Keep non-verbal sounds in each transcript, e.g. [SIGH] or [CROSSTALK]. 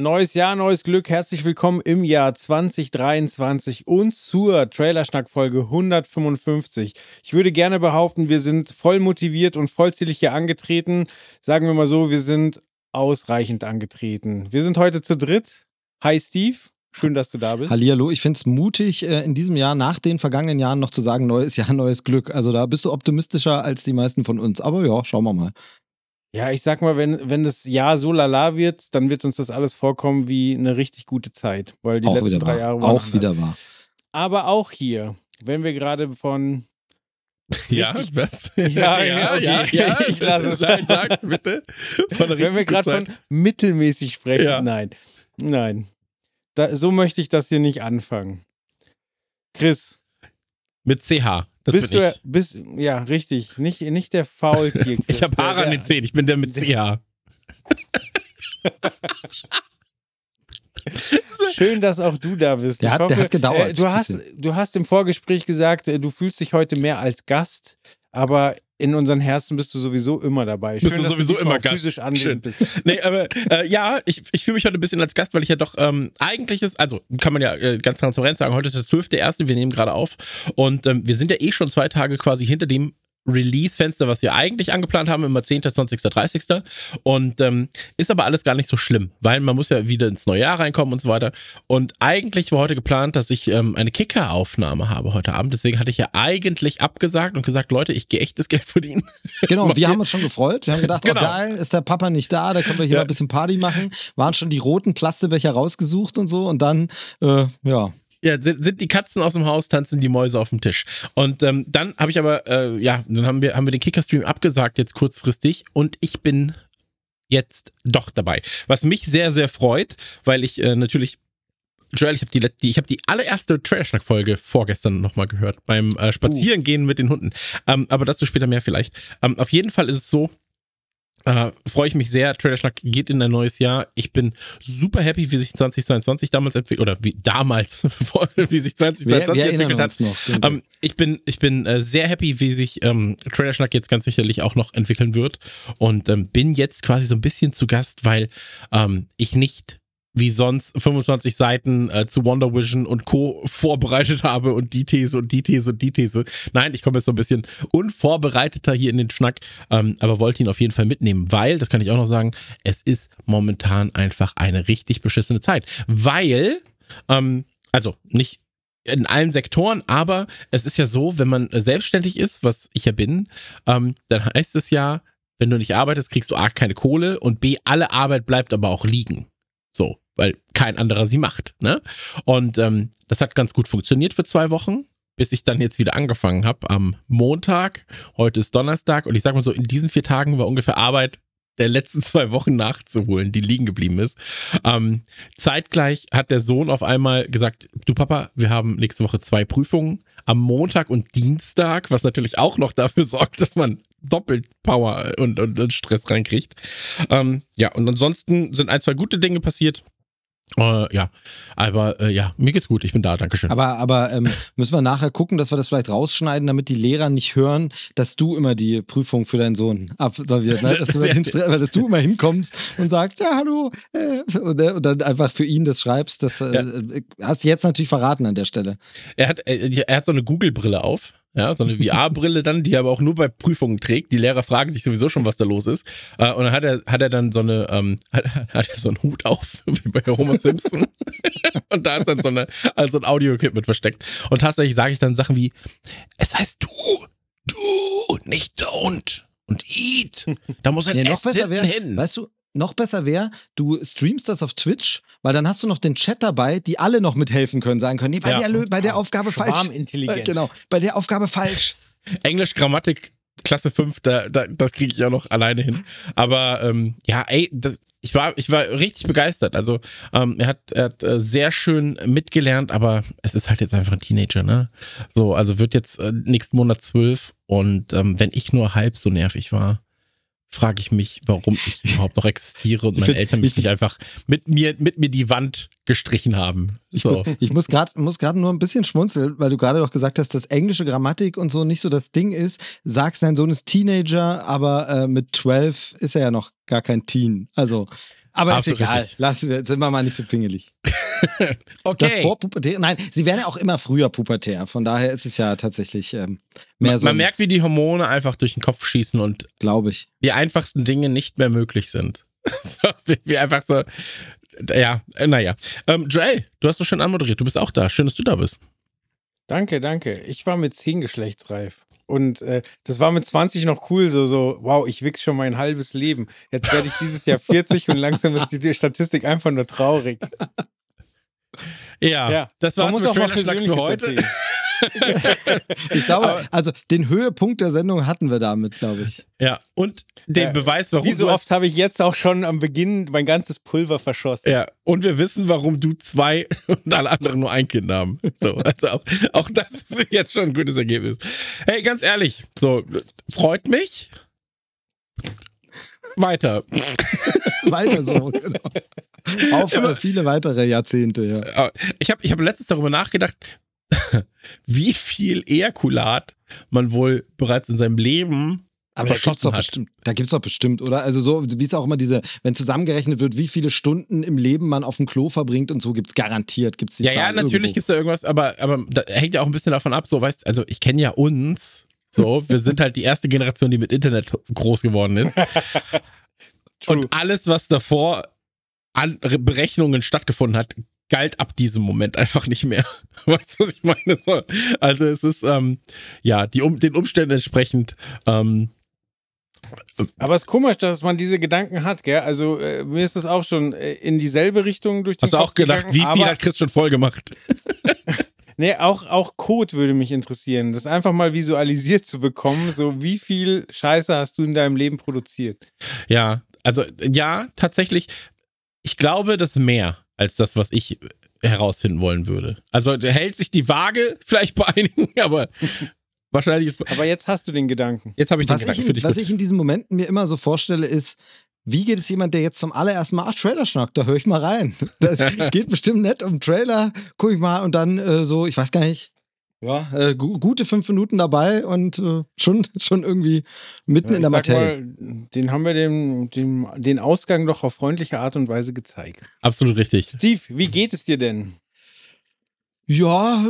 Neues Jahr, neues Glück. Herzlich willkommen im Jahr 2023 und zur Trailerschnack-Folge 155. Ich würde gerne behaupten, wir sind voll motiviert und vollzählig hier angetreten. Sagen wir mal so, wir sind ausreichend angetreten. Wir sind heute zu dritt. Hi Steve. Schön, dass du da bist. Hallihallo, ich finde es mutig, äh, in diesem Jahr, nach den vergangenen Jahren, noch zu sagen, neues Jahr, [LAUGHS] neues Glück. Also da bist du optimistischer als die meisten von uns. Aber ja, schauen wir mal. Ja, ich sag mal, wenn, wenn das Jahr so lala wird, dann wird uns das alles vorkommen wie eine richtig gute Zeit. Weil die auch letzten drei wahr. Jahre waren Auch anders. wieder wahr. Aber auch hier, wenn wir gerade von. [LAUGHS] Ja, Richtig- was? [LAUGHS] Ja, ja, okay. Ich lasse es. Sag, sag bitte. Wenn wir gerade von mittelmäßig sprechen. Ja. Nein. Nein. Da, so möchte ich das hier nicht anfangen. Chris. Mit CH. Das bist bin du. ich. Bist, ja, richtig. Nicht, nicht der Faultier. Chris, [LAUGHS] Ich habe Haare an den Zähnen. Ich bin der mit CH. [LAUGHS] Schön, dass auch du da bist. Der hat- der hat gedauert, Äh, du, hast, du hast im Vorgespräch gesagt, äh, du fühlst dich heute mehr als Gast, aber in unseren Herzen bist du sowieso immer dabei. Bist du sowieso diesmal immer Gast. physisch anwesend Schön. bist. [LAUGHS] Nee, aber äh, ja, ich, ich fühle mich heute ein bisschen als Gast, weil ich ja doch ähm, eigentlich ist, also kann man ja äh, ganz transparent sagen, heute ist der 12.1., wir nehmen gerade auf und ähm, wir sind ja eh schon zwei Tage quasi hinter dem Release-Fenster, was wir eigentlich angeplant haben, immer 10., 20., 30. Und ähm, ist aber alles gar nicht so schlimm, weil man muss ja wieder ins neue Jahr reinkommen und so weiter. Und eigentlich war heute geplant, dass ich ähm, eine Kicker-Aufnahme habe heute Abend. Deswegen hatte ich ja eigentlich abgesagt und gesagt, Leute, ich gehe echtes Geld verdienen. Genau, [LAUGHS] wir haben uns schon gefreut. Wir haben gedacht, Genau. oh geil, ist der Papa nicht da, da können wir hier Ja. mal ein bisschen Party machen. Waren schon die roten Plastebecher rausgesucht und so und dann, äh, ja. Ja, sind, sind die Katzen aus dem Haus, tanzen die Mäuse auf dem Tisch. Und ähm, dann habe ich aber, äh, ja, dann haben wir, haben wir den Kicker-Stream abgesagt jetzt kurzfristig und ich bin jetzt doch dabei. Was mich sehr, sehr freut, weil ich äh, natürlich Joel, ich habe die, die, ich hab die allererste Trailerschnack-Folge vorgestern nochmal gehört, beim äh, Spazierengehen mit den Hunden. Ähm, aber dazu später mehr vielleicht. Ähm, auf jeden Fall ist es so, äh, freue ich mich sehr. Trailerschnack geht in ein neues Jahr. Ich bin super happy, wie sich 2022 damals entwickelt, oder wie damals, [LAUGHS] wie sich Wir, 2022 wir erinnern entwickelt hat. noch. Ähm, ich bin, ich bin äh, sehr happy, wie sich ähm, Trailerschnack jetzt ganz sicherlich auch noch entwickeln wird. Und ähm, bin jetzt quasi so ein bisschen zu Gast, weil ähm, ich nicht wie sonst 25 Seiten äh, zu Wonder Vision und Co. vorbereitet habe und die These und die These und die These. Nein, ich komme jetzt so ein bisschen unvorbereiteter hier in den Schnack, ähm, aber wollte ihn auf jeden Fall mitnehmen, weil, das kann ich auch noch sagen, es ist momentan einfach eine richtig beschissene Zeit. Weil, ähm, also nicht in allen Sektoren, aber es ist ja so, wenn man selbstständig ist, was ich ja bin, ähm, dann heißt es ja, wenn du nicht arbeitest, kriegst du A, keine Kohle und B, alle Arbeit bleibt aber auch liegen. So, weil kein anderer sie macht. Ne? Und ähm, das hat ganz gut funktioniert für zwei Wochen, bis ich dann jetzt wieder angefangen habe am Montag. Heute ist Donnerstag und ich sag mal so, in diesen vier Tagen war ungefähr Arbeit der letzten [LAUGHS] zwei Wochen nachzuholen, die liegen geblieben ist. Ähm, zeitgleich hat der Sohn auf einmal gesagt, du Papa, wir haben nächste Woche zwei Prüfungen am Montag und Dienstag, was natürlich auch noch dafür [LAUGHS] sorgt, dass man doppelt Power und, und, und Stress reinkriegt. Ähm, ja, und ansonsten sind ein, zwei gute Dinge passiert. Äh, ja, aber äh, ja, mir geht's gut, ich bin da, Dankeschön. Aber, aber ähm, müssen wir nachher gucken, dass wir das vielleicht rausschneiden, damit die Lehrer nicht hören, dass du immer die Prüfung für deinen Sohn absolvierst. Ne? Dass, du [LAUGHS] den, dass du immer hinkommst und sagst, ja, hallo, äh, und, und dann einfach für ihn das schreibst. Das äh, hast du jetzt natürlich verraten an der Stelle. Er hat, er hat so eine Google-Brille auf. Ja, so eine VR-Brille dann, die er aber auch nur bei Prüfungen trägt. Die Lehrer fragen sich sowieso schon, was da los ist. Äh, und dann hat er, hat er dann so eine, ähm, [LAUGHS] hat, hat er so einen Hut auf, [LAUGHS] wie bei Homer Simpson. [LAUGHS] und da ist dann so, eine, also ein Audio-Equipment versteckt. Und tatsächlich sage ich dann Sachen wie, es heißt du, du, nicht don't und eat. Da muss ein Nee, noch besser wäre, hin. weißt du, noch besser wäre, du streamst das auf Twitch, weil dann hast du noch den Chat dabei, die alle noch mithelfen können, sagen können, nee, bei, Ja. der, bei der Aufgabe falsch. Äh, Genau, bei der Aufgabe falsch. [LAUGHS] Englisch Grammatik Klasse 5, da, da, das kriege ich auch noch alleine hin. Aber ähm, ja, ey, das, ich, war, ich war richtig begeistert. Also ähm, er hat, er hat äh, sehr schön mitgelernt, aber es ist halt jetzt einfach ein Teenager, ne? So, also wird jetzt äh, nächsten Monat zwölf und ähm, wenn ich nur halb so nervig war, frage ich mich, warum ich [LAUGHS] überhaupt noch existiere und meine Eltern mich ich- nicht einfach mit mir, mit mir die Wand gestrichen haben. Ich So. muss, ich muss gerade muss grad nur ein bisschen schmunzeln, weil du gerade doch gesagt hast, dass englische Grammatik und so nicht so das Ding ist. Sagst, dein Sohn ist Teenager, aber äh, mit 12 ist er ja noch gar kein Teen. Also, aber ist Absolut egal. richtig. Lassen wir, sind wir mal nicht so pingelig. [LAUGHS] Das Okay. Vorpubertär, nein, sie werden ja auch immer früher pubertär. Von daher ist es ja tatsächlich ähm, mehr Man, so, man merkt, wie die Hormone einfach durch den Kopf schießen und glaube ich. die einfachsten Dinge nicht mehr möglich sind. [LAUGHS] so, wie, wie einfach so. Ja, äh, naja. Ähm, Joel, du hast doch schon anmoderiert. Du bist auch da. Schön, dass du da bist. Danke, danke. Ich war mit 10 geschlechtsreif. Und äh, das war mit 20 noch cool, so, so, wow, ich wichs schon mein halbes Leben. Jetzt werde ich dieses Jahr 40 und langsam ist die Statistik einfach nur traurig. [LAUGHS] Ja, Ja, das man war's muss mit auch mal Persönliches für heute. [LAUGHS] Ich glaube, also den Höhepunkt der Sendung hatten wir damit, glaube ich. Ja, und den Ja, Beweis, warum Wie so oft habe ich jetzt auch schon am Beginn mein ganzes Pulver verschossen. Ja, und wir wissen, warum du zwei [LAUGHS] und alle anderen nur ein Kind haben. So, also auch, auch das ist jetzt schon ein gutes Ergebnis. Hey, ganz ehrlich, so, freut mich. Weiter. Weiter so, genau. Auf äh, viele weitere Jahrzehnte, ja. Äh, Ich habe ich hab letztens darüber nachgedacht, [LAUGHS] wie viel Ejakulat man wohl bereits in seinem Leben Aber da gibt's doch hat. bestimmt, da gibt's doch bestimmt, oder? Also so, wie es auch immer diese, wenn zusammengerechnet wird, wie viele Stunden im Leben man auf dem Klo verbringt und so gibt's garantiert, gibt's die Ja, Zahl ja, natürlich irgendwo. gibt's da irgendwas, aber, aber da hängt ja auch ein bisschen davon ab, so, weißt also ich kenne ja uns, so, [LAUGHS] wir sind halt die erste Generation, die mit Internet groß geworden ist. [LAUGHS] Und alles, was davor an Re- Berechnungen stattgefunden hat, galt ab diesem Moment einfach nicht mehr. [LAUGHS] Weißt du, was ich meine? So, also es ist, ähm, ja, die, um, den Umständen entsprechend, ähm, Aber es ist komisch, dass man diese Gedanken hat, gell? Also äh, mir ist das auch schon äh, in dieselbe Richtung durch den hast du Kopf auch gedacht, gegangen, wie viel hat Chris schon voll gemacht? [LAUGHS] Nee, auch, auch Code würde mich interessieren. Das einfach mal visualisiert zu bekommen, so wie viel Scheiße hast du in deinem Leben produziert. Ja, also ja, tatsächlich, ich glaube, das mehr als das, was ich herausfinden wollen würde. Also hält sich die Waage vielleicht bei einigen, [LAUGHS] aber wahrscheinlich ist. Aber jetzt hast du den Gedanken. Jetzt habe ich den Was, ich Gedanken für in, dich. was gut. ich in diesen Momenten mir immer so vorstelle, ist, wie geht es jemand, der jetzt zum allerersten Mal, ach, Trailer schnackt, da höre ich mal rein. [LAUGHS] Das [LAUGHS] geht bestimmt nett um Trailer, gucke ich mal und dann äh, so, ich weiß gar nicht, ja, äh, gu gute fünf Minuten dabei und äh, schon, [LAUGHS] schon irgendwie mitten in der Materie. mal, den haben wir dem, dem, den Ausgang doch auf freundliche Art und Weise gezeigt. Absolut richtig. Steve, wie geht es dir denn? Ja,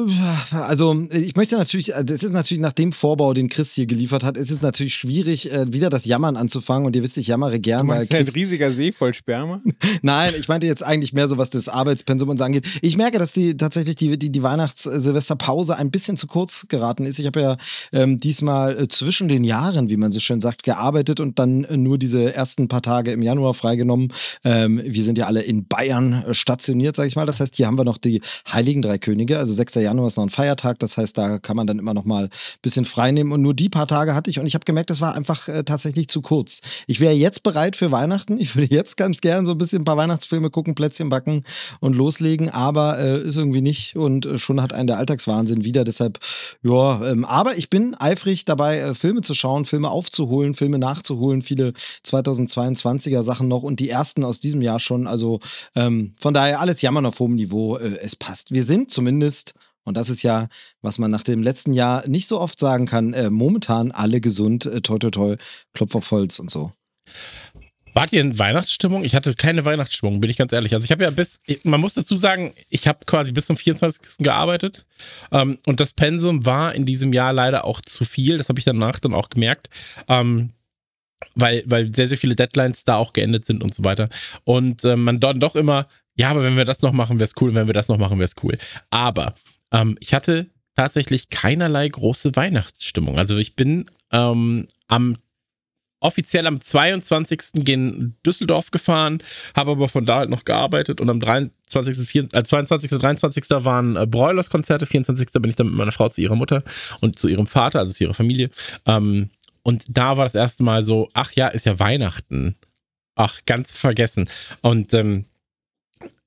also ich möchte natürlich, es ist natürlich nach dem Vorbau, den Chris hier geliefert hat, ist es natürlich schwierig, äh, wieder das Jammern anzufangen. Und ihr wisst, ich jammere Du gern, weil meinst ein Chris, riesiger See voll Sperma? [LAUGHS] Nein, ich meinte jetzt eigentlich mehr so, was das Arbeitspensum und so angeht. Ich merke, dass die tatsächlich die, die, die Weihnachts-Silvesterpause ein bisschen zu kurz geraten ist. Ich habe ja ähm, diesmal äh, zwischen den Jahren, wie man so schön sagt, gearbeitet und dann äh, nur diese ersten paar Tage im Januar freigenommen. Ähm, wir sind ja alle in Bayern stationiert, sage ich mal. Das heißt, hier haben wir noch die Heiligen Drei Könige. Also 6. Januar ist noch ein Feiertag. Das heißt, da kann man dann immer noch mal ein bisschen frei nehmen. Und nur die paar Tage hatte ich und ich habe gemerkt, das war einfach äh, tatsächlich zu kurz. Ich wäre jetzt bereit für Weihnachten. Ich würde jetzt ganz gern so ein bisschen ein paar Weihnachtsfilme gucken, Plätzchen backen und loslegen, aber äh, ist irgendwie nicht und äh, schon hat einen der Alltagswahnsinn wieder. Deshalb, ja, ähm, aber ich bin eifrig dabei, äh, Filme zu schauen, Filme aufzuholen, Filme nachzuholen, viele 2022er Sachen noch und die ersten aus diesem Jahr schon. Also ähm, von daher alles jammern auf hohem Niveau. Äh, es passt. Wir sind zumindest und das ist ja, was man nach dem letzten Jahr nicht so oft sagen kann, äh, momentan alle gesund, äh, toi toi toi, Klopf auf Holz und so. Wart ihr in Weihnachtsstimmung? Ich hatte keine Weihnachtsstimmung, bin ich ganz ehrlich. Also ich habe ja bis, man muss dazu sagen, ich habe quasi bis zum 24. gearbeitet ähm, und das Pensum war in diesem Jahr leider auch zu viel. Das habe ich danach dann auch gemerkt, ähm, weil, weil sehr, sehr viele Deadlines da auch geendet sind und so weiter. Und ähm, man dann doch immer, ja, aber wenn wir das noch machen, wäre es cool, wenn wir das noch machen, wäre es cool. Aber ähm, ich hatte tatsächlich keinerlei große Weihnachtsstimmung. Also ich bin ähm, am offiziell am 22. gen Düsseldorf gefahren, habe aber von da halt noch gearbeitet und am 23. 4, äh, 22. 23. waren äh, Broilers-Konzerte, 24. bin ich dann mit meiner Frau zu ihrer Mutter und zu ihrem Vater, also zu ihrer Familie. Ähm, und da war das erste Mal so, ach ja, ist ja Weihnachten. Ach, ganz vergessen. Und ähm,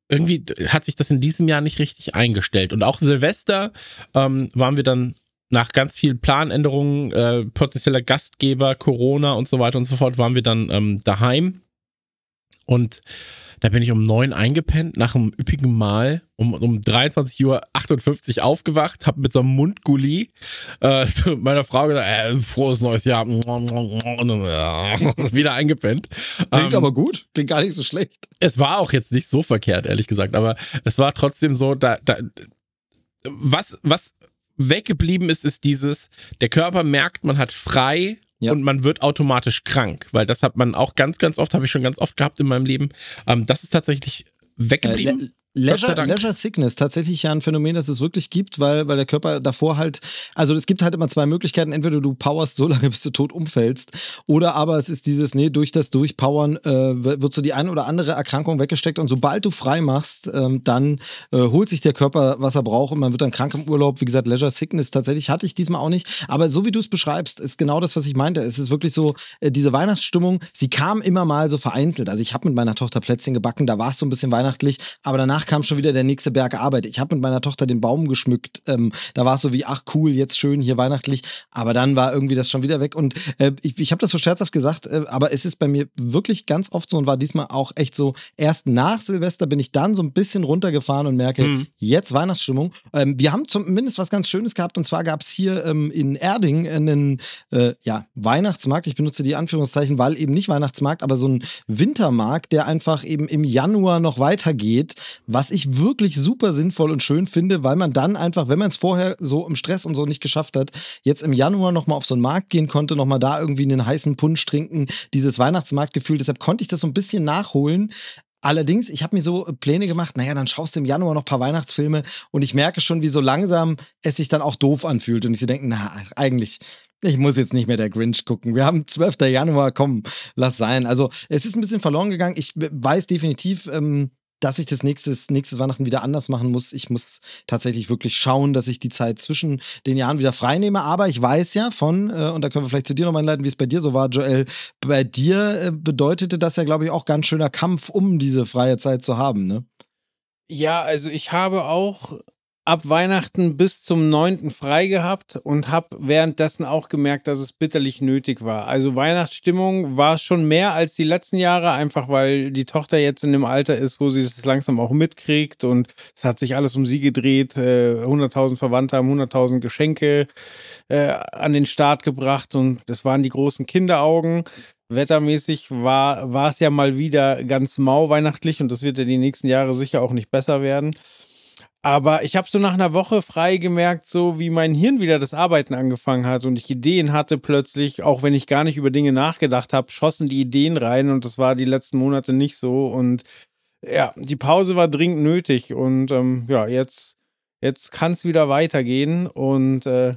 irgendwie hat sich das in diesem Jahr nicht richtig eingestellt. Und auch Silvester ähm, waren wir dann nach ganz vielen Planänderungen, äh, potenzieller Gastgeber, Corona und so weiter und so fort, waren wir dann ähm, daheim. Und da bin ich um neun eingepennt, nach einem üppigen Mahl, um, um 23.58 Uhr aufgewacht, habe mit so einem Mundgulli äh, [LAUGHS] zu meiner Frau gesagt, äh, frohes neues Jahr. [LAUGHS] Wieder eingepennt. Klingt ähm, aber gut, klingt gar nicht so schlecht. Es war auch jetzt nicht so verkehrt, ehrlich gesagt, aber es war trotzdem so, da, da was, was weggeblieben ist, ist dieses, der Körper merkt, man hat frei ja. und man wird automatisch krank, weil das hat man auch ganz, ganz oft, habe ich schon ganz oft gehabt in meinem Leben. Ähm, das ist tatsächlich weggeblieben. Äh, Leisure, Leisure Sickness, tatsächlich ja ein Phänomen, das es wirklich gibt, weil, weil der Körper davor halt, also es gibt halt immer zwei Möglichkeiten, entweder du powerst so [LAUGHS] lange, bis du tot umfällst, oder aber es ist dieses, nee, durch das Durchpowern äh, wird so die eine oder andere Erkrankung weggesteckt und sobald du frei machst, ähm, dann äh, holt sich der Körper, was er braucht und man wird dann krank im Urlaub. Wie gesagt, Leisure Sickness tatsächlich hatte ich diesmal auch nicht, aber so wie du es beschreibst, ist genau das, was ich meinte. Es ist wirklich so, äh, diese Weihnachtsstimmung, sie kam immer mal so vereinzelt. Also ich habe mit meiner Tochter Plätzchen gebacken, da war es so ein bisschen weihnachtlich, aber danach danach kam schon wieder der nächste Berg Arbeit. Ich habe mit meiner Tochter den Baum geschmückt. Ähm, da war es so wie, ach cool, jetzt schön hier weihnachtlich. Aber dann war irgendwie das schon wieder weg. Und äh, ich, ich habe das so scherzhaft gesagt, äh, aber es ist bei mir wirklich ganz oft so und war diesmal auch echt so, erst nach Silvester bin ich dann so ein bisschen runtergefahren und merke, mhm. jetzt Weihnachtsstimmung. Ähm, wir haben zumindest was ganz Schönes gehabt und zwar gab es hier ähm, in Erding einen äh, ja, Weihnachtsmarkt. Ich benutze die Anführungszeichen, weil eben nicht Weihnachtsmarkt, aber so ein Wintermarkt, der einfach eben im Januar noch weitergeht, was ich wirklich super sinnvoll und schön finde, weil man dann einfach, wenn man es vorher so im Stress und so nicht geschafft hat, jetzt im Januar nochmal auf so einen Markt gehen konnte, nochmal da irgendwie einen heißen Punsch trinken, dieses Weihnachtsmarktgefühl. Deshalb konnte ich das so ein bisschen nachholen. Allerdings, ich habe mir so Pläne gemacht, naja, dann schaust du im Januar noch ein paar Weihnachtsfilme und ich merke schon, wie so langsam es sich dann auch doof anfühlt. Und ich so denke, na, eigentlich, ich muss jetzt nicht mehr der Grinch gucken. Wir haben 12. Januar, komm, lass sein. Also es ist ein bisschen verloren gegangen. Ich weiß definitiv, ähm, dass ich das nächstes, nächstes Weihnachten wieder anders machen muss. Ich muss tatsächlich wirklich schauen, dass ich die Zeit zwischen den Jahren wieder freinehme. Aber ich weiß ja von, äh, und da können wir vielleicht zu dir nochmal einleiten, wie es bei dir so war, Joel. Bei dir äh, bedeutete das ja, glaube ich, auch ganz schöner Kampf, um diese freie Zeit zu haben, ne? Ja, also ich habe auch ab Weihnachten bis zum 9. frei gehabt und habe währenddessen auch gemerkt, dass es bitterlich nötig war. Also Weihnachtsstimmung war schon mehr als die letzten Jahre, einfach weil die Tochter jetzt in dem Alter ist, wo sie das langsam auch mitkriegt und es hat sich alles um sie gedreht. Äh, 100.000 Verwandte haben 100.000 Geschenke äh, an den Start gebracht und das waren die großen Kinderaugen. Wettermäßig war, war es ja mal wieder ganz mau weihnachtlich und das wird ja die nächsten Jahre sicher auch nicht besser werden. Aber ich habe so nach einer Woche frei gemerkt, so wie mein Hirn wieder das Arbeiten angefangen hat und ich Ideen hatte plötzlich, auch wenn ich gar nicht über Dinge nachgedacht habe, schossen die Ideen rein und das war die letzten Monate nicht so. Und ja, die Pause war dringend nötig und ähm, ja, jetzt, jetzt kann es wieder weitergehen. Und äh,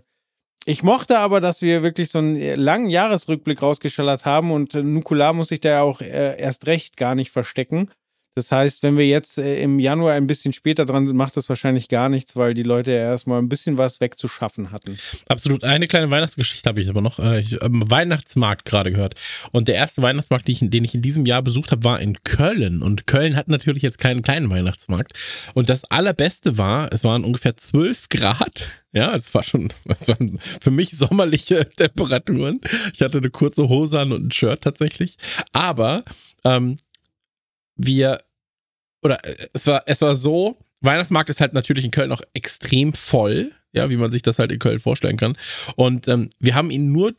ich mochte aber, dass wir wirklich so einen langen Jahresrückblick rausgeschallert haben und äh, Nukular muss sich da ja auch äh, erst recht gar nicht verstecken. Das heißt, wenn wir jetzt äh, im Januar ein bisschen später dran sind, macht das wahrscheinlich gar nichts, weil die Leute ja erstmal ein bisschen was wegzuschaffen hatten. Absolut. Eine kleine Weihnachtsgeschichte habe ich aber noch. Äh, ich habe Weihnachtsmarkt gerade gehört. Und der erste Weihnachtsmarkt, den ich, den ich in diesem Jahr besucht habe, war in Köln. Und Köln hat natürlich jetzt keinen kleinen Weihnachtsmarkt. Und das Allerbeste war, es waren ungefähr 12 Grad. Ja, es war schon, [LAUGHS] es waren für mich sommerliche [LAUGHS] Temperaturen. Ich hatte eine kurze Hose an und ein Shirt tatsächlich. Aber ähm, wir oder äh, es war, es war so, Weihnachtsmarkt ist halt natürlich in Köln auch extrem voll, ja, wie man sich das halt in Köln vorstellen kann. Und ähm, wir haben ihn nur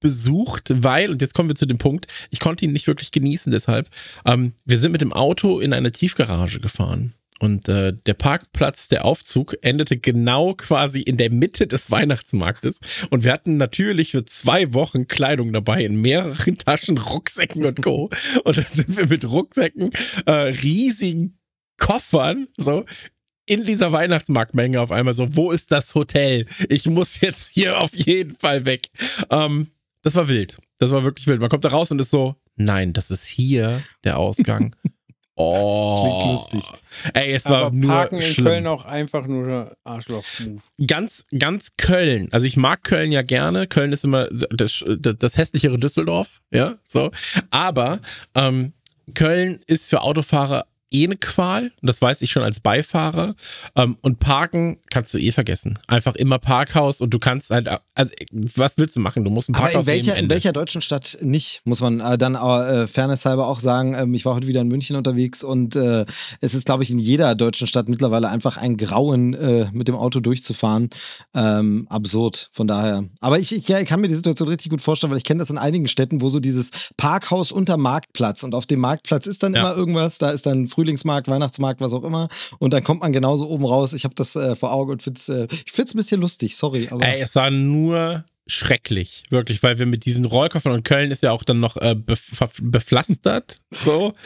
besucht, weil, und jetzt kommen wir zu dem Punkt, ich konnte ihn nicht wirklich genießen, deshalb, ähm, wir sind mit dem Auto in eine Tiefgarage gefahren. Und äh, der Parkplatz, der Aufzug endete genau quasi in der Mitte des Weihnachtsmarktes. Und wir hatten natürlich für zwei Wochen Kleidung dabei in mehreren [LAUGHS] Taschen, Rucksäcken und Co. Und dann sind wir mit Rucksäcken, äh, riesigen Koffern, so in dieser Weihnachtsmarktmenge auf einmal so, wo ist das Hotel? Ich muss jetzt hier auf jeden Fall weg. Ähm, das war wild. Das war wirklich wild. Man kommt da raus und ist so, nein, das ist hier der Ausgang. [LAUGHS] Oh. Klingt lustig. Ey, es war Aber nur Parken in schlimm. Köln auch einfach nur Arschloch-Move. ganz, ganz Köln. Also ich mag Köln ja gerne. Köln ist immer das, das, das hässlichere Düsseldorf, ja, so. Aber ähm, Köln ist für Autofahrer eh eine Qual. Das weiß ich schon als Beifahrer. Ähm, und Parken kannst du eh vergessen. Einfach immer Parkhaus und du kannst halt, also was willst du machen? Du musst ein Aber Parkhaus in welcher, in welcher deutschen Stadt nicht, muss man äh, dann äh, fairnesshalber auch sagen. Ähm, ich war heute wieder in München unterwegs und äh, es ist, glaube ich, in jeder deutschen Stadt mittlerweile einfach ein Grauen, äh, mit dem Auto durchzufahren. Ähm, absurd, von daher. Aber ich, ich, ich kann mir die Situation richtig gut vorstellen, weil ich kenne das in einigen Städten, wo so dieses Parkhaus unter Marktplatz und auf dem Marktplatz ist dann Ja. immer irgendwas, da ist dann Frühlingsmarkt, Weihnachtsmarkt, was auch immer und dann kommt man genauso oben raus. Ich habe das äh, vor Augen und find's, äh, ich finde es ein bisschen lustig, sorry. Aber Ey, es war nur schrecklich, wirklich, weil wir mit diesen Rollkoffern und Köln ist ja auch dann noch äh, bef bepflastert, so. [LAUGHS]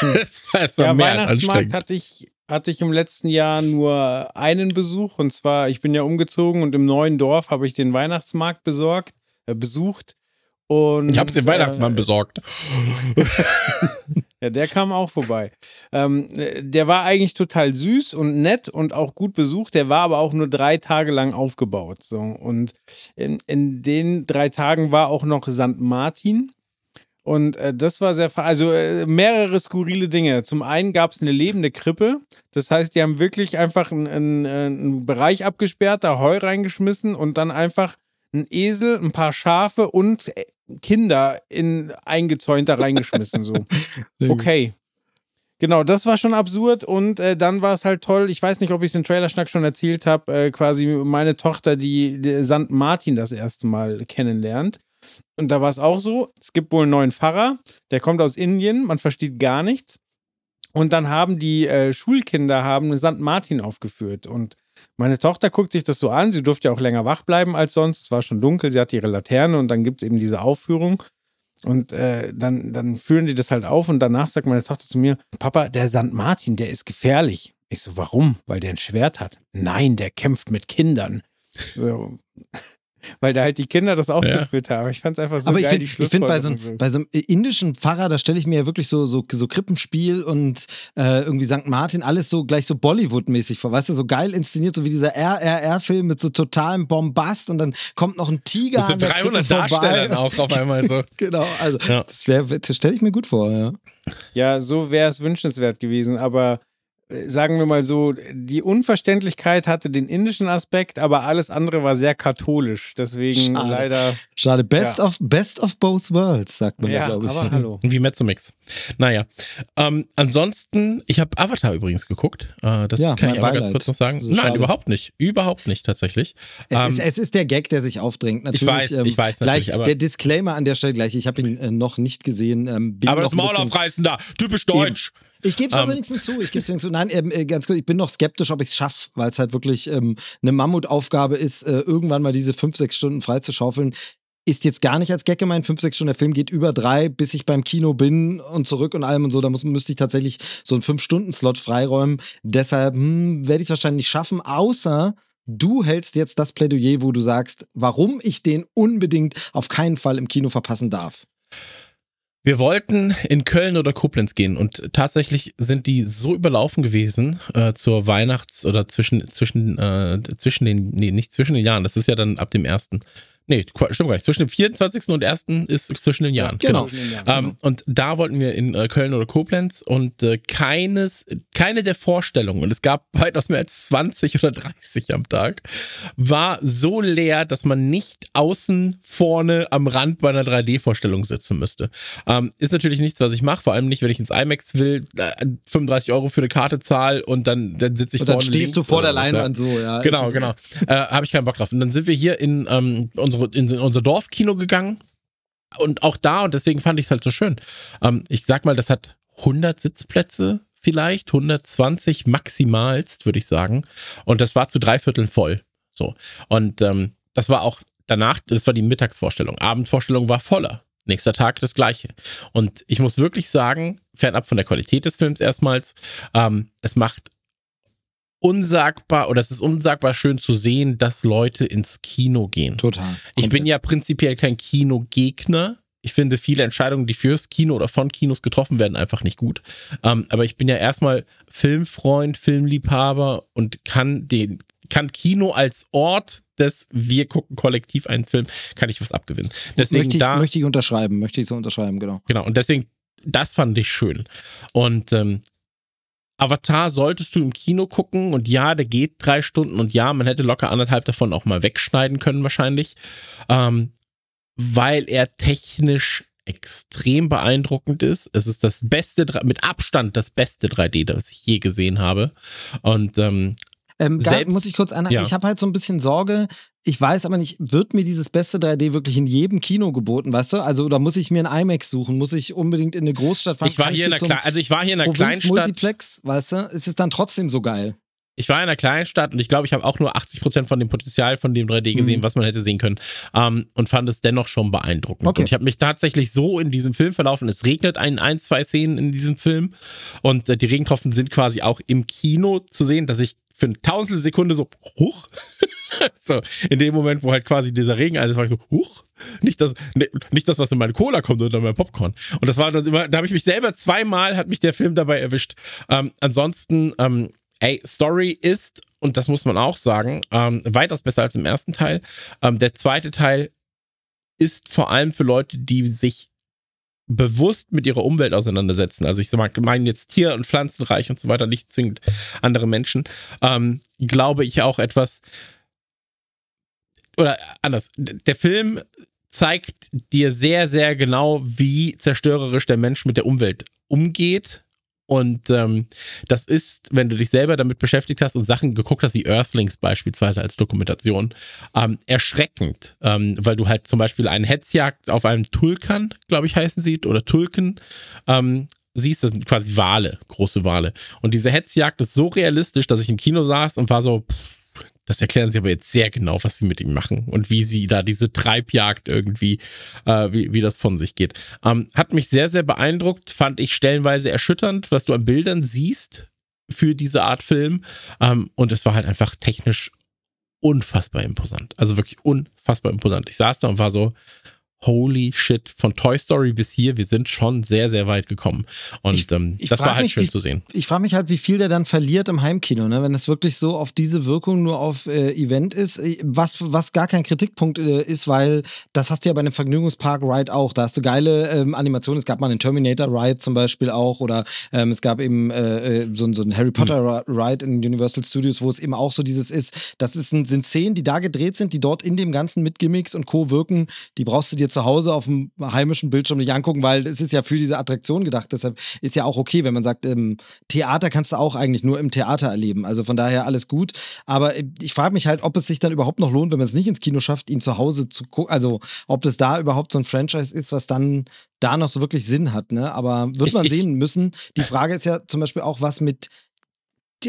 Das war, das war Ja, Weihnachtsmarkt hatte ich, hatte ich im letzten Jahr nur einen Besuch und zwar, ich bin ja umgezogen und im neuen Dorf habe ich den Weihnachtsmarkt besorgt, äh, besucht. Und, Ich hab's dem Weihnachtsmann äh, besorgt. Ja, der kam auch vorbei. Ähm, äh, der war eigentlich total süß und nett und auch gut besucht. Der war aber auch nur drei Tage lang aufgebaut. So. Und in, in den drei Tagen war auch noch St. Martin. Und äh, das war sehr, also äh, mehrere skurrile Dinge. Zum einen gab es eine lebende Krippe. Das heißt, die haben wirklich einfach einen, einen, einen Bereich abgesperrt, da Heu reingeschmissen und dann einfach einen Esel, ein paar Schafe und äh, Kinder in eingezäunt da reingeschmissen. So. [LAUGHS] Okay. Genau, das war schon absurd und äh, dann war es halt toll. Ich weiß nicht, ob ich es im Trailerschnack schon erzählt habe. Äh, quasi meine Tochter, die, die St. Martin das erste Mal kennenlernt. Und da war es auch so: Es gibt wohl einen neuen Pfarrer, der kommt aus Indien, man versteht gar nichts. Und dann haben die äh, Schulkinder haben St. Martin aufgeführt. Und meine Tochter guckt sich das so an. Sie durfte ja auch länger wach bleiben als sonst. Es war schon dunkel, sie hatte ihre Laterne und dann gibt es eben diese Aufführung. Und äh, dann, dann führen die das halt auf und danach sagt meine Tochter zu mir, Papa, der St. Martin, der ist gefährlich. Ich so, warum? Weil der ein Schwert hat. Nein, der kämpft mit Kindern. So. Weil da halt die Kinder das aufgeführt haben. Ich fand es einfach so aber geil, ich finde, die ich find, bei, so, einem- bei so einem indischen Pfarrer, da stelle ich mir ja wirklich so, so, so Krippenspiel und äh, irgendwie St. Martin, alles so gleich so Bollywood-mäßig vor. Weißt du, so geil inszeniert, so wie dieser RRR-Film mit so totalem Bombast und dann kommt noch ein Tiger Mit so an der 300 Krippe vorbei. Darstellern auch auf einmal so. [LAUGHS] Genau, also Ja. das, das stelle ich mir gut vor, ja. Ja, so wäre es wünschenswert gewesen, aber sagen wir mal so, die Unverständlichkeit hatte den indischen Aspekt, aber alles andere war sehr katholisch. Deswegen Schade. leider. Schade, best, Ja. of, best of both worlds, sagt man ja, Ja, glaube ich. aber hallo. Wie Mezzomix. Naja. Ähm, ansonsten, ich habe Avatar übrigens geguckt. Äh, das Ja, kann ich aber ganz Beileid. kurz noch sagen. So Nein, schade. überhaupt nicht. Überhaupt nicht tatsächlich. Es, Ähm, ist, es ist der Gag, der sich aufdrängt. Natürlich, weiß, ähm, ich weiß gleich, natürlich, aber- Der Disclaimer an der Stelle gleich, ich habe ihn äh, noch nicht gesehen. Ähm, bin aber noch das Maul aufreißen da. Typisch deutsch. Ich gebe es Ähm, wenigstens zu. Ich gebe es wenigstens zu. Nein, ähm, äh, ganz kurz, ich bin noch skeptisch, ob ich es schaffe, weil es halt wirklich ähm, eine Mammutaufgabe ist, äh, irgendwann mal diese fünf, sechs Stunden freizuschaufeln. Ist jetzt gar nicht als Gag gemeint, fünf, sechs Stunden. Der Film geht über drei, bis ich beim Kino bin und zurück und allem und so. Da muss, müsste ich tatsächlich so einen Fünf-Stunden-Slot freiräumen. Deshalb hm, werde ich es wahrscheinlich nicht schaffen, außer du hältst jetzt das Plädoyer, wo du sagst, warum ich den unbedingt auf keinen Fall im Kino verpassen darf. Wir wollten in Köln oder Koblenz gehen und tatsächlich sind die so überlaufen gewesen äh, zur Weihnachts- oder zwischen, zwischen, äh, zwischen den, nee, nicht zwischen den Jahren, das ist ja dann ab dem ersten. Nee, stimmt gar nicht. Zwischen dem 24. und 1. ist zwischen den Jahren. genau. Zwischen den Jahren. Ähm, und da wollten wir in äh, Köln oder Koblenz und äh, keines, keine der Vorstellungen, und es gab [LAUGHS] weitaus mehr als 20 oder 30 am Tag, war so leer, dass man nicht außen vorne am Rand bei einer 3D-Vorstellung sitzen müsste. Ähm, ist natürlich nichts, was ich mache, vor allem nicht, wenn ich ins IMAX will, äh, 35 Euro für eine Karte zahl und dann, dann sitze ich Und dann vorne stehst du vor der ja. Leinwand so, ja. Genau, genau. Äh, Habe ich keinen Bock drauf. Und dann sind wir hier in, ähm, unsere, in, unser Dorfkino gegangen. Und auch da, und deswegen fand ich es halt so schön. Ähm, ich sag mal, das hat 100 Sitzplätze vielleicht, 120 maximalst, würde ich sagen. Und das war zu drei Vierteln voll. So. Und ähm, das war auch danach, das war die Mittagsvorstellung. Abendvorstellung war voller. Nächster Tag das gleiche. Und ich muss wirklich sagen, fernab von der Qualität des Films erstmals, ähm, es macht unsagbar oder es ist unsagbar schön zu sehen, dass Leute ins Kino gehen. Total. Ich bin ja prinzipiell kein Kinogegner. Ich finde viele Entscheidungen, die fürs Kino oder von Kinos getroffen werden, einfach nicht gut. Ähm, aber ich bin ja erstmal Filmfreund, Filmliebhaber und kann den, kann Kino als Ort des wir gucken kollektiv einen Film, kann ich was abgewinnen. Deswegen möchte, ich, da, möchte ich unterschreiben, möchte ich so unterschreiben, genau. Genau, und deswegen, das fand ich schön. Und ähm, Avatar solltest du im Kino gucken und ja, der geht drei Stunden und ja, man hätte locker anderthalb davon auch mal wegschneiden können wahrscheinlich, ähm, weil er technisch extrem beeindruckend ist. Es ist das beste, mit Abstand das beste 3D, das ich je gesehen habe. Und ähm, Ähm, Selbst- muss ich kurz anhaken. Ja. Ich habe halt so ein bisschen Sorge. Ich weiß aber nicht, wird mir dieses beste 3D wirklich in jedem Kino geboten, weißt du? Also, da muss ich mir ein IMAX suchen, muss ich unbedingt in eine Großstadt fahren. ich war hier in so also ich war hier in einer Kleinstadt. Provinz-Multiplex, weißt du? Ist es dann trotzdem so geil? Ich war in einer Kleinstadt und ich glaube, ich habe auch nur 80% von dem Potenzial von dem 3D gesehen, Mhm. was man hätte sehen können. Ähm, und fand es dennoch schon beeindruckend. Okay. Und ich habe mich tatsächlich so in diesem Film verlaufen. Es regnet ein, ein, zwei Szenen in diesem Film. Und äh, die Regentropfen sind quasi auch im Kino zu sehen, dass ich für eine Tausendstel Sekunde so, huch. [LAUGHS] so, in dem Moment, wo halt quasi dieser Regen, also war ich so, huch. Nicht das, ne, nicht das, was in meine Cola kommt oder in mein Popcorn. Und das war dann immer, da habe ich mich selber zweimal, hat mich der Film dabei erwischt. Ähm, ansonsten, ähm, ey, Story ist, und das muss man auch sagen, ähm, weitaus besser als im ersten Teil. Ähm, der zweite Teil ist vor allem für Leute, die sich bewusst mit ihrer Umwelt auseinandersetzen. Also ich sag- meine jetzt Tier- und Pflanzenreich und so weiter, nicht zwingend andere Menschen. Ähm, glaube ich auch etwas, oder anders, der Film zeigt dir sehr, sehr genau, wie zerstörerisch der Mensch mit der Umwelt umgeht. Und ähm, das ist, wenn du dich selber damit beschäftigt hast und Sachen geguckt hast, wie Earthlings beispielsweise als Dokumentation, ähm, erschreckend, ähm, weil du halt zum Beispiel eine Hetzjagd auf einem Tulkan, glaube ich, heißen sie, oder Tulken, ähm, siehst, das sind quasi Wale, große Wale. Und diese Hetzjagd ist so realistisch, dass ich im Kino saß und war so, pff, das erklären sie aber jetzt sehr genau, was sie mit ihm machen und wie sie da diese Treibjagd irgendwie, äh, wie, wie das von sich geht. Ähm, hat mich sehr, sehr beeindruckt, fand ich stellenweise erschütternd, was du an Bildern siehst für diese Art Film. Ähm, und es war halt einfach technisch unfassbar imposant. Also wirklich unfassbar imposant. Ich saß da und war so, holy shit, von Toy Story bis hier, wir sind schon sehr, sehr weit gekommen. Und Ich- ähm, ich das war halt mich, schön wie- zu sehen. Ich frage mich halt, wie viel der dann verliert im Heimkino, ne? wenn es wirklich so auf diese Wirkung nur auf äh, Event ist, äh, was, was gar kein Kritikpunkt äh, ist, weil das hast du ja bei einem Vergnügungspark-Ride auch. Da hast du geile ähm, Animationen. Es gab mal einen Terminator-Ride zum Beispiel auch oder ähm, es gab eben äh, äh, so, so ein Harry Potter-Ride in Universal Studios, wo es eben auch so dieses ist, das ist sind Szenen, die da gedreht sind, die dort in dem Ganzen mit Gimmicks und Co. wirken, die brauchst du dir zu Hause auf dem heimischen Bildschirm nicht angucken, weil es ist ja für diese Attraktion gedacht. Deshalb ist ja auch okay, wenn man sagt, ähm, Theater kannst du auch eigentlich nur im Theater erleben. Also von daher alles gut. Aber äh, ich frage mich halt, ob es sich dann überhaupt noch lohnt, wenn man es nicht ins Kino schafft, ihn zu Hause zu gucken. Also ob das da überhaupt so ein Franchise ist, was dann da noch so wirklich Sinn hat. Ne? Aber wird man ich- sehen müssen. Die Frage ist ja zum Beispiel auch, was mit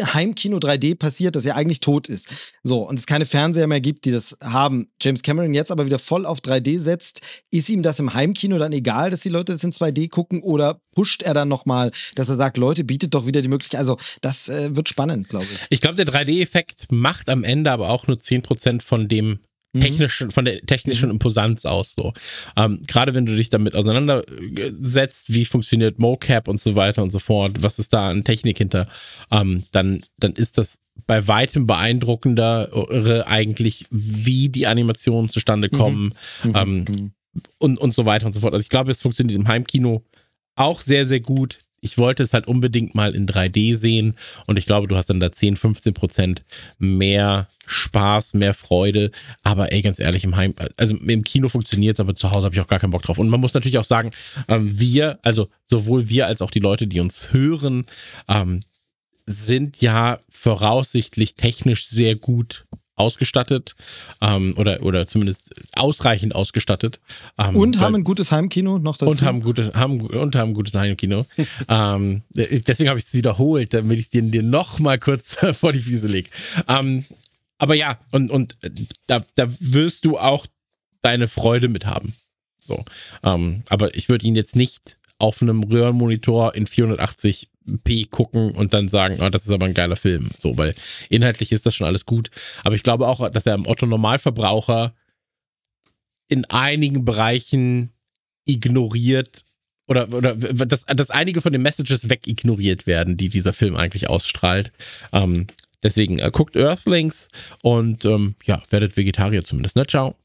Heimkino 3D passiert, das ja eigentlich tot ist. So, und es keine Fernseher mehr gibt, die das haben. James Cameron jetzt aber wieder voll auf 3D setzt. Ist ihm das im Heimkino dann egal, dass die Leute das in 2D gucken oder pusht er dann nochmal, dass er sagt, Leute, bietet doch wieder die Möglichkeit. Also, das äh, wird spannend, glaube ich. Ich glaube, der 3D-Effekt macht am Ende aber auch nur 10% von dem technischen, von der technischen Imposanz aus. So. Ähm, Gerade wenn du dich damit auseinandersetzt, wie funktioniert MoCap und so weiter und so fort, was ist da an Technik hinter, ähm, dann, dann ist das bei weitem beeindruckender eigentlich, wie die Animationen zustande kommen ähm, und, und so weiter und so fort. Also ich glaube, es funktioniert im Heimkino auch sehr, sehr gut. Ich wollte es halt unbedingt mal in 3D sehen und ich glaube, du hast dann da 10, 15 Prozent mehr Spaß, mehr Freude. Aber ey, ganz ehrlich, im Heim, also im Kino funktioniert es, aber zu Hause habe ich auch gar keinen Bock drauf. Und man muss natürlich auch sagen, ähm, wir, also sowohl wir als auch die Leute, die uns hören, ähm, sind ja voraussichtlich technisch sehr gut ausgestattet ähm, oder, oder zumindest ausreichend ausgestattet. Ähm, Und weil- haben ein gutes Heimkino noch dazu. und haben gutes, haben, und haben gutes Heimkino. [LAUGHS] ähm, deswegen habe ich es wiederholt, damit ich es dir, dir noch mal kurz [LAUGHS] vor die Füße lege. Ähm, aber ja, und, und da, da wirst du auch deine Freude mit haben. So. Ähm, aber ich würde ihn jetzt nicht auf einem Röhrenmonitor in 480p gucken und dann sagen, oh, das ist aber ein geiler Film. So, weil inhaltlich ist das schon alles gut. Aber ich glaube auch, dass er am Otto Normalverbraucher in einigen Bereichen ignoriert oder, oder dass, dass einige von den Messages wegignoriert werden, die dieser Film eigentlich ausstrahlt. Ähm, deswegen äh, guckt Earthlings und ähm, ja, werdet Vegetarier zumindest. Ne? Ciao.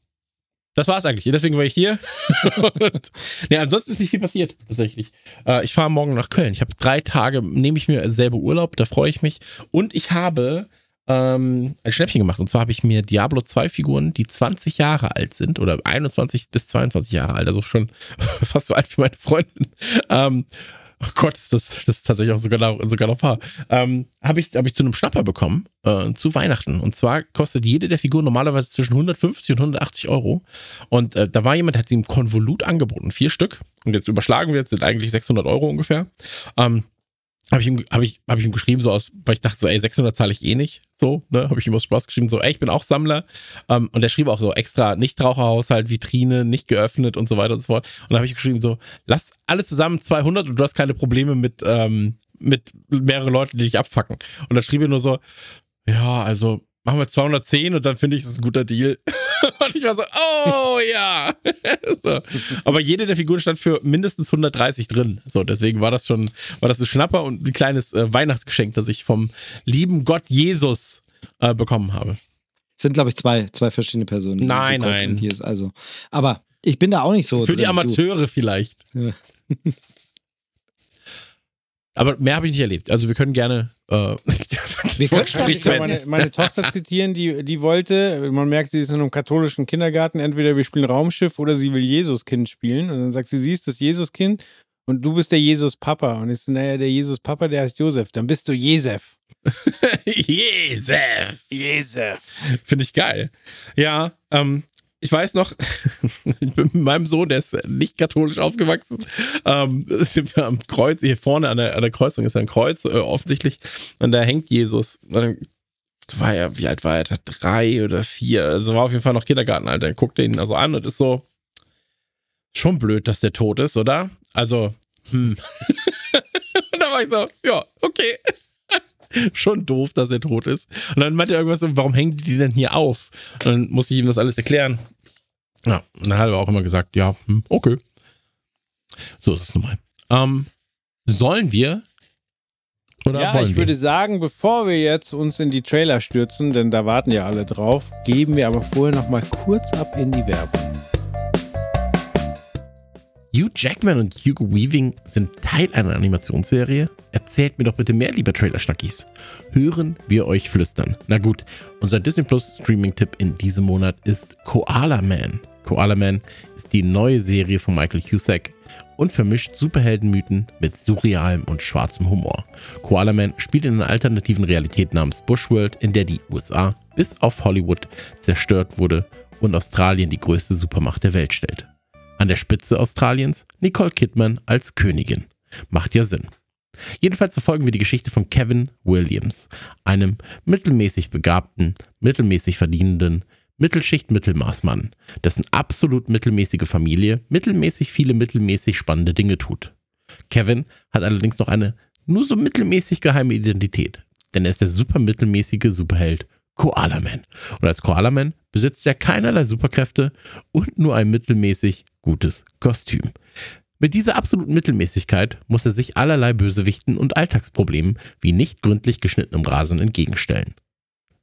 Das war's eigentlich. Deswegen war ich hier. [LAUGHS] nee, ansonsten ist nicht viel passiert, tatsächlich. Äh, ich fahre morgen nach Köln. Ich habe drei Tage, nehme ich mir selber Urlaub, da freue ich mich. Und ich habe ähm, ein Schnäppchen gemacht. Und zwar habe ich mir Diablo 2 Figuren, die 20 Jahre alt sind oder 21 bis 22 Jahre alt, also schon [LAUGHS] fast so alt wie meine Freundin. Ähm, oh Gott, ist das, das ist tatsächlich auch sogar noch, sogar noch paar. Ähm, habe ich, hab ich zu einem Schnapper bekommen, äh, zu Weihnachten. Und zwar kostet jede der Figuren normalerweise zwischen 150 und 180 Euro. Und äh, da war jemand, hat sie im Konvolut angeboten, vier Stück. Und jetzt überschlagen wir jetzt, sind eigentlich 600 Euro ungefähr. Ähm, habe ich, ihm, hab ich, hab ich ihm geschrieben, so aus, weil ich dachte so, ey, 600 zahle ich eh nicht. So, ne, habe ich ihm aus Spaß geschrieben, so, ey, ich bin auch Sammler. Ähm, und er schrieb auch so extra Nichtraucherhaushalt, Vitrine, nicht geöffnet und so weiter und so fort. Und dann habe ich geschrieben, so, lass alles zusammen 200 und du hast keine Probleme mit, ähm, mit mehreren Leuten, die dich abfacken. Und dann schrieb er nur so, ja, also machen wir 210 und dann finde ich, es ist ein guter Deal. [LAUGHS] und ich war so, oh ja. [LAUGHS] so. Aber jede der Figuren stand für mindestens 130 drin. So, deswegen war das schon, war das ein Schnapper und ein kleines äh, Weihnachtsgeschenk, das ich vom lieben Gott Jesus äh, bekommen habe. Sind, glaube ich, zwei, zwei verschiedene Personen. Nein, nein. Hier ist also. Aber ich bin da auch nicht so. Für die Amateure du. vielleicht. Ja. Aber mehr habe ich nicht erlebt. Also wir können gerne. Äh, [LAUGHS] wir können, ich kann meine, meine, [LAUGHS] Tochter zitieren, die, die wollte, man merkt, sie ist in einem katholischen Kindergarten, entweder wir spielen Raumschiff oder sie will Jesuskind spielen. Und dann sagt sie, sie ist das Jesuskind und du bist der Jesus-Papa. Und ich so, naja, der Jesus-Papa, der heißt Josef. Dann bist du Jesef. [LAUGHS] Jesef. Jesef. Finde ich geil. Ja, ähm, ich weiß noch, [LAUGHS] ich bin mit meinem Sohn, der ist nicht katholisch aufgewachsen, ähm, sind wir am Kreuz, hier vorne an der, an der Kreuzung ist ein Kreuz, äh, offensichtlich, und da hängt Jesus. Und dann war er, wie alt war er? Drei oder vier. Also war auf jeden Fall noch Kindergartenalter. Er ihn also an und ist so, schon blöd, dass der tot ist, oder? Also, hm. und [LAUGHS] da war ich so, ja, okay. [LAUGHS] schon doof, dass er tot ist. Und dann meinte er irgendwas so, warum hängen die denn hier auf? Und dann musste ich ihm das alles erklären. Ja, und dann hat er auch immer gesagt, ja, hm, okay. So ist es nun mal. Ähm, sollen wir oder ja, ich wir? würde sagen, bevor wir jetzt uns in die Trailer stürzen, denn da warten ja alle drauf, geben wir aber vorher noch mal kurz ab in die Werbung. Hugh Jackman und Hugo Weaving sind Teil einer Animationsserie? Erzählt mir doch bitte mehr, lieber Trailer-Schnackis. Hören wir euch flüstern. Na gut, unser Disney Plus Streaming-Tipp in diesem Monat ist Koala Man. Koala Man ist die neue Serie von Michael Cusack und vermischt Superheldenmythen mit surrealem und schwarzem Humor. Koala Man spielt in einer alternativen Realität namens Bushworld, in der die USA bis auf Hollywood zerstört wurde und Australien die größte Supermacht der Welt stellt. An der Spitze Australiens Nicole Kidman als Königin. Macht ja Sinn. Jedenfalls verfolgen wir die Geschichte von Kevin Williams, einem mittelmäßig begabten, mittelmäßig verdienenden, Mittelschicht-Mittelmaßmann, dessen absolut mittelmäßige Familie mittelmäßig viele mittelmäßig spannende Dinge tut. Kevin hat allerdings noch eine nur so mittelmäßig geheime Identität, denn er ist der super mittelmäßige Superheld Koala Man. Und als Koala Man besitzt er keinerlei Superkräfte und nur ein mittelmäßig gutes Kostüm. Mit dieser absoluten Mittelmäßigkeit muss er sich allerlei Bösewichten und Alltagsproblemen wie nicht gründlich geschnittenem Rasen entgegenstellen.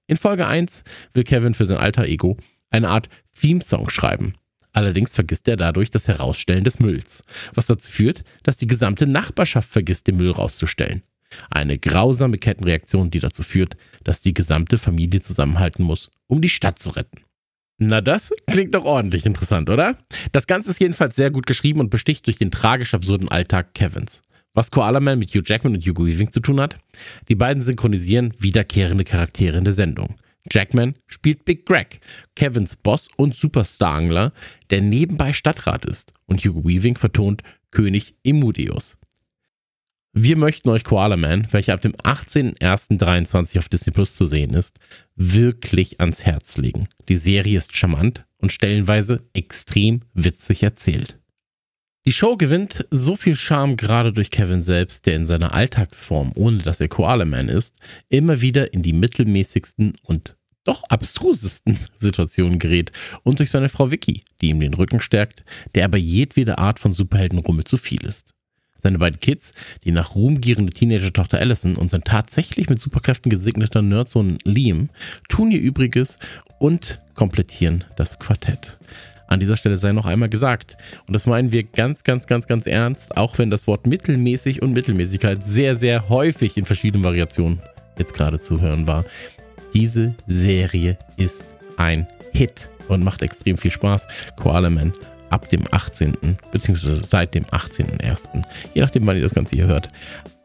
In Folge 1 will Kevin für sein alter Ego eine Art Theme-Song schreiben. Allerdings vergisst er dadurch das Herausstellen des Mülls, was dazu führt, dass die gesamte Nachbarschaft vergisst, den Müll rauszustellen. Eine grausame Kettenreaktion, die dazu führt, dass die gesamte Familie zusammenhalten muss, um die Stadt zu retten. Na, das klingt doch ordentlich interessant, oder? Das Ganze ist jedenfalls sehr gut geschrieben und besticht durch den tragisch absurden Alltag Kevins. Was Koala Man mit Hugh Jackman und Hugo Weaving zu tun hat? Die beiden synchronisieren wiederkehrende Charaktere in der Sendung. Jackman spielt Big Greg, Kevins Boss und Superstar-Angler, der nebenbei Stadtrat ist. Und Hugo Weaving vertont König Emudius. Wir möchten euch Koala Man, welcher ab dem 18.01.23 auf Disney Plus zu sehen ist, wirklich ans Herz legen. Die Serie ist charmant und stellenweise extrem witzig erzählt. Die Show gewinnt so viel Charme gerade durch Kevin selbst, der in seiner Alltagsform, ohne dass er Koala Man ist, immer wieder in die mittelmäßigsten und doch abstrusesten [LAUGHS] Situationen gerät und durch seine Frau Vicky, die ihm den Rücken stärkt, der aber jedwede Art von Superheldenrummel zu viel ist. Seine beiden Kids, die nach Ruhm gierende Teenager-Tochter Allison und sein tatsächlich mit Superkräften gesegneter Nerdsohn Liam, tun ihr Übriges und komplettieren das Quartett. An dieser Stelle sei noch einmal gesagt, und das meinen wir ganz, ganz, ganz, ganz ernst, auch wenn das Wort mittelmäßig und Mittelmäßigkeit sehr, sehr häufig in verschiedenen Variationen jetzt gerade zu hören war. Diese Serie ist ein Hit und macht extrem viel Spaß. Koala Man ab dem 18. beziehungsweise seit dem 18.01. Je nachdem, wann ihr das Ganze hier hört,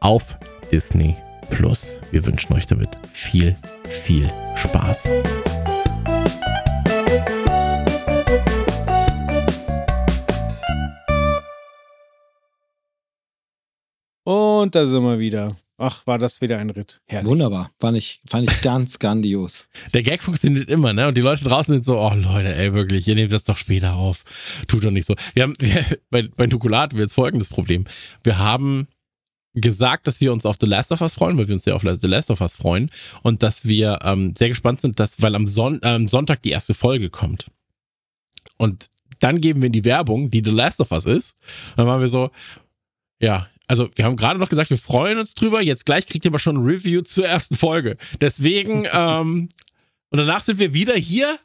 auf Disney Plus. Wir wünschen euch damit viel, viel Spaß. Und da sind wir wieder. Ach, war das wieder ein Ritt. Herrlich. Wunderbar. Fand ich, fand ich ganz [LAUGHS] grandios. Der Gag funktioniert immer, ne? Und die Leute draußen sind so, oh Leute, ey, wirklich, ihr nehmt das doch später auf. Tut doch nicht so. Wir haben, [LAUGHS] wir, bei, bei Nukulat haben wir jetzt folgendes Problem. Wir haben gesagt, dass wir uns auf The Last of Us freuen, weil wir uns sehr auf The Last of Us freuen und dass wir ähm, sehr gespannt sind, dass, weil am Son äh, Sonntag die erste Folge kommt. Und dann geben wir in die Werbung, die The Last of Us ist. Dann waren wir so, ja, also wir haben gerade noch gesagt, wir freuen uns drüber. Jetzt gleich kriegt ihr aber schon ein Review zur ersten Folge. Deswegen, [LAUGHS] ähm, und danach sind wir wieder hier,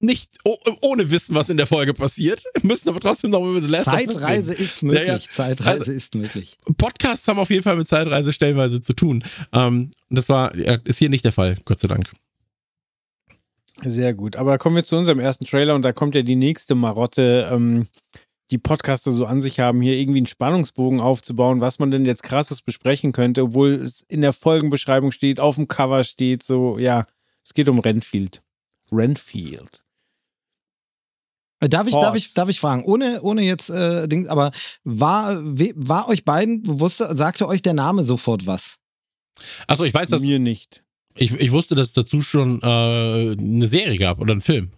nicht oh, ohne Wissen, was in der Folge passiert, müssen aber trotzdem noch über The Last Zeitreise ist möglich. Ja, ja. Zeitreise also, ist möglich. Podcasts haben auf jeden Fall mit Zeitreise stellenweise zu tun. Ähm, das war, ja, ist hier nicht der Fall, Gott sei Dank. Sehr gut. Aber kommen wir zu unserem ersten Trailer und da kommt ja die nächste Marotte. Ähm, die Podcaster so an sich haben, hier irgendwie einen Spannungsbogen aufzubauen, was man denn jetzt krasses besprechen könnte, obwohl es in der Folgenbeschreibung steht, auf dem Cover steht, so, ja, es geht um Renfield. Renfield. Darf ich, darf ich, darf ich fragen, ohne, ohne jetzt, äh, Ding, aber war, war euch beiden, wusste, sagte euch der Name sofort was? Achso, ich weiß das. Mir nicht. Ich, ich wusste, dass es dazu schon äh, eine Serie gab oder einen Film.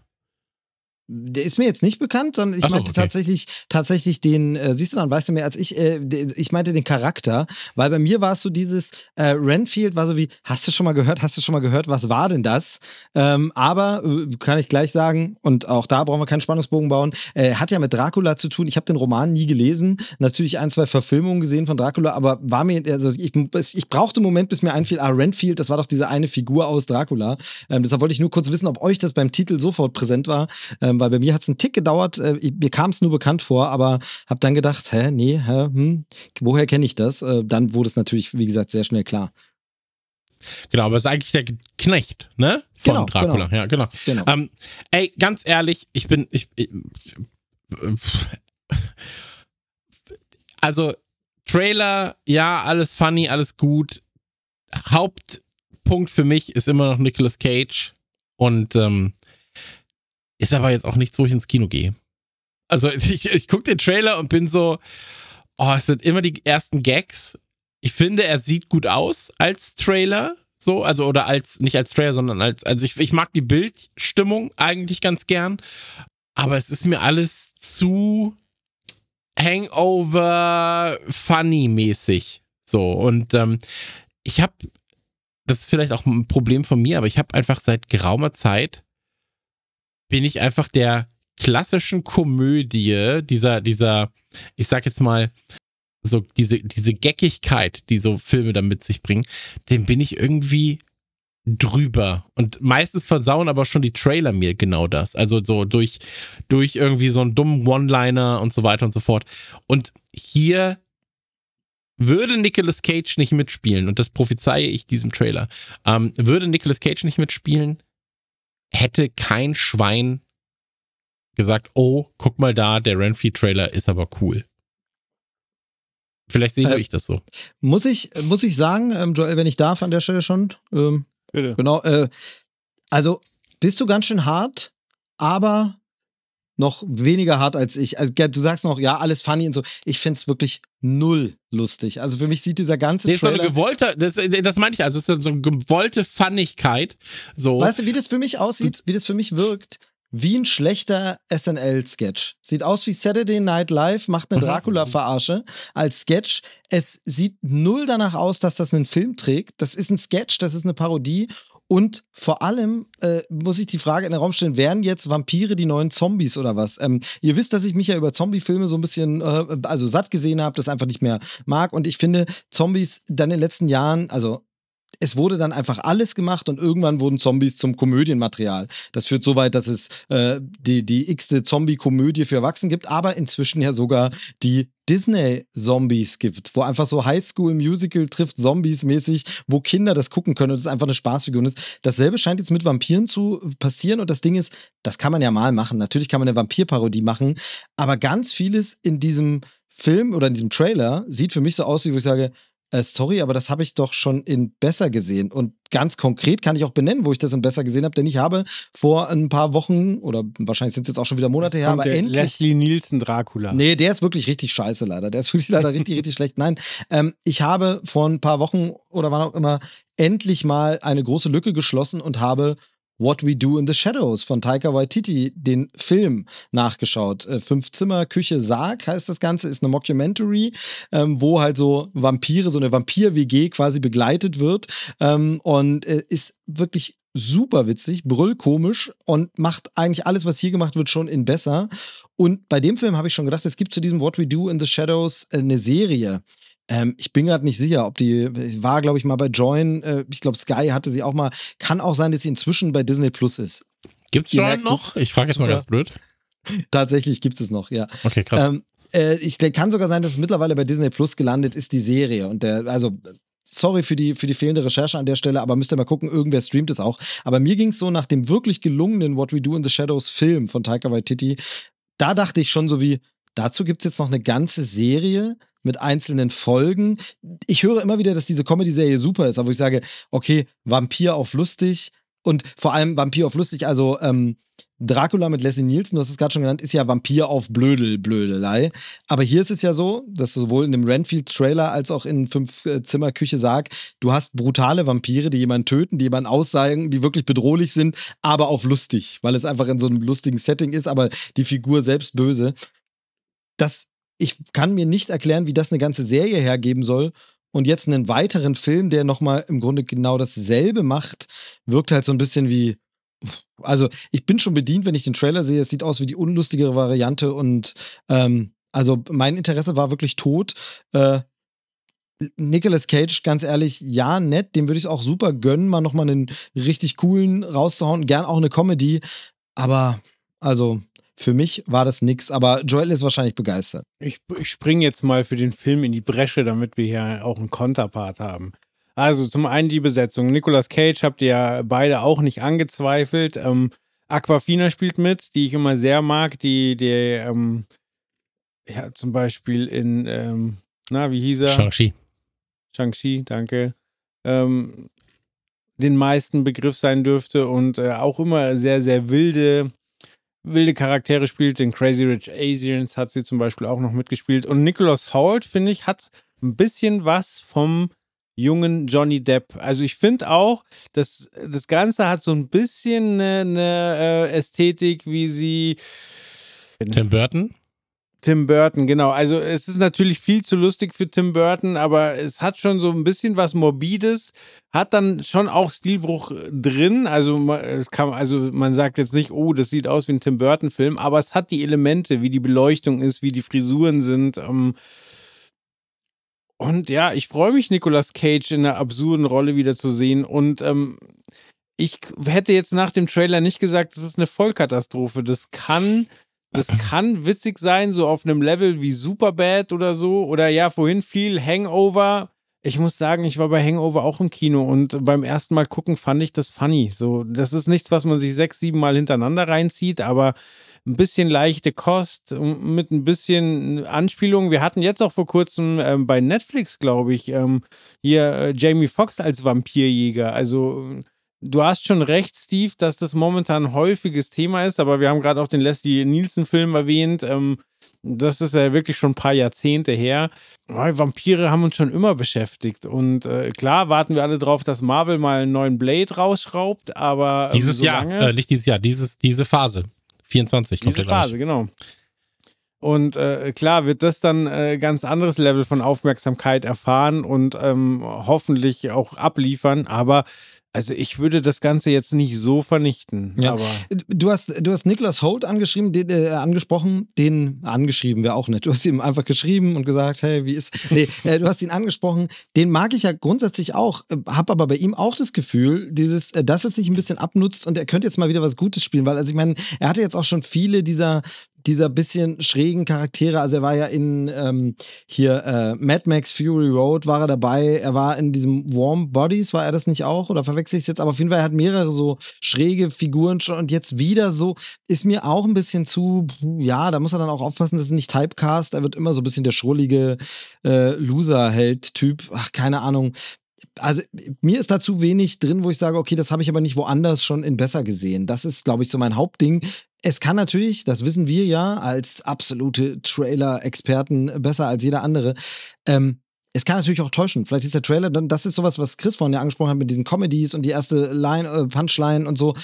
Der ist mir jetzt nicht bekannt, sondern ich so, meinte okay. tatsächlich, tatsächlich den, äh, siehst du, dann weißt du mehr als ich, äh, ich meinte den Charakter, weil bei mir war es so dieses, äh, Renfield war so wie, hast du schon mal gehört, hast du schon mal gehört, was war denn das? Ähm, aber, äh, kann ich gleich sagen, und auch da brauchen wir keinen Spannungsbogen bauen, äh, hat ja mit Dracula zu tun, ich habe den Roman nie gelesen, natürlich ein, zwei Verfilmungen gesehen von Dracula, aber war mir, also ich, ich brauchte einen Moment, bis mir einfiel, ah, Renfield, das war doch diese eine Figur aus Dracula, ähm, deshalb wollte ich nur kurz wissen, ob euch das beim Titel sofort präsent war, ähm, weil bei mir hat es einen Tick gedauert, äh, mir kam es nur bekannt vor, aber habe dann gedacht, hä, nee, hä, hm, woher kenne ich das? Äh, dann wurde es natürlich, wie gesagt, sehr schnell klar. Genau, aber es ist eigentlich der Knecht, ne? Von genau, Dracula. Genau. Ja, genau. genau. Ähm, ey, ganz ehrlich, ich bin, ich, ich also Trailer, ja, alles funny, alles gut. Hauptpunkt für mich ist immer noch Nicolas Cage und ähm, ist aber jetzt auch nichts, wo ich ins Kino gehe. Also [LAUGHS] ich, ich gucke den Trailer und bin so, oh, es sind immer die ersten Gags. Ich finde, er sieht gut aus als Trailer. So, also, oder als, nicht als Trailer, sondern als, also ich, ich mag die Bildstimmung eigentlich ganz gern. Aber es ist mir alles zu Hangover funny mäßig. So, und ähm, ich habe, das ist vielleicht auch ein Problem von mir, aber ich habe einfach seit geraumer Zeit bin ich einfach der klassischen Komödie, dieser, dieser, ich sag jetzt mal, so diese, diese Geckigkeit, die so Filme dann mit sich bringen, dem bin ich irgendwie drüber. Und meistens versauen aber schon die Trailer mir genau das. Also so durch, durch irgendwie so einen dummen One-Liner und so weiter und so fort. Und hier würde Nicolas Cage nicht mitspielen, und das prophezeie ich diesem Trailer, ähm, würde Nicolas Cage nicht mitspielen, hätte kein Schwein gesagt, oh, guck mal da, der Renfrey-Trailer ist aber cool. Vielleicht sehe äh, ich das so. Muss ich, muss ich sagen, ähm, Joel, wenn ich darf an der Stelle schon. Ähm, Bitte. Genau. Äh, also bist du ganz schön hart, aber noch weniger hart als ich. Also du sagst noch, ja, alles funny und so. Ich finde es wirklich null lustig. Also für mich sieht dieser ganze nee, Trailer... Ist so eine gewollte, das, das meine ich, also es ist so eine gewollte Funnigkeit. So. Weißt du, wie das für mich aussieht, wie das für mich wirkt? Wie ein schlechter SNL-Sketch. Sieht aus wie Saturday Night Live, macht eine mhm. Dracula-Verarsche als Sketch. Es sieht null danach aus, dass das einen Film trägt. Das ist ein Sketch, das ist eine Parodie Und vor allem äh, muss ich die Frage in den Raum stellen, wären jetzt Vampire die neuen Zombies oder was? Ähm, ihr wisst, dass ich mich ja über Zombie-Filme so ein bisschen, äh, also satt gesehen habe, das einfach nicht mehr mag. Und ich finde Zombies dann in den letzten Jahren, also es wurde dann einfach alles gemacht und irgendwann wurden Zombies zum Komödienmaterial. Das führt so weit, dass es äh, die, die x-te Zombie-Komödie für Erwachsene gibt, aber inzwischen ja sogar die Disney-Zombies gibt, wo einfach so Highschool-Musical trifft Zombies mäßig, wo Kinder das gucken können und es einfach eine Spaßfigur ist. Dasselbe scheint jetzt mit Vampiren zu passieren und das Ding ist, das kann man ja mal machen. Natürlich kann man eine Vampirparodie machen, aber ganz vieles in diesem Film oder in diesem Trailer sieht für mich so aus, wie ich sage, äh, sorry, aber das habe ich doch schon in Besser gesehen. Und ganz konkret kann ich auch benennen, wo ich das in Besser gesehen habe, denn ich habe vor ein paar Wochen oder wahrscheinlich sind es jetzt auch schon wieder Monate her, aber endlich. Leslie Nielsen Dracula. Nee, der ist wirklich richtig scheiße leider. Der ist wirklich [LAUGHS] leider richtig, richtig schlecht. Nein, ähm, ich habe vor ein paar Wochen oder wann auch immer endlich mal eine große Lücke geschlossen und habe What We Do in the Shadows von Taika Waititi, den Film, nachgeschaut. Äh, Fünf Zimmer, Küche, Sarg heißt das Ganze, ist eine Mockumentary, ähm, wo halt so Vampire, so eine Vampir-WG quasi begleitet wird ähm, und äh, ist wirklich super witzig, brüllkomisch und macht eigentlich alles, was hier gemacht wird, schon in besser. Und bei dem Film habe ich schon gedacht, es gibt zu diesem What We Do in the Shadows äh, eine Serie. Ähm, ich bin gerade nicht sicher, ob die war, glaube ich, mal bei Join. Äh, ich glaube, Sky hatte sie auch mal. Kann auch sein, dass sie inzwischen bei Disney Plus ist. Gibt's schon noch? Ich frage jetzt mal ganz blöd. Tatsächlich gibt es noch, ja. Okay, krass. Ähm, äh, ich kann sogar sein, dass es mittlerweile bei Disney Plus gelandet ist, die Serie. Und der, also sorry für die, für die fehlende Recherche an der Stelle, aber müsst ihr mal gucken, irgendwer streamt es auch. Aber mir ging es so nach dem wirklich gelungenen What We Do in the Shadows Film von Taika Waititi, da dachte ich schon so wie, dazu gibt es jetzt noch eine ganze Serie mit einzelnen Folgen. Ich höre immer wieder, dass diese Comedy-Serie super ist, aber ich sage, okay, Vampir auf lustig und vor allem Vampir auf lustig, also ähm, Dracula mit Leslie Nielsen, du hast es gerade schon genannt, ist ja Vampir auf Blödel, Blödelei. Aber hier ist es ja so, dass sowohl in dem Renfield-Trailer als auch in Fünf-Zimmer-Küche sagt, du hast brutale Vampire, die jemanden töten, die jemanden aussagen, die wirklich bedrohlich sind, aber auf lustig, weil es einfach in so einem lustigen Setting ist, aber die Figur selbst böse. Das ich kann mir nicht erklären, wie das eine ganze Serie hergeben soll. Und jetzt einen weiteren Film, der nochmal im Grunde genau dasselbe macht, wirkt halt so ein bisschen wie. Also, ich bin schon bedient, wenn ich den Trailer sehe. Es sieht aus wie die unlustigere Variante und ähm, also mein Interesse war wirklich tot. Äh, Nicolas Cage, ganz ehrlich, ja, nett, dem würde ich es auch super gönnen, mal nochmal einen richtig coolen rauszuhauen, gern auch eine Comedy. Aber, also, für mich war das nix, aber Joel ist wahrscheinlich begeistert. Ich, ich springe jetzt mal für den Film in die Bresche, damit wir hier auch einen Konterpart haben. Also zum einen die Besetzung. Nicolas Cage habt ihr ja beide auch nicht angezweifelt. Ähm, Aquafina spielt mit, die ich immer sehr mag, die, die ähm, ja, zum Beispiel in, ähm, na, wie hieß er? Shang-Chi. Shang-Chi, danke. Ähm, den meisten Begriff sein dürfte und äh, auch immer sehr, sehr wilde wilde Charaktere spielt. Den Crazy Rich Asians hat sie zum Beispiel auch noch mitgespielt. Und Nicholas Hoult, finde ich, hat ein bisschen was vom jungen Johnny Depp. Also ich finde auch, dass das Ganze hat so ein bisschen eine, eine äh, Ästhetik, wie sie Tim Burton? Tim Burton, genau. Also es ist natürlich viel zu lustig für Tim Burton, aber es hat schon so ein bisschen was Morbides, hat dann schon auch Stilbruch drin. Also es kann, also man sagt jetzt nicht, oh, das sieht aus wie ein Tim Burton-Film, aber es hat die Elemente, wie die Beleuchtung ist, wie die Frisuren sind. Ähm und ja, ich freue mich, Nicolas Cage in einer absurden Rolle wieder zu sehen. Und ähm, ich hätte jetzt nach dem Trailer nicht gesagt, das ist eine Vollkatastrophe. Das kann das kann witzig sein, so auf einem Level wie Superbad oder so. Oder ja, vorhin viel Hangover. Ich muss sagen, ich war bei Hangover auch im Kino und beim ersten Mal gucken fand ich das funny. So, das ist nichts, was man sich sechs, sieben Mal hintereinander reinzieht, aber ein bisschen leichte Kost mit ein bisschen Anspielung. Wir hatten jetzt auch vor kurzem ähm, bei Netflix, glaube ich, ähm, hier äh, Jamie Foxx als Vampirjäger. Also Du hast schon recht, Steve, dass das momentan ein häufiges Thema ist, aber wir haben gerade auch den Leslie Nielsen-Film erwähnt. Ähm, das ist ja wirklich schon ein paar Jahrzehnte her. Vampire haben uns schon immer beschäftigt. Und äh, klar warten wir alle drauf, dass Marvel mal einen neuen Blade rausschraubt, aber. Ähm, dieses so Jahr, äh, nicht dieses Jahr, dieses, diese Phase. 24 kommt Diese Phase, genau. Und äh, klar wird das dann äh, ganz anderes Level von Aufmerksamkeit erfahren und ähm, hoffentlich auch abliefern. Aber Also ich würde das Ganze jetzt nicht so vernichten, Ja. aber Du hast, du hast Nicholas Holt angeschrieben, den, äh, angesprochen, den angeschrieben wäre auch nett. Du hast ihm einfach geschrieben und gesagt, hey, wie ist. [LAUGHS] Nee, äh, du hast ihn angesprochen. Den mag ich ja grundsätzlich auch, äh, habe aber bei ihm auch das Gefühl, dieses, äh, dass es sich ein bisschen abnutzt und er könnte jetzt mal wieder was Gutes spielen, weil, also ich meine, er hatte jetzt auch schon viele dieser dieser bisschen schrägen Charaktere, also er war ja in ähm, hier äh, Mad Max Fury Road war er dabei, er war in diesem Warm Bodies, war er das nicht auch oder verwechsel ich es jetzt, aber auf jeden Fall er hat mehrere so schräge Figuren schon und jetzt wieder so ist mir auch ein bisschen zu, ja, da muss er dann auch aufpassen, dass er nicht Typecast, er wird immer so ein bisschen der schrullige äh, Loser-Held-Typ, ach, keine Ahnung. Also mir ist da zu wenig drin, wo ich sage, okay, das habe ich aber nicht woanders schon in besser gesehen. Das ist, glaube ich, so mein Hauptding. Es kann natürlich, das wissen wir ja als absolute Trailer-Experten besser als jeder andere, ähm, es kann natürlich auch täuschen. Vielleicht ist der Trailer dann, das ist sowas, was Chris vorhin ja angesprochen hat mit diesen Comedies und die erste Line, äh, Punchline und so.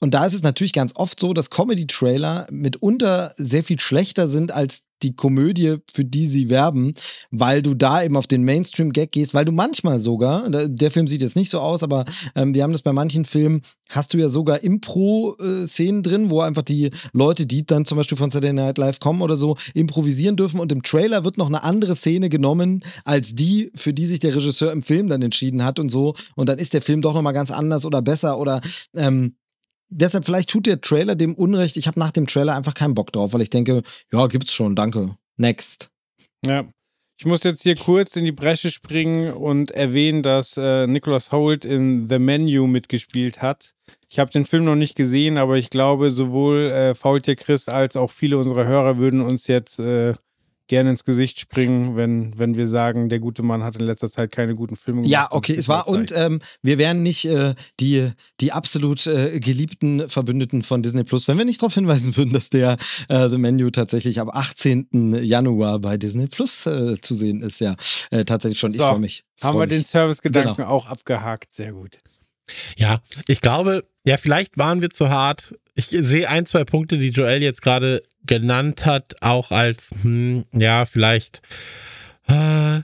Und da ist es natürlich ganz oft so, dass Comedy-Trailer mitunter sehr viel schlechter sind als die Komödie, für die sie werben, weil du da eben auf den Mainstream-Gag gehst, weil du manchmal sogar, der, Film sieht jetzt nicht so aus, aber ähm, wir haben das bei manchen Filmen, hast du ja sogar Impro-Szenen drin, wo einfach die Leute, die dann zum Beispiel von Saturday Night Live kommen oder so, improvisieren dürfen und im Trailer wird noch eine andere Szene genommen, als die, für die sich der Regisseur im Film dann entschieden hat und so. Und dann ist der Film doch nochmal ganz anders oder besser oder ähm, deshalb vielleicht tut der Trailer dem Unrecht. Ich habe nach dem Trailer einfach keinen Bock drauf, weil ich denke, ja, gibt's schon, danke. Next. ja. Ich muss jetzt hier kurz in die Bresche springen und erwähnen, dass äh, Nicholas Holt in The Menu mitgespielt hat. Ich habe den Film noch nicht gesehen, aber ich glaube, sowohl äh, Faultier Chris als auch viele unserer Hörer würden uns jetzt äh, gerne ins Gesicht springen, wenn, wenn wir sagen, der gute Mann hat in letzter Zeit keine guten Filme gemacht. Ja, okay, es war und ähm, wir wären nicht äh, die, die absolut äh, geliebten Verbündeten von Disney Plus, wenn wir nicht darauf hinweisen würden, dass der äh, The Menu tatsächlich am 18. Januar bei Disney Plus äh, zu sehen ist. Ja, äh, tatsächlich schon. Ich So, freue mich. haben freu wir mich. den Servicegedanken Genau. auch abgehakt. Sehr gut. Ja, ich glaube, ja, vielleicht waren wir zu hart. Ich sehe ein, zwei Punkte, die Joel jetzt gerade genannt hat, auch als, hm, ja, vielleicht, äh,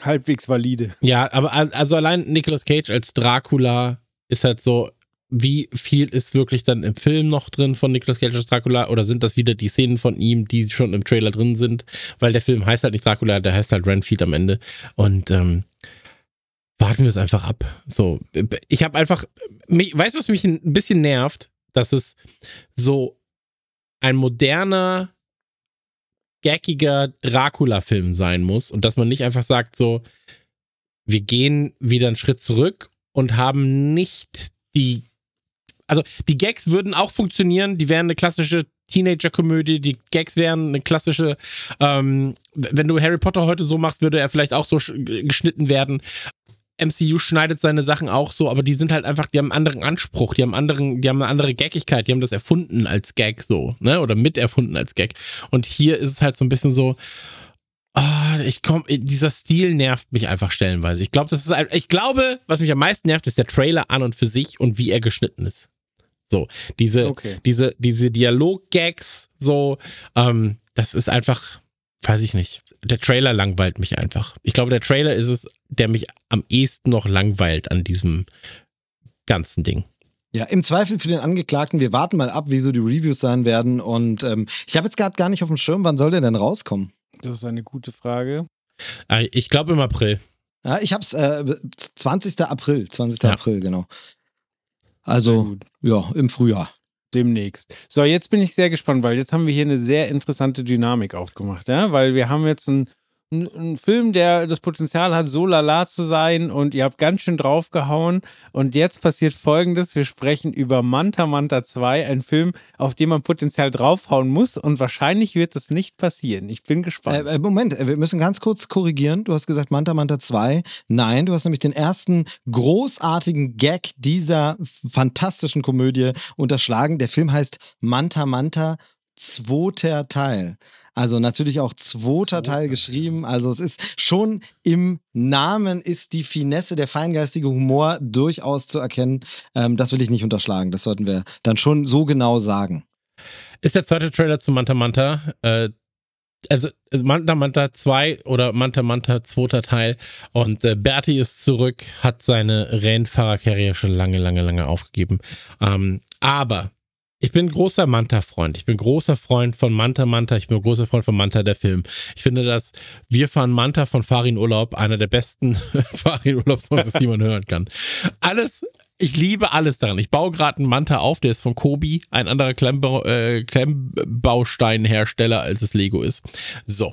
Halbwegs valide. ja, aber al- also allein Nicolas Cage als Dracula ist halt so, wie viel ist wirklich dann im Film noch drin von Nicolas Cage als Dracula oder sind das wieder die Szenen von ihm, die schon im Trailer drin sind? Weil der Film heißt halt nicht Dracula, der heißt halt Renfield am Ende. Und ähm, warten wir es einfach ab. So, ich habe einfach, mich, weißt du, was mich ein bisschen nervt? Dass es so ein moderner, gaggiger Dracula-Film sein muss und dass man nicht einfach sagt, so, wir gehen wieder einen Schritt zurück und haben nicht die. Also, die Gags würden auch funktionieren, die wären eine klassische Teenager-Komödie, die Gags wären eine klassische, ähm, wenn du Harry Potter heute so machst, würde er vielleicht auch so sch- geschnitten werden. MCU schneidet seine Sachen auch so, aber die sind halt einfach, die haben einen anderen Anspruch, die haben anderen, die haben eine andere Gaggigkeit, die haben das erfunden als Gag so, ne? Oder miterfunden als Gag. Und hier ist es halt so ein bisschen so, ah, ich komm, dieser Stil nervt mich einfach stellenweise. Ich glaube, das ist, ich glaube, was mich am meisten nervt, ist der Trailer an und für sich und wie er geschnitten ist. So, diese, Okay. diese, diese Dialog-Gags, so, ähm, das ist einfach, weiß ich nicht. Der Trailer langweilt mich einfach. Ich glaube, der Trailer ist es, der mich am ehesten noch langweilt an diesem ganzen Ding. Ja, im Zweifel für den Angeklagten, wir warten mal ab, wie so die Reviews sein werden. Und ähm, ich habe jetzt gerade gar nicht auf dem Schirm, wann soll der denn rauskommen? Das ist eine gute Frage. Äh, Ich glaube im April. Ja, ich hab's äh, 20. April, 20. Ja. April, genau. Also, ja, im Frühjahr. Demnächst. So, jetzt bin ich sehr gespannt, weil jetzt haben wir hier eine sehr interessante Dynamik aufgemacht, ja, weil wir haben jetzt einen, einen Film, der das Potenzial hat, so lala zu sein und ihr habt ganz schön draufgehauen und jetzt passiert folgendes, wir sprechen über Manta Manta 2, ein Film, auf den man potenziell draufhauen muss und wahrscheinlich wird das nicht passieren. Ich bin gespannt. Äh, äh, Moment, äh, wir müssen ganz kurz korrigieren. Du hast gesagt Manta Manta 2. Nein, du hast nämlich den ersten großartigen Gag dieser fantastischen Komödie unterschlagen. Der Film heißt Manta Manta zweiter Teil. Also natürlich auch zweiter Zweiter Teil geschrieben. Also es ist schon im Namen ist die Finesse, der feingeistige Humor durchaus zu erkennen. Ähm, das will ich nicht unterschlagen. Das sollten wir dann schon so genau sagen. Ist der zweite Trailer zu Manta Manta. Äh, also Manta Manta 2 oder Manta Manta 2. Teil und äh, Berti ist zurück, hat seine Rennfahrerkarriere schon lange, lange, lange aufgegeben. Ähm, aber ich bin großer Manta-Freund. Ich bin großer Freund von Manta Manta. Ich bin großer Freund von Manta der Film. Ich finde, dass Wir fahren Manta von Farin Urlaub einer der besten [LAUGHS] Farin Urlaub-Songs ist, die man hören kann. Alles, ich liebe alles daran. Ich baue gerade einen Manta auf, der ist von Kobi, ein anderer Klemmbau, äh, Klemmbausteinhersteller, als es Lego ist. So.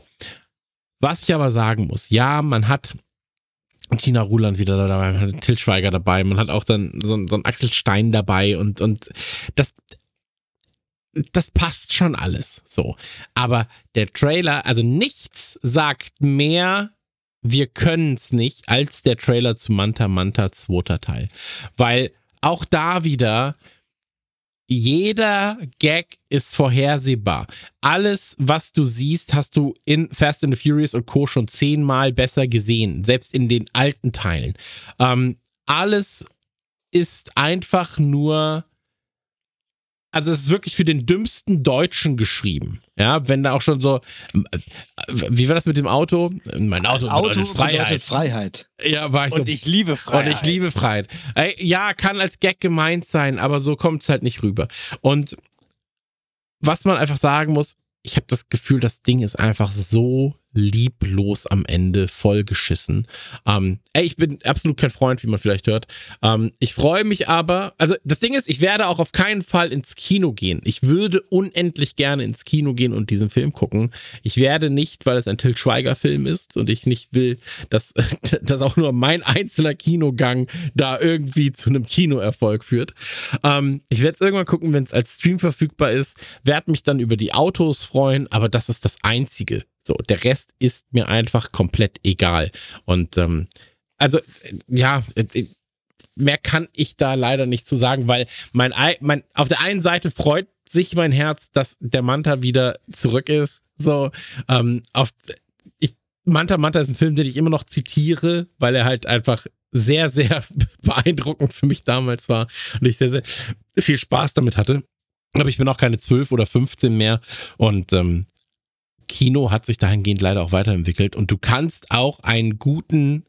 Was ich aber sagen muss, ja, man hat Tina Ruland wieder dabei, man hat Til Schweiger dabei, man hat auch dann so, so einen Axel Stein dabei und, und das, das passt schon alles so. Aber der Trailer, also nichts sagt mehr, wir können es nicht, als der Trailer zu Manta Manta zweiter Teil. Weil auch da wieder jeder Gag ist vorhersehbar. Alles, was du siehst, hast du in Fast and the Furious und Co. schon zehnmal besser gesehen, selbst in den alten Teilen. Ähm, alles ist einfach nur also es ist wirklich für den dümmsten Deutschen geschrieben. Ja, wenn da auch schon so, wie war das mit dem Auto? Mein Auto, Auto bedeutet Freiheit. Bedeutet Freiheit. Ja, war ich so. Und ich liebe Freiheit. Und ich liebe Freiheit. Ey, ja, kann als Gag gemeint sein, aber so kommt es halt nicht rüber. Und was man einfach sagen muss, ich habe das Gefühl, das Ding ist einfach so lieblos am Ende vollgeschissen. Ähm, ey, ich bin absolut kein Freund, wie man vielleicht hört. Ähm, ich freue mich aber, also das Ding ist, ich werde auch auf keinen Fall ins Kino gehen. Ich würde unendlich gerne ins Kino gehen und diesen Film gucken. Ich werde nicht, weil es ein Till Schweiger Film ist und ich nicht will, dass, [LAUGHS] dass auch nur mein einzelner Kinogang da irgendwie zu einem Kinoerfolg führt. Ähm, ich werde es irgendwann gucken, wenn es als Stream verfügbar ist, werde mich dann über die Autos freuen, aber das ist das Einzige, so, der Rest ist mir einfach komplett egal. Und ähm, also, ja, äh, mehr kann ich da leider nicht zu sagen, weil mein, mein auf der einen Seite freut sich mein Herz, dass der Manta wieder zurück ist. So, ähm, auf ich, Manta Manta ist ein Film, den ich immer noch zitiere, weil er halt einfach sehr, sehr [LAUGHS] beeindruckend für mich damals war und ich sehr, sehr viel Spaß damit hatte. Aber ich bin auch keine 12 oder 15 mehr und ähm, Kino hat sich dahingehend leider auch weiterentwickelt und du kannst auch einen guten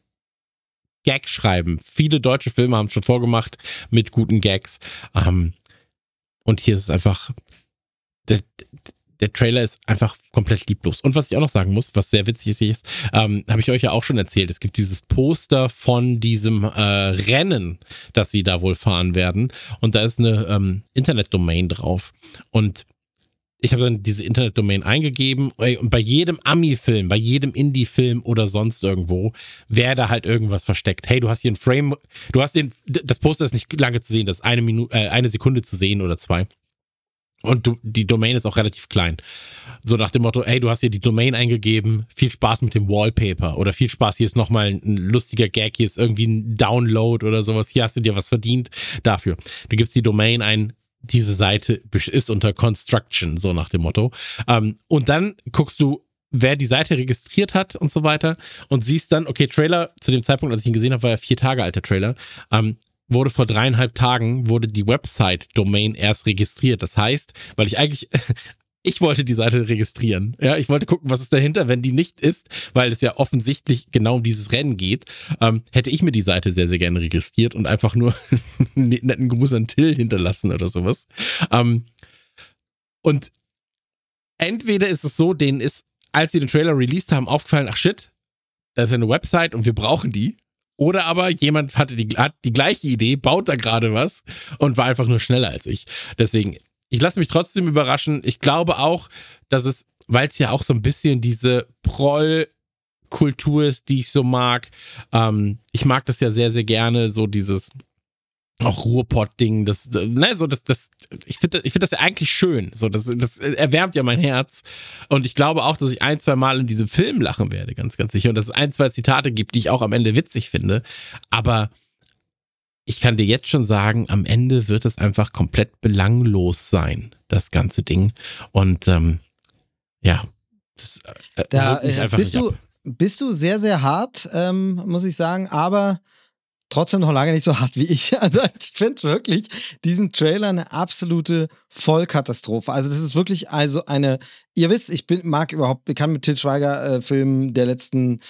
Gag schreiben. Viele deutsche Filme haben es schon vorgemacht mit guten Gags. Ähm, und hier ist es einfach, der, der Trailer ist einfach komplett lieblos. Und was ich auch noch sagen muss, was sehr witzig ist, ähm, habe ich euch ja auch schon erzählt. Es gibt dieses Poster von diesem äh, Rennen, das sie da wohl fahren werden. Und da ist eine ähm, Internetdomain drauf. Und ich habe dann diese Internetdomain eingegeben und bei jedem Ami-Film, bei jedem Indie-Film oder sonst irgendwo wäre da halt irgendwas versteckt. Hey, du hast hier ein Frame, du hast den, das Poster ist nicht lange zu sehen, das ist eine Minute, äh, eine Sekunde zu sehen oder zwei. Und du, die Domain ist auch relativ klein. So nach dem Motto, hey, du hast hier die Domain eingegeben, viel Spaß mit dem Wallpaper oder viel Spaß, hier ist nochmal ein lustiger Gag, hier ist irgendwie ein Download oder sowas, hier hast du dir was verdient dafür. Du gibst die Domain ein, diese Seite ist unter Construction, so nach dem Motto. Ähm, und dann guckst du, wer die Seite registriert hat und so weiter und siehst dann, okay, Trailer, zu dem Zeitpunkt, als ich ihn gesehen habe, war ja vier Tage alter Trailer, ähm, wurde vor dreieinhalb Tagen, wurde die Website-Domain erst registriert. Das heißt, weil ich eigentlich ich wollte die Seite registrieren. Ja, ich wollte gucken, was ist dahinter. Wenn die nicht ist, weil es ja offensichtlich genau um dieses Rennen geht, ähm, hätte ich mir die Seite sehr, sehr gerne registriert und einfach nur [LAUGHS] einen netten Gruß an Till hinterlassen oder sowas. Ähm, und entweder ist es so, denen ist, als sie den Trailer released haben, aufgefallen, ach shit, da ist ja eine Website und wir brauchen die. Oder aber jemand hatte die, hat die gleiche Idee, baut da gerade was und war einfach nur schneller als ich. Deswegen, ich lasse mich trotzdem überraschen. Ich glaube auch, dass es, weil es ja auch so ein bisschen diese Proll-Kultur ist, die ich so mag. Ähm, ich mag das ja sehr, sehr gerne, so dieses auch Ruhrpott-Ding, das, ne, so das, das, ich finde, ich finde das ja eigentlich schön. So, das, das erwärmt ja mein Herz. Und ich glaube auch, dass ich ein, zwei Mal in diesem Film lachen werde, ganz, ganz sicher. Und dass es ein, zwei Zitate gibt, die ich auch am Ende witzig finde. Aber ich kann dir jetzt schon sagen, am Ende wird es einfach komplett belanglos sein, das ganze Ding. Und ähm, ja, das äh, da äh, bist du, bist du sehr, sehr hart, ähm, muss ich sagen, aber trotzdem noch lange nicht so hart wie ich. [LAUGHS] Also ich finde wirklich diesen Trailer eine absolute Vollkatastrophe. Also das ist wirklich also eine, ihr wisst, ich bin, mag überhaupt, ich kann mit Til Schweiger äh, Filmen der letzten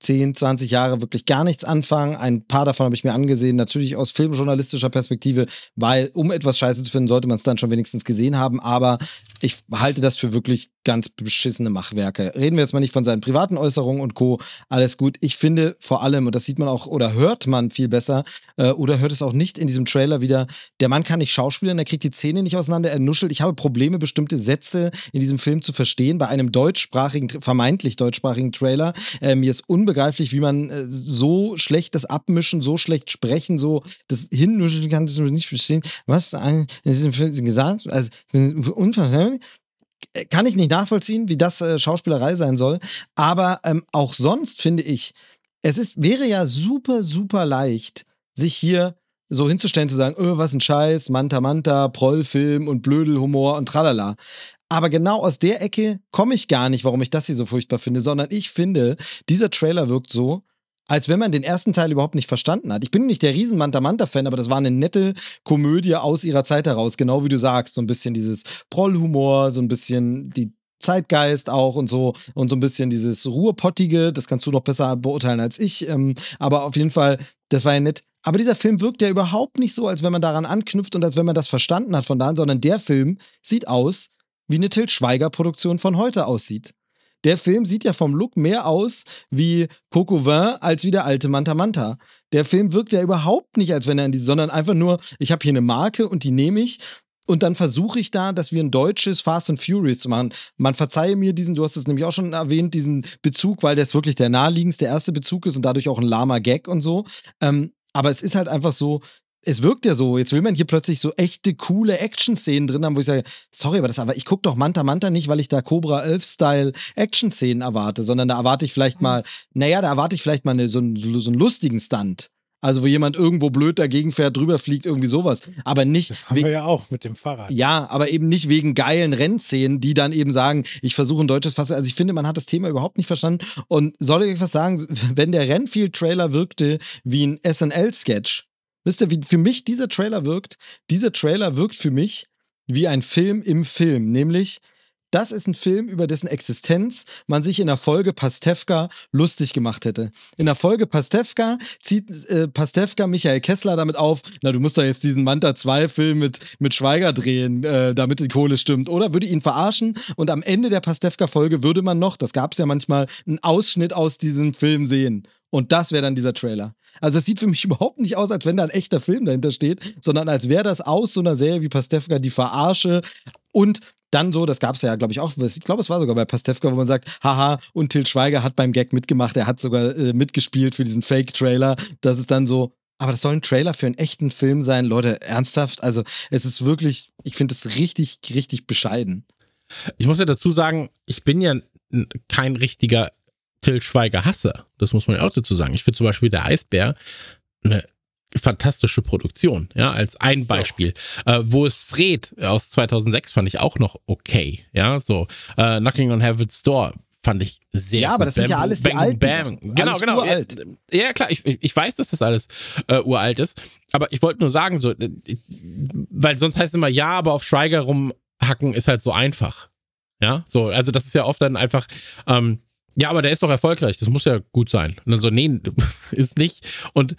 10, 20 Jahre wirklich gar nichts anfangen. Ein paar davon habe ich mir angesehen, natürlich aus filmjournalistischer Perspektive, weil um etwas scheiße zu finden, sollte man es dann schon wenigstens gesehen haben. Aber ich halte das für wirklich ganz beschissene Machwerke. Reden wir jetzt mal nicht von seinen privaten Äußerungen und Co. Alles gut. Ich finde vor allem, und das sieht man auch oder hört man viel besser, äh, oder hört es auch nicht in diesem Trailer wieder, der Mann kann nicht schauspielern, er kriegt die Zähne nicht auseinander, er nuschelt. Ich habe Probleme, bestimmte Sätze in diesem Film zu verstehen. Bei einem deutschsprachigen, vermeintlich deutschsprachigen Trailer. Äh, mir ist unbegreiflich, wie man äh, so schlecht das abmischen, so schlecht sprechen, so das hinnuscheln kann, das nicht verstehen. Was in diesem Film gesagt? Also, unverständlich kann ich nicht nachvollziehen, wie das äh, Schauspielerei sein soll. Aber ähm, auch sonst finde ich, es ist, wäre ja super, super leicht, sich hier so hinzustellen, zu sagen, oh, was ein Scheiß, Manta Manta, Prollfilm und Blödelhumor und tralala. Aber genau aus der Ecke komme ich gar nicht, warum ich das hier so furchtbar finde, sondern ich finde, dieser Trailer wirkt so, als wenn man den ersten Teil überhaupt nicht verstanden hat. Ich bin nicht der riesen Manta Manta-Fan, aber das war eine nette Komödie aus ihrer Zeit heraus, genau wie du sagst. So ein bisschen dieses Prollhumor, so ein bisschen die Zeitgeist auch und so und so ein bisschen dieses Ruhrpottige, das kannst du noch besser beurteilen als ich. Ähm, aber auf jeden Fall, das war ja nett. Aber dieser Film wirkt ja überhaupt nicht so, als wenn man daran anknüpft und als wenn man das verstanden hat von da an, sondern der Film sieht aus, wie eine Til Schweiger-Produktion von heute aussieht. Der Film sieht ja vom Look mehr aus wie Coco Vin als wie der alte Manta Manta. Der Film wirkt ja überhaupt nicht, als wenn er in die, sondern einfach nur, ich habe hier eine Marke und die nehme ich und dann versuche ich da, dass wir ein deutsches Fast and Furious machen. Man verzeihe mir diesen, du hast es nämlich auch schon erwähnt, diesen Bezug, weil das wirklich der naheliegendste erste Bezug ist und dadurch auch ein lama Gag und so. Ähm, aber es ist halt einfach so, es wirkt ja so, jetzt will man hier plötzlich so echte, coole Action-Szenen drin haben, wo ich sage, sorry, aber das aber, ich gucke doch Manta Manta nicht, weil ich da Cobra 11-Style Action-Szenen erwarte, sondern da erwarte ich vielleicht mal, naja, da erwarte ich vielleicht mal eine, so, einen, so einen lustigen Stunt. Also wo jemand irgendwo blöd dagegen fährt, drüber fliegt, irgendwie sowas. Aber nicht. Das haben wir ja auch mit dem Fahrrad. Ja, aber eben nicht wegen geilen Rennszenen, die dann eben sagen, ich versuche ein deutsches Fass. Also ich finde, man hat das Thema überhaupt nicht verstanden. Und soll ich etwas sagen, wenn der Rennfield-Trailer wirkte wie ein SNL-Sketch, Wisst ihr, wie für mich dieser Trailer wirkt? Dieser Trailer wirkt für mich wie ein Film im Film, nämlich das ist ein Film, über dessen Existenz man sich in der Folge Pastewka lustig gemacht hätte. In der Folge Pastewka zieht äh, Pastewka Michael Kessler damit auf, na, du musst doch jetzt diesen Manta 2 Film mit, mit Schweiger drehen, äh, damit die Kohle stimmt. Oder würde ihn verarschen und am Ende der Pastewka Folge würde man noch, das gab es ja manchmal, einen Ausschnitt aus diesem Film sehen. Und das wäre dann dieser Trailer. Also es sieht für mich [LAUGHS] überhaupt nicht aus, als wenn da ein echter Film dahinter steht, sondern als wäre das aus so einer Serie wie Pastewka die Verarsche und dann so, das gab es ja, glaube ich, auch, ich glaube, es war sogar bei Pastewka, wo man sagt, haha, und Til Schweiger hat beim Gag mitgemacht, er hat sogar äh, mitgespielt für diesen Fake-Trailer. Das ist dann so, aber das soll ein Trailer für einen echten Film sein, Leute, ernsthaft. Also es ist wirklich, ich finde es richtig, richtig bescheiden. Ich muss ja dazu sagen, ich bin ja kein richtiger Till Schweiger hasse. Das muss man ja auch dazu sagen. Ich finde zum Beispiel der Eisbär eine fantastische Produktion, ja, als ein Beispiel. So. Äh, wo es Fred aus 2006 fand ich auch noch okay, ja, so. Äh, Knocking on Heaven's Door fand ich sehr Ja, aber das Bam, sind ja alles Bang, die alten. Bam. Genau, genau. Uralt. Ja, ja, klar, ich, ich weiß, dass das alles äh, uralt ist, aber ich wollte nur sagen, so, äh, weil sonst heißt es immer, ja, aber auf Schweiger rumhacken ist halt so einfach. Ja, so, also das ist ja oft dann einfach, ähm, ja, aber der ist doch erfolgreich, das muss ja gut sein. Und dann so, nee, [LAUGHS] ist nicht. Und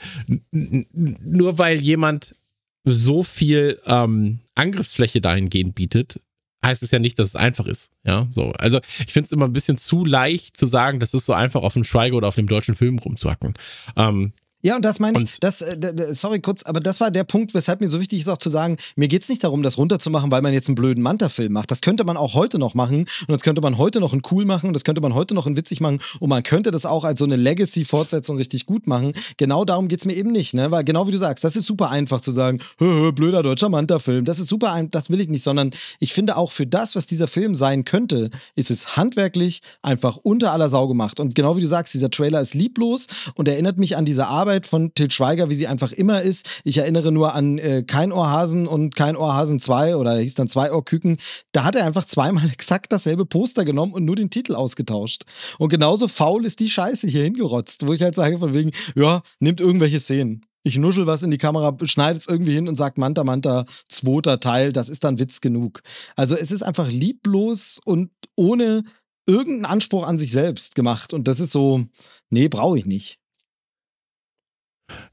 nur weil jemand so viel ähm, Angriffsfläche dahingehend bietet, heißt es ja nicht, dass es einfach ist. Ja, so. Also ich finde es immer ein bisschen zu leicht zu sagen, das ist so einfach auf dem Schweiger oder auf dem deutschen Film rumzuhacken. Ähm, ja, und das meine ich, das, äh, sorry kurz, aber das war der Punkt, weshalb mir so wichtig ist auch zu sagen, mir geht's nicht darum, das runterzumachen, weil man jetzt einen blöden Manta-Film macht. Das könnte man auch heute noch machen und das könnte man heute noch in cool machen und das könnte man heute noch in witzig machen und man könnte das auch als so eine Legacy-Fortsetzung richtig gut machen. Genau darum geht's mir eben nicht, ne? Weil genau wie du sagst, das ist super einfach zu sagen, hö, hö, blöder deutscher Manta-Film. Das ist super einfach, das will ich nicht, sondern ich finde auch für das, was dieser Film sein könnte, ist es handwerklich einfach unter aller Sau gemacht. Und genau wie du sagst, dieser Trailer ist lieblos und erinnert mich an diese Arbeit von Til Schweiger, wie sie einfach immer ist. Ich erinnere nur an äh, Kein Ohrhasen und Kein Ohrhasen 2 oder hieß dann Zwei Ohrküken. Da hat er einfach zweimal [LAUGHS] exakt dasselbe Poster genommen und nur den Titel ausgetauscht. Und genauso faul ist die Scheiße hier hingerotzt, wo ich halt sage von wegen, ja, nimmt irgendwelche Szenen. ich nuschel was in die Kamera, schneide es irgendwie hin und sag Manta Manta, zweiter Teil, das ist dann Witz genug. Also es ist einfach lieblos und ohne irgendeinen Anspruch an sich selbst gemacht. Und das ist so, nee, brauche ich nicht.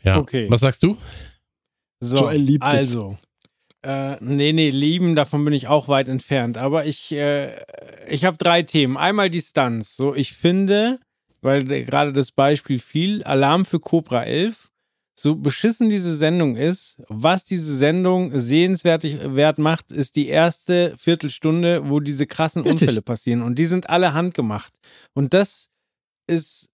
Ja. Okay. Was sagst du? So, Joel liebt es. also. Äh, nee, nee, lieben, davon bin ich auch weit entfernt. Aber ich, äh, ich habe drei Themen. Einmal die Stunts. So, ich finde, weil gerade das Beispiel fiel, Alarm für Cobra 11, so beschissen diese Sendung ist, was diese Sendung sehenswert wert macht, ist die erste Viertelstunde, wo diese krassen Richtig. Unfälle passieren. Und die sind alle handgemacht. Und das ist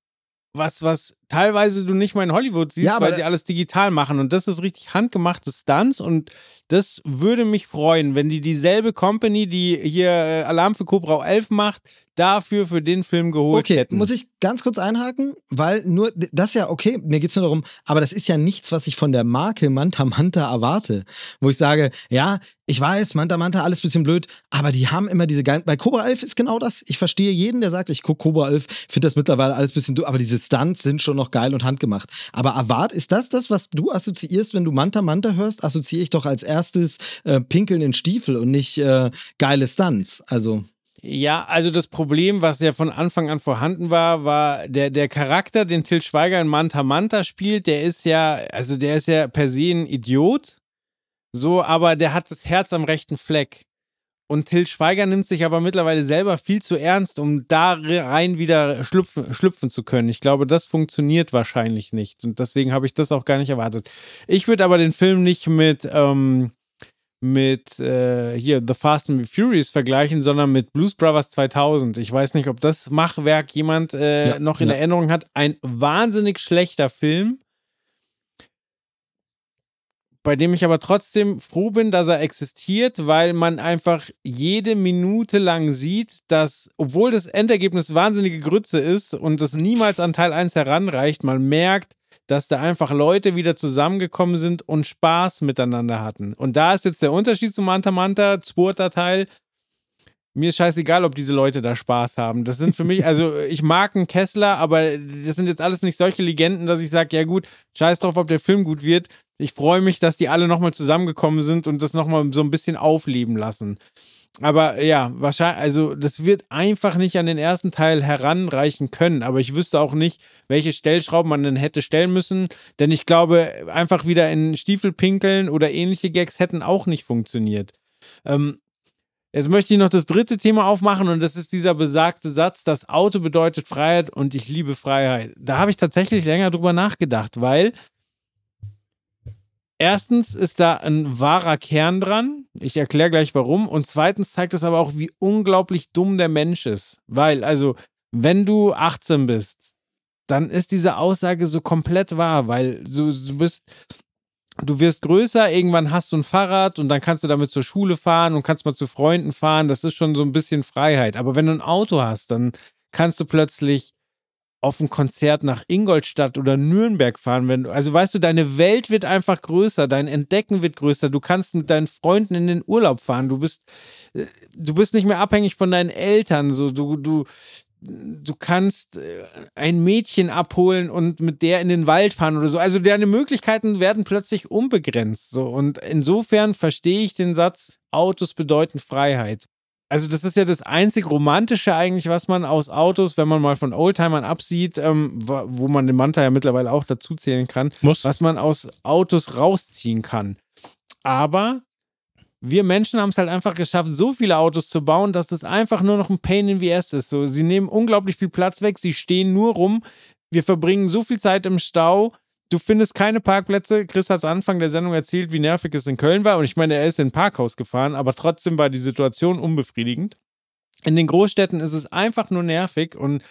was, was teilweise du nicht mal in Hollywood siehst, Ja, weil sie alles digital machen. Und das ist richtig handgemachte Stunts. Und das würde mich freuen, wenn die dieselbe Company, die hier äh, Alarm für Cobra 11 macht, dafür für den Film geholt Okay, hätten. muss ich ganz kurz einhaken, weil nur, das ja, okay, mir geht's nur darum, aber das ist ja nichts, was ich von der Marke Manta Manta erwarte. Wo ich sage, ja, ich weiß, Manta Manta, alles bisschen blöd, aber die haben immer diese geilen, bei Cobra 11 ist genau das. Ich verstehe jeden, der sagt, ich gucke Cobra 11, finde das mittlerweile alles bisschen aber diese Stunts sind schon noch geil und handgemacht. Aber erwart, ist das das, was du assoziierst, wenn du Manta Manta hörst? Assoziiere ich doch als erstes äh, Pinkeln in Stiefel und nicht äh, geile Stunts. Also. Ja, also das Problem, was ja von Anfang an vorhanden war, war der, der Charakter, den Til Schweiger in Manta Manta spielt, der ist ja, also der ist ja per se ein Idiot. So, aber der hat das Herz am rechten Fleck. Und Til Schweiger nimmt sich aber mittlerweile selber viel zu ernst, um da rein wieder schlüpfen, schlüpfen zu können. Ich glaube, das funktioniert wahrscheinlich nicht. Und deswegen habe ich das auch gar nicht erwartet. Ich würde aber den Film nicht mit, ähm, mit äh, hier The Fast and the Furious vergleichen, sondern mit Blues Brothers 2000. Ich weiß nicht, ob das Machwerk jemand äh, Ja, noch in ja. Erinnerung hat. Ein wahnsinnig schlechter Film, bei dem ich aber trotzdem froh bin, dass er existiert, weil man einfach jede Minute lang sieht, dass, obwohl das Endergebnis wahnsinnige Grütze ist und es niemals an Teil 1 heranreicht, man merkt, dass da einfach Leute wieder zusammengekommen sind und Spaß miteinander hatten. Und da ist jetzt der Unterschied zu Manta Manta, zweiter Teil. Mir ist scheißegal, ob diese Leute da Spaß haben. Das sind für mich, [LAUGHS] also ich mag einen Kessler, aber das sind jetzt alles nicht solche Legenden, dass ich sage, ja gut, scheiß drauf, ob der Film gut wird. Ich freue mich, dass die alle nochmal zusammengekommen sind und das nochmal so ein bisschen aufleben lassen. Aber ja, wahrscheinlich, also das wird einfach nicht an den ersten Teil heranreichen können. Aber ich wüsste auch nicht, welche Stellschrauben man denn hätte stellen müssen. Denn ich glaube, einfach wieder in Stiefel pinkeln oder ähnliche Gags hätten auch nicht funktioniert. Ähm, jetzt möchte ich noch das dritte Thema aufmachen und das ist dieser besagte Satz, das Auto bedeutet Freiheit und ich liebe Freiheit. Da habe ich tatsächlich länger drüber nachgedacht, weil Erstens ist da ein wahrer Kern dran. Ich erkläre gleich warum. Und zweitens zeigt es aber auch, wie unglaublich dumm der Mensch ist. Weil, also, wenn du 18 bist, dann ist diese Aussage so komplett wahr, weil du, du bist, du wirst größer, irgendwann hast du ein Fahrrad und dann kannst du damit zur Schule fahren und kannst mal zu Freunden fahren. Das ist schon so ein bisschen Freiheit. Aber wenn du ein Auto hast, dann kannst du plötzlich auf ein Konzert nach Ingolstadt oder Nürnberg fahren, wenn du, also weißt du, deine Welt wird einfach größer, dein Entdecken wird größer, du kannst mit deinen Freunden in den Urlaub fahren, du bist, äh, du bist nicht mehr abhängig von deinen Eltern, so, du, du, du kannst äh, ein Mädchen abholen und mit der in den Wald fahren oder so. Also deine Möglichkeiten werden plötzlich unbegrenzt, so. Und insofern verstehe ich den Satz, Autos bedeuten Freiheit. Also das ist ja das einzig Romantische eigentlich, was man aus Autos, wenn man mal von Oldtimern absieht, ähm, wo wo man den Manta ja mittlerweile auch dazu zählen kann, Muss. was man aus Autos rausziehen kann. Aber wir Menschen haben es halt einfach geschafft, so viele Autos zu bauen, dass es einfach nur noch ein Pain in the ass ist. So, sie nehmen unglaublich viel Platz weg, sie stehen nur rum. Wir verbringen so viel Zeit im Stau. Du findest keine Parkplätze. Chris hat am Anfang der Sendung erzählt, wie nervig es in Köln war. Und ich meine, er ist in ein Parkhaus gefahren, aber trotzdem war die Situation unbefriedigend. In den Großstädten ist es einfach nur nervig und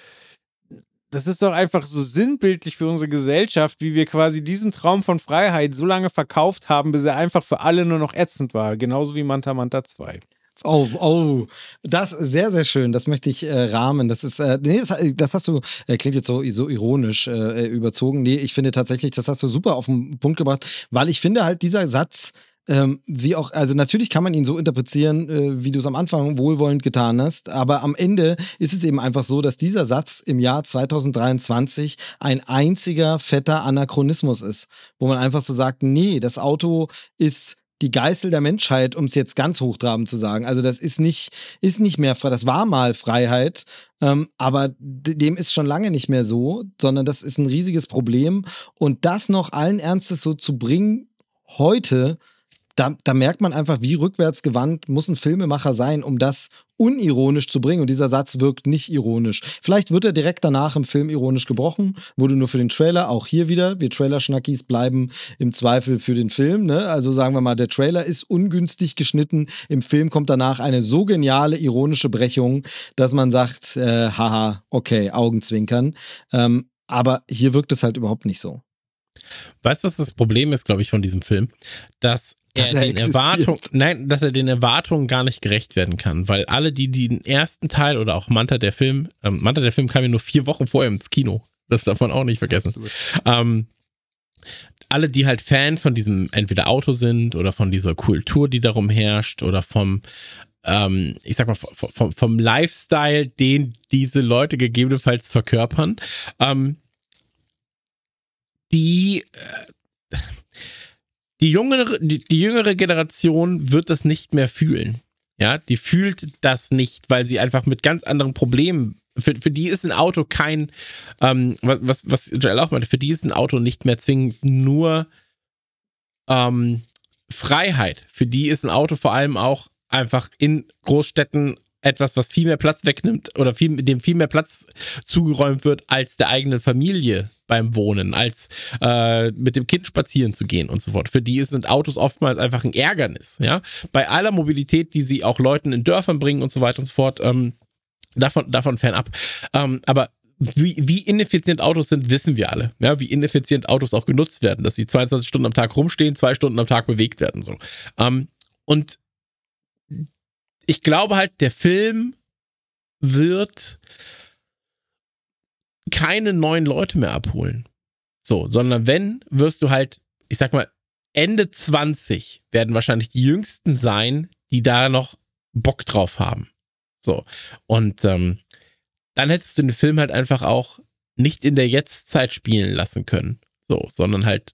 das ist doch einfach so sinnbildlich für unsere Gesellschaft, wie wir quasi diesen Traum von Freiheit so lange verkauft haben, bis er einfach für alle nur noch ätzend war. Genauso wie Manta Manta 2. Oh, oh, das sehr, sehr schön. Das möchte ich äh, rahmen. Das ist, äh, nee, das, das hast du, äh, klingt jetzt so, so ironisch äh, überzogen. Nee, ich finde tatsächlich, das hast du super auf den Punkt gebracht, weil ich finde halt dieser Satz, ähm, wie auch, also natürlich kann man ihn so interpretieren, äh, wie du es am Anfang wohlwollend getan hast, aber am Ende ist es eben einfach so, dass dieser Satz im Jahr 2023 ein einziger fetter Anachronismus ist, wo man einfach so sagt, nee, das Auto ist die Geißel der Menschheit, um es jetzt ganz hochtrabend zu sagen. Also das ist nicht, ist nicht mehr das war mal Freiheit, ähm, aber dem ist schon lange nicht mehr so, sondern das ist ein riesiges Problem. Und das noch allen Ernstes so zu bringen, heute, da, da merkt man einfach, wie rückwärtsgewandt muss ein Filmemacher sein, um das unironisch zu bringen. Und dieser Satz wirkt nicht ironisch. Vielleicht wird er direkt danach im Film ironisch gebrochen, wurde nur für den Trailer. Auch hier wieder, wir Trailer-Schnackis bleiben im Zweifel für den Film. Ne? Also sagen wir mal, der Trailer ist ungünstig geschnitten. Im Film kommt danach eine so geniale ironische Brechung, dass man sagt, äh, haha, okay, Augenzwinkern. Ähm, aber hier wirkt es halt überhaupt nicht so. Weißt du, was das Problem ist, glaube ich, von diesem Film? Dass er, Dass er den. Erwartungen, nein, dass er den Erwartungen gar nicht gerecht werden kann, weil alle, die, die den ersten Teil oder auch Manta der Film, ähm, Manta der Film kam ja nur vier Wochen vorher ins Kino. Das darf man auch nicht vergessen. Ähm, alle, die halt Fan von diesem entweder Auto sind oder von dieser Kultur, die darum herrscht oder vom, ähm, ich sag mal, vom, vom, vom Lifestyle, den diese Leute gegebenenfalls verkörpern, ähm, die, äh, die, jüngere, die, die jüngere Generation wird das nicht mehr fühlen. Ja, die fühlt das nicht, weil sie einfach mit ganz anderen Problemen. Für, für die ist ein Auto kein, ähm, was, was, was Joel auch meinte, für die ist ein Auto nicht mehr zwingend nur ähm, Freiheit. Für die ist ein Auto vor allem auch einfach in Großstädten etwas, was viel mehr Platz wegnimmt oder viel, dem viel mehr Platz zugeräumt wird als der eigenen Familie beim Wohnen, als äh, mit dem Kind spazieren zu gehen und so fort. Für die sind Autos oftmals einfach ein Ärgernis. Ja, bei aller Mobilität, die sie auch Leuten in Dörfern bringen und so weiter und so fort. Ähm, davon, davon fernab. Ähm, aber wie, wie ineffizient Autos sind, wissen wir alle. Ja, wie ineffizient Autos auch genutzt werden, dass sie 22 Stunden am Tag rumstehen, zwei Stunden am Tag bewegt werden. So. Ähm, und ich glaube halt, der Film wird keine neuen Leute mehr abholen. So, sondern wenn, wirst du halt, ich sag mal, Ende 20 werden wahrscheinlich die Jüngsten sein, die da noch Bock drauf haben. So. Und ähm, dann hättest du den Film halt einfach auch nicht in der Jetztzeit spielen lassen können. So, sondern halt,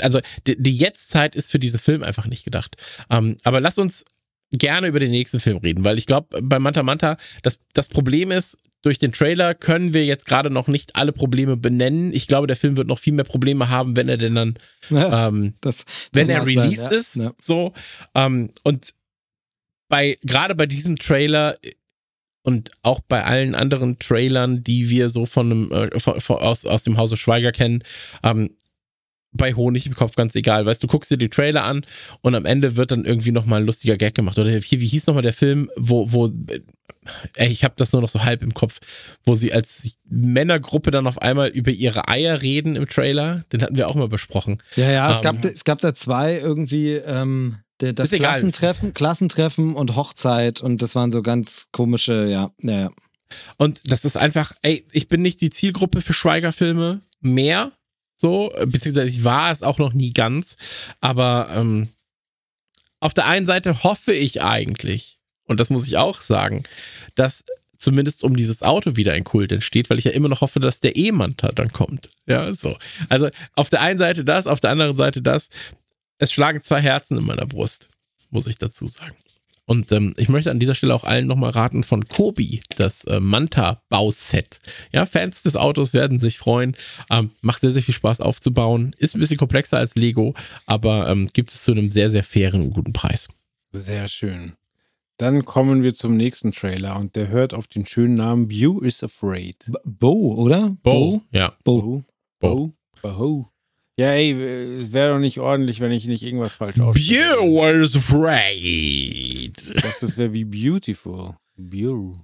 also die, Jetztzeit ist für diesen Film einfach nicht gedacht. Ähm, aber lass uns gerne über den nächsten Film reden, weil ich glaube, bei Manta Manta, das, das Problem ist, durch den Trailer können wir jetzt gerade noch nicht alle Probleme benennen. Ich glaube, der Film wird noch viel mehr Probleme haben, wenn er denn dann, Ja, ähm, das, das wenn er mag sein, released ja. ist. Ja. So. Ähm, und bei, gerade bei diesem Trailer und auch bei allen anderen Trailern, die wir so von einem, äh, von, von, aus, aus dem Hause Schweiger kennen, ähm, bei Honig im Kopf ganz egal. Weißt du, guckst dir die Trailer an und am Ende wird dann irgendwie nochmal ein lustiger Gag gemacht. Oder hier, wie hieß nochmal der Film, wo, wo, äh, ey, ich habe das nur noch so halb im Kopf, wo sie als Männergruppe dann auf einmal über ihre Eier reden im Trailer. Den hatten wir auch mal besprochen. Ja, ja, es, Ähm, gab, es gab da zwei irgendwie, ähm, der, das. Klassentreffen, Klassentreffen und Hochzeit und das waren so ganz komische, ja, ja, ja. Und das ist einfach, ey, ich bin nicht die Zielgruppe für Schweigerfilme mehr, so, beziehungsweise ich war es auch noch nie ganz, aber ähm, auf der einen Seite hoffe ich eigentlich, und das muss ich auch sagen, dass zumindest um dieses Auto wieder ein Kult entsteht, weil ich ja immer noch hoffe, dass der E-Manta dann kommt. Ja, so. Also auf der einen Seite das, auf der anderen Seite das. Es schlagen zwei Herzen in meiner Brust, muss ich dazu sagen. Und ähm, ich möchte an dieser Stelle auch allen nochmal raten von Kobi, das äh, Manta-Bauset. Ja, Fans des Autos werden sich freuen. Ähm, macht sehr, sehr viel Spaß aufzubauen. Ist ein bisschen komplexer als Lego, aber ähm, gibt es zu einem sehr, sehr fairen und guten Preis. Sehr schön. Dann kommen wir zum nächsten Trailer und der hört auf den schönen Namen Bew is Afraid. Bo, oder? Ja. Bo. Bo. Bo. Bo. Ja, ey, es wäre doch nicht ordentlich, wenn ich nicht irgendwas falsch ausspreche. Viewers afraid. Ich dachte, das wäre wie Beautiful. Bew.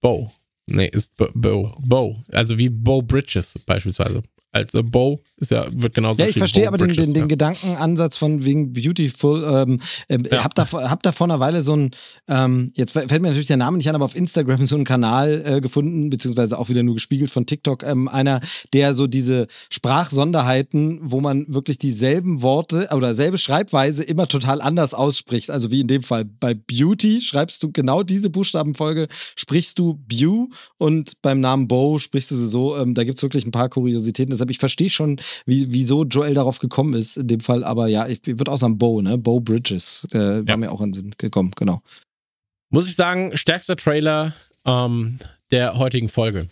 Bo. Nee, ist. Bo. Bo. Also wie Bo Bridges beispielsweise. Als äh, Bo. Ist ja, wird genauso Ja, ich verstehe aber den, Bridges, den, den ja. Gedankenansatz von wegen Beautiful. Ähm, ähm, Ja. hab, da, hab da vor einer Weile so ein, ähm, jetzt fällt mir natürlich der Name nicht an, aber auf Instagram so einen Kanal äh, gefunden, beziehungsweise auch wieder nur gespiegelt von TikTok. Ähm, einer, der so diese Sprachsonderheiten, wo man wirklich dieselben Worte oder selbe Schreibweise immer total anders ausspricht. Also wie in dem Fall bei Beauty schreibst du genau diese Buchstabenfolge, sprichst du Bew und beim Namen Bo sprichst du sie so. Ähm, da gibt's wirklich ein paar Kuriositäten. Deshalb, ich verstehe schon, wie, wieso Joel darauf gekommen ist in dem Fall. Aber ja, ich, ich würde auch sagen Bo, ne? Bo Bridges. Äh, war Ja. mir auch in den Sinn gekommen, genau. Muss ich sagen, stärkster Trailer ähm, der heutigen Folge.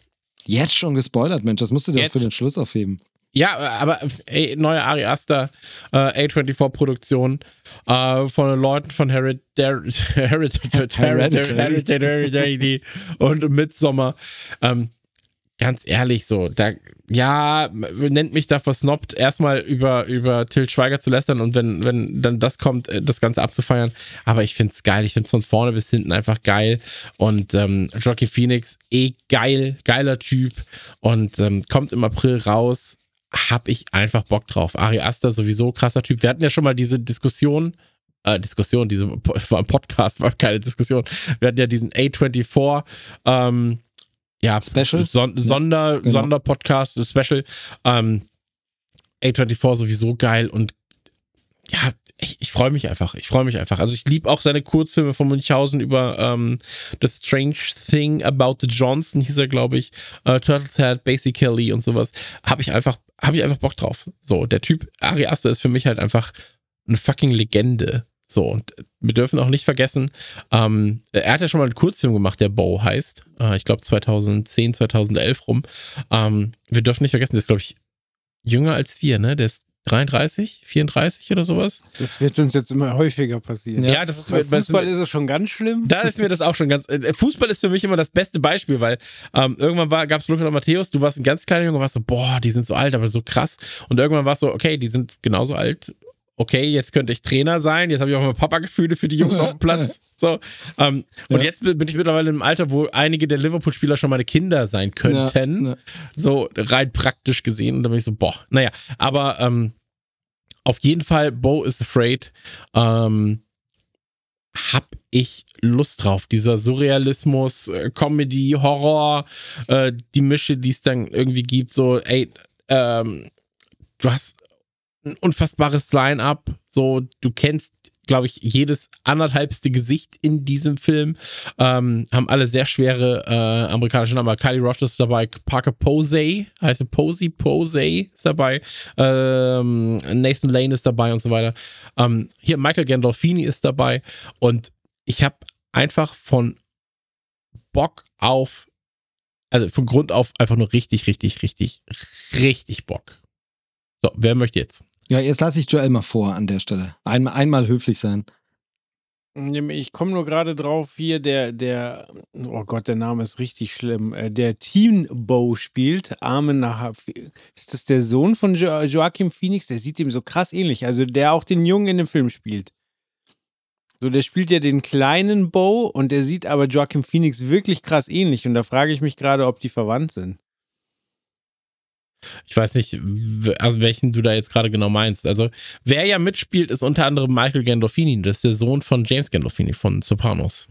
Jetzt schon gespoilert, Mensch. Das musst du dir Jetzt? für den Schluss aufheben. Ja, aber ey, neue Ari Aster äh, A24-Produktion äh, von den Leuten von Hereditary und Midsommar. Ähm, ganz ehrlich so, da, ja, nennt mich da versnobbt, erstmal über, über Till Schweiger zu lästern und wenn, wenn dann das kommt, äh, das Ganze abzufeiern. Aber ich find's geil, ich find's von vorne bis hinten einfach geil und ähm, Jockey Phoenix, eh geil, geiler Typ und ähm, kommt im April raus hab ich einfach Bock drauf. Ari Aster sowieso krasser Typ. Wir hatten ja schon mal diese Diskussion, äh, Diskussion, diese war [LAUGHS] ein Podcast, war keine Diskussion. Wir hatten ja diesen A24, ähm, ja, Special? Son Sonder, genau. Sonderpodcast, Special. Ähm, A24 sowieso geil und ja, ich, ich freue mich einfach. Ich freue mich einfach. Also ich liebe auch seine Kurzfilme von Münchhausen über ähm, The Strange Thing About the Johnson, hieß er, glaube ich. Äh, Turtles Head, Basically und sowas. Habe ich einfach, habe ich einfach Bock drauf. So, der Typ Ari Aster ist für mich halt einfach eine fucking Legende. So, und wir dürfen auch nicht vergessen, ähm, er hat ja schon mal einen Kurzfilm gemacht, der Bow heißt. Äh, ich glaube 2010, 2011 rum. Ähm, wir dürfen nicht vergessen, der ist, glaube ich, jünger als wir, ne? Der ist 33, 34 oder sowas. Das wird uns jetzt immer häufiger passieren. Ja, das ist Bei Fußball ist es schon ganz schlimm. Da ist mir das auch schon ganz. äh, Fußball ist für mich immer das beste Beispiel, weil ähm, irgendwann war, gab's Luca und Matthäus, du warst ein ganz kleiner Junge, warst so, boah, die sind so alt, aber so krass. Und irgendwann warst so, okay, die sind genauso alt. Okay, jetzt könnte ich Trainer sein. Jetzt habe ich auch mal Papa-Gefühle für die Jungs auf dem Platz. [LAUGHS] So, ähm, und Ja. jetzt bin bin ich mittlerweile im Alter, wo einige der Liverpool-Spieler schon meine Kinder sein könnten. Ja, ja. So rein praktisch gesehen. Und da bin ich so, boah, naja. Aber ähm, auf jeden Fall, Bo is Afraid. Ähm, hab ich Lust drauf. Dieser Surrealismus, äh, Comedy, Horror, äh, die Mische, die es dann irgendwie gibt, so, ey, ähm, du hast ein unfassbares Line-up, so, du kennst, glaube ich, jedes anderthalbste Gesicht in diesem Film, ähm, haben alle sehr schwere äh, amerikanische Namen. Kylie Roche ist dabei, Parker Posey, heißt Posey, Posey ist dabei, ähm, Nathan Lane ist dabei und so weiter. Ähm, hier Michael Gandolfini ist dabei und ich habe einfach von Bock auf, also von Grund auf einfach nur richtig, richtig, richtig, richtig Bock. So, wer möchte jetzt? Ja, jetzt lasse ich Joel mal vor an der Stelle. Einmal, einmal höflich sein. Ich komme nur gerade drauf hier, der, der, oh Gott, der Name ist richtig schlimm. Äh, Der Teen Bow spielt, Armen nach. Ist das der Sohn von jo Joachim Phoenix? Der sieht ihm so krass ähnlich. Also der auch den Jungen in dem Film spielt. So, der spielt ja den kleinen Bow und der sieht aber Joachim Phoenix wirklich krass ähnlich. Und da frage ich mich gerade, ob die verwandt sind. Ich weiß nicht, also welchen du da jetzt gerade genau meinst. Also, wer ja mitspielt, ist unter anderem Michael Gandolfini. Das ist der Sohn von James Gandolfini von Sopranos.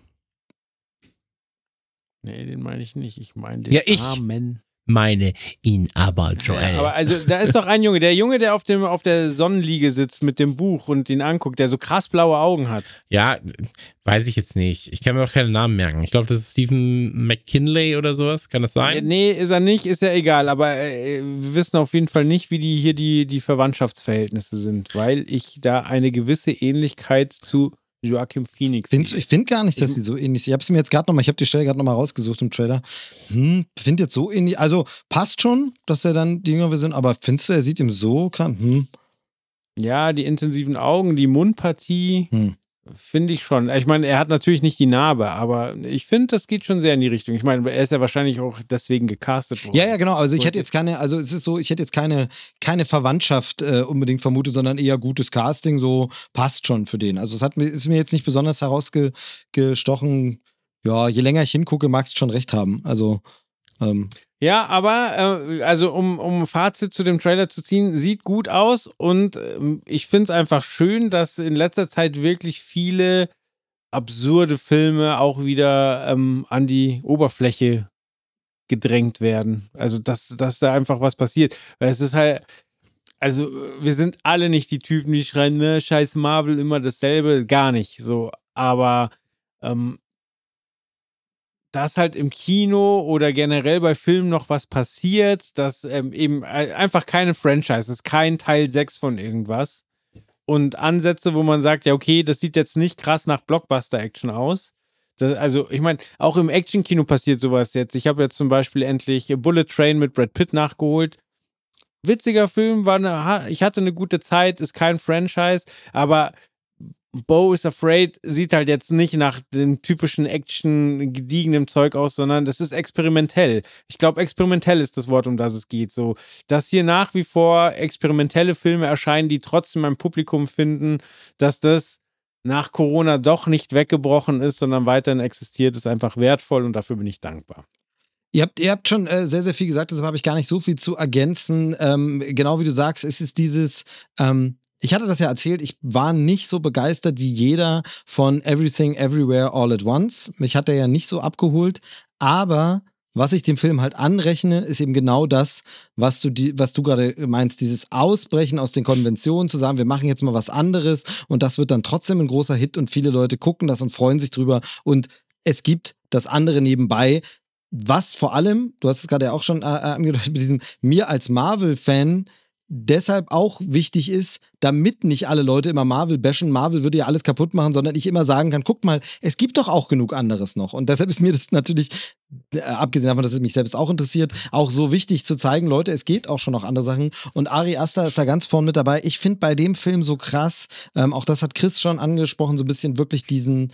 Nee, den meine ich nicht. Ich meine den Ja, ich. Armen. Meine ihn aber, Joel. Ja, aber also, da ist doch ein Junge, der Junge, der auf, dem, auf der Sonnenliege sitzt mit dem Buch und ihn anguckt, der so krass blaue Augen hat. ja, weiß ich jetzt nicht. Ich kann mir auch keinen Namen merken. Ich glaube, das ist Stephen McKinley oder sowas. Kann das sein? Nee, ist er nicht, ist ja egal, aber äh, wir wissen auf jeden Fall nicht, wie die hier die, die Verwandtschaftsverhältnisse sind, weil ich da eine gewisse Ähnlichkeit zu Joachim Phoenix sehe. ich finde gar nicht, dass sie so ähnlich sind. Ich habe sie mir jetzt gerade nochmal, ich habe die Stelle gerade nochmal rausgesucht im Trailer. Hm, finde jetzt so ähnlich. Also passt schon, dass er dann die Jüngere sind, aber findest du, er sieht ihm so krank? Hm. Ja, die intensiven Augen, die Mundpartie, Hm. Finde ich schon. Ich meine, er hat natürlich nicht die Narbe, aber ich finde, das geht schon sehr in die Richtung. Ich meine, er ist ja wahrscheinlich auch deswegen gecastet worden. Ja, ja, genau. Also ich hätte jetzt keine, also es ist so, ich hätte jetzt keine, keine Verwandtschaft äh, unbedingt vermutet, sondern eher gutes Casting, so passt schon für den. Also es hat mir, ist mir jetzt nicht besonders herausgestochen. Ja, je länger ich hingucke, magst du schon recht haben. Also, ähm, Ja, aber äh, also um, um Fazit zu dem Trailer zu ziehen, sieht gut aus und äh, ich finde es einfach schön, dass in letzter Zeit wirklich viele absurde Filme auch wieder ähm, an die Oberfläche gedrängt werden. Also dass, dass da einfach was passiert. Weil es ist halt, also wir sind alle nicht die Typen, die schreien, ne, scheiß Marvel, immer dasselbe, gar nicht so. Aber ähm, dass halt im Kino oder generell bei Filmen noch was passiert, dass ähm, eben einfach keine Franchise ist, kein Teil 6 von irgendwas. Und Ansätze, wo man sagt, ja, okay, das sieht jetzt nicht krass nach Blockbuster-Action aus. Das, also, ich meine, auch im Action-Kino passiert sowas jetzt. Ich habe jetzt zum Beispiel endlich Bullet Train mit Brad Pitt nachgeholt. Witziger Film, war eine, ich hatte eine gute Zeit, ist kein Franchise, aber Bo is Afraid sieht halt jetzt nicht nach dem typischen Action gediegenem Zeug aus, sondern das ist experimentell. Ich glaube, experimentell ist das Wort, um das es geht. So, dass hier nach wie vor experimentelle Filme erscheinen, die trotzdem ein Publikum finden, dass das nach Corona doch nicht weggebrochen ist, sondern weiterhin existiert, ist einfach wertvoll und dafür bin ich dankbar. Ihr habt, ihr habt schon äh, sehr, sehr viel gesagt, deshalb habe ich gar nicht so viel zu ergänzen. Ähm, genau wie du sagst, es ist dieses, ähm, ich hatte das ja erzählt, ich war nicht so begeistert wie jeder von Everything Everywhere All at Once. Mich hat er ja nicht so abgeholt, aber was ich dem Film halt anrechne, ist eben genau das, was du, die, was du gerade meinst, dieses Ausbrechen aus den Konventionen, zu sagen, wir machen jetzt mal was anderes und das wird dann trotzdem ein großer Hit und viele Leute gucken das und freuen sich drüber. Und es gibt das andere nebenbei, was vor allem, du hast es gerade ja auch schon äh, angedeutet, mit diesem mir als Marvel-Fan deshalb auch wichtig ist, damit nicht alle Leute immer Marvel bashen, Marvel würde ja alles kaputt machen, sondern ich immer sagen kann, guck mal, es gibt doch auch genug anderes noch. Und deshalb ist mir das natürlich, äh, abgesehen davon, dass es mich selbst auch interessiert, auch so wichtig zu zeigen, Leute, es geht auch schon noch andere Sachen. Und Ari Aster ist da ganz vorne mit dabei. Ich finde bei dem Film so krass, ähm, auch das hat Chris schon angesprochen, so ein bisschen wirklich diesen,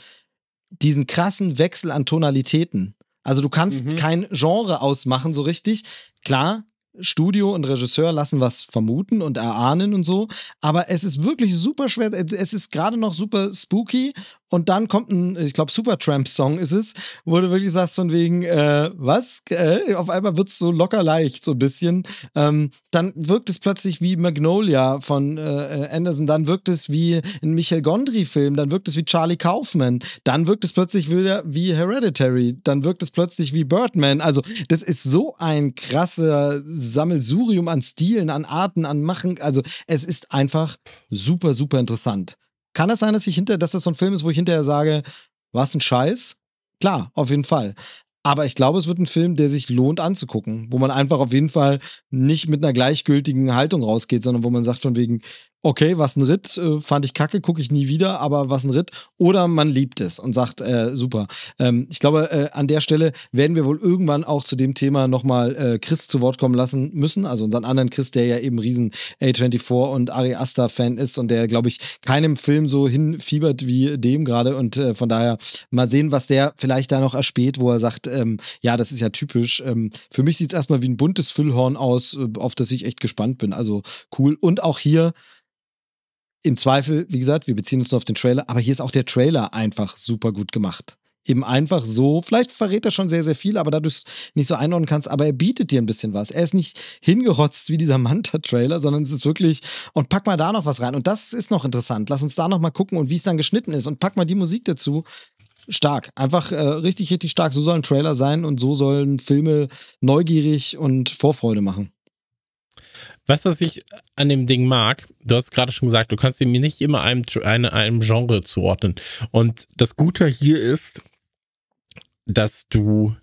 diesen krassen Wechsel an Tonalitäten. Also du kannst mhm. kein Genre ausmachen so richtig. Klar, Studio und Regisseur lassen was vermuten und erahnen und so, aber es ist wirklich super schwer. Es ist gerade noch super spooky und dann kommt ein, ich glaube, Supertramp-Song ist es, wo du wirklich sagst von wegen, äh, was? Äh, auf einmal wird es so locker leicht, so ein bisschen. Ähm, dann wirkt es plötzlich wie Magnolia von äh, Anderson, dann wirkt es wie ein Michael Gondry-Film, dann wirkt es wie Charlie Kaufman, dann wirkt es plötzlich wieder wie Hereditary, dann wirkt es plötzlich wie Birdman. Also, das ist so ein krasser Sammelsurium an Stilen, an Arten, an Machen. Also, es ist einfach super, super interessant. Kann es sein, dass ich hinter, dass das so ein Film ist, wo ich hinterher sage, was ein Scheiß? Klar, auf jeden Fall. Aber ich glaube, es wird ein Film, der sich lohnt anzugucken, wo man einfach auf jeden Fall nicht mit einer gleichgültigen Haltung rausgeht, sondern wo man sagt von wegen, okay, was ein Ritt, äh, fand ich kacke, gucke ich nie wieder, aber was ein Ritt. Oder man liebt es und sagt, äh, super. Ähm, ich glaube, äh, an der Stelle werden wir wohl irgendwann auch zu dem Thema nochmal äh, Chris zu Wort kommen lassen müssen. Also unseren anderen Chris, der ja eben riesen A24 und Ari Aster Fan ist und der, glaube ich, keinem Film so hinfiebert wie dem gerade. Und äh, von daher mal sehen, was der vielleicht da noch erspäht, wo er sagt, ähm, ja, das ist ja typisch. Ähm, für mich sieht es erstmal wie ein buntes Füllhorn aus, äh, auf das ich echt gespannt bin. Also cool. Und auch hier im Zweifel, wie gesagt, wir beziehen uns nur auf den Trailer, aber hier ist auch der Trailer einfach super gut gemacht. Eben einfach so, vielleicht verrät er schon sehr, sehr viel, aber da du es nicht so einordnen kannst, aber er bietet dir ein bisschen was. Er ist nicht hingerotzt wie dieser Manta-Trailer, sondern es ist wirklich, und pack mal da noch was rein. Und das ist noch interessant. Lass uns da noch mal gucken und wie es dann geschnitten ist und pack mal die Musik dazu. Stark, einfach äh, richtig, richtig stark. So soll ein Trailer sein und so sollen Filme neugierig und Vorfreude machen. Weißt du, was ich an dem Ding mag? Du hast gerade schon gesagt, du kannst ihm nicht immer einem, eine, einem Genre zuordnen. Und das Gute hier ist, dass du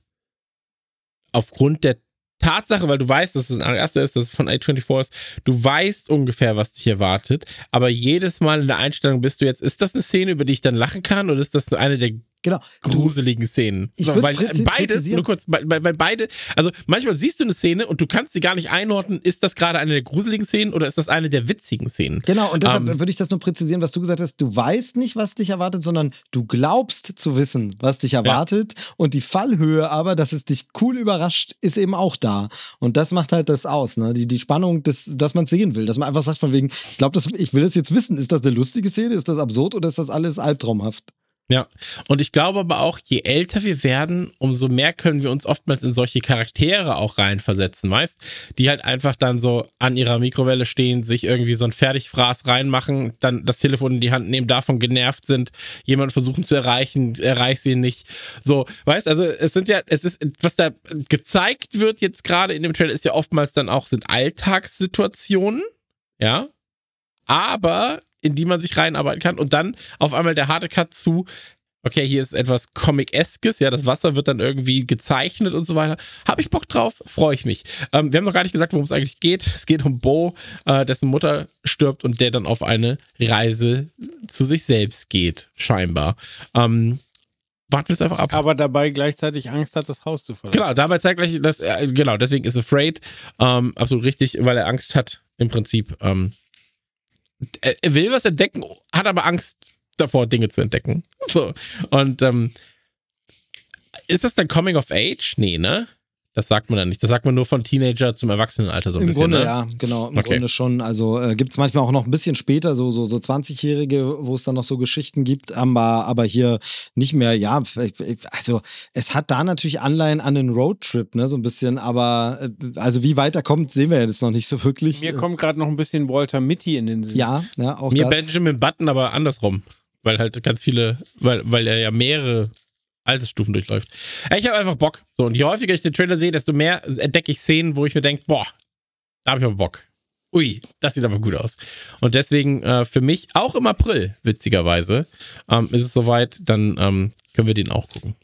aufgrund der Tatsache, weil du weißt, dass es ein erster ist, dass es von A24 ist, du weißt ungefähr, was dich erwartet, aber jedes Mal in der Einstellung bist du jetzt, ist das eine Szene, über die ich dann lachen kann oder ist das eine der Genau. Gruseligen Szenen. Ich so, weil beide, nur kurz, weil, weil beide, also manchmal siehst du eine Szene und du kannst sie gar nicht einordnen, ist das gerade eine der gruseligen Szenen oder ist das eine der witzigen Szenen? Genau, und deshalb ähm, würde ich das nur präzisieren, was du gesagt hast. Du weißt nicht, was dich erwartet, sondern du glaubst zu wissen, was dich erwartet. Ja. Und die Fallhöhe aber, dass es dich cool überrascht, ist eben auch da. Und das macht halt das aus, ne? Die, die Spannung, des, dass man sehen will. Dass man einfach sagt von wegen, ich glaube, ich will das jetzt wissen. Ist das eine lustige Szene? Ist das absurd oder ist das alles albtraumhaft? Ja, und ich glaube aber auch, je älter wir werden, umso mehr können wir uns oftmals in solche Charaktere auch reinversetzen, weißt? Die halt einfach dann so an ihrer Mikrowelle stehen, sich irgendwie so ein Fertigfraß reinmachen, dann das Telefon in die Hand nehmen, davon genervt sind, jemanden versuchen zu erreichen, erreicht sie nicht. So, weißt? Also es sind ja, es ist, was da gezeigt wird jetzt gerade in dem Trailer, ist ja oftmals dann auch, sind Alltagssituationen, ja? Aber in die man sich reinarbeiten kann und dann auf einmal der harte Cut zu, okay, hier ist etwas Comic-eskes, ja, das Wasser wird dann irgendwie gezeichnet und so weiter. Habe ich Bock drauf? Freue ich mich. Ähm, wir haben noch gar nicht gesagt, worum es eigentlich geht. Es geht um Bo, äh, dessen Mutter stirbt und der dann auf eine Reise zu sich selbst geht, scheinbar. Ähm, warten wir es einfach ab. Aber dabei gleichzeitig Angst hat, das Haus zu verlassen. Genau, dabei zeigt gleich, dass er, genau, deswegen ist Afraid ähm, absolut richtig, weil er Angst hat, im Prinzip, ähm, er will was entdecken, hat aber Angst davor, Dinge zu entdecken. So. Und ähm, ist das dann Coming of Age? Nee, ne? Das sagt man dann nicht. Das sagt man nur von Teenager zum Erwachsenenalter so ein Im bisschen. Grunde ne? ja, genau. Im Okay. Grunde schon. Also äh, gibt es manchmal auch noch ein bisschen später so, so, so 20-Jährige, wo es dann noch so Geschichten gibt, aber, aber hier nicht mehr, ja, also es hat da natürlich Anleihen an den Roadtrip, ne, so ein bisschen, aber äh, also wie weit er kommt, sehen wir ja das noch nicht so wirklich. Mir kommt gerade noch ein bisschen Walter Mitty in den Sinn. ja, ja, auch Mir das. Benjamin Button, aber andersrum. Weil halt ganz viele, weil, weil er ja mehrere Altersstufen durchläuft. Ich habe einfach Bock. So, und je häufiger ich den Trailer sehe, desto mehr entdecke ich Szenen, wo ich mir denke, boah, da habe ich aber Bock. Ui, das sieht aber gut aus. Und deswegen äh, für mich auch im April, witzigerweise, ähm, ist es soweit, dann ähm, können wir den auch gucken.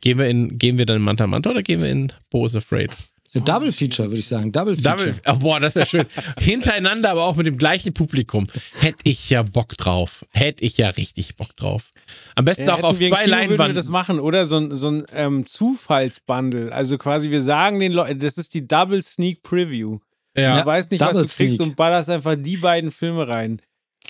Gehen wir, in, gehen wir dann in Manta Manta oder gehen wir in Bo is Afraid? Double Feature, würde ich sagen. Double Feature. Double, oh, boah, das wäre schön. [LAUGHS] Hintereinander, aber auch mit dem gleichen Publikum. Hätte ich ja Bock drauf. Hätte ich ja richtig Bock drauf. Am besten Ja, auch auf zwei Kino, würden wir das machen, oder? So ein, so ein ähm, Zufallsbundle. Also quasi, wir sagen den Leuten, das ist die Double Sneak Preview. ja. Du weißt nicht, was Double du kriegst Sneak. und ballerst einfach die beiden Filme rein.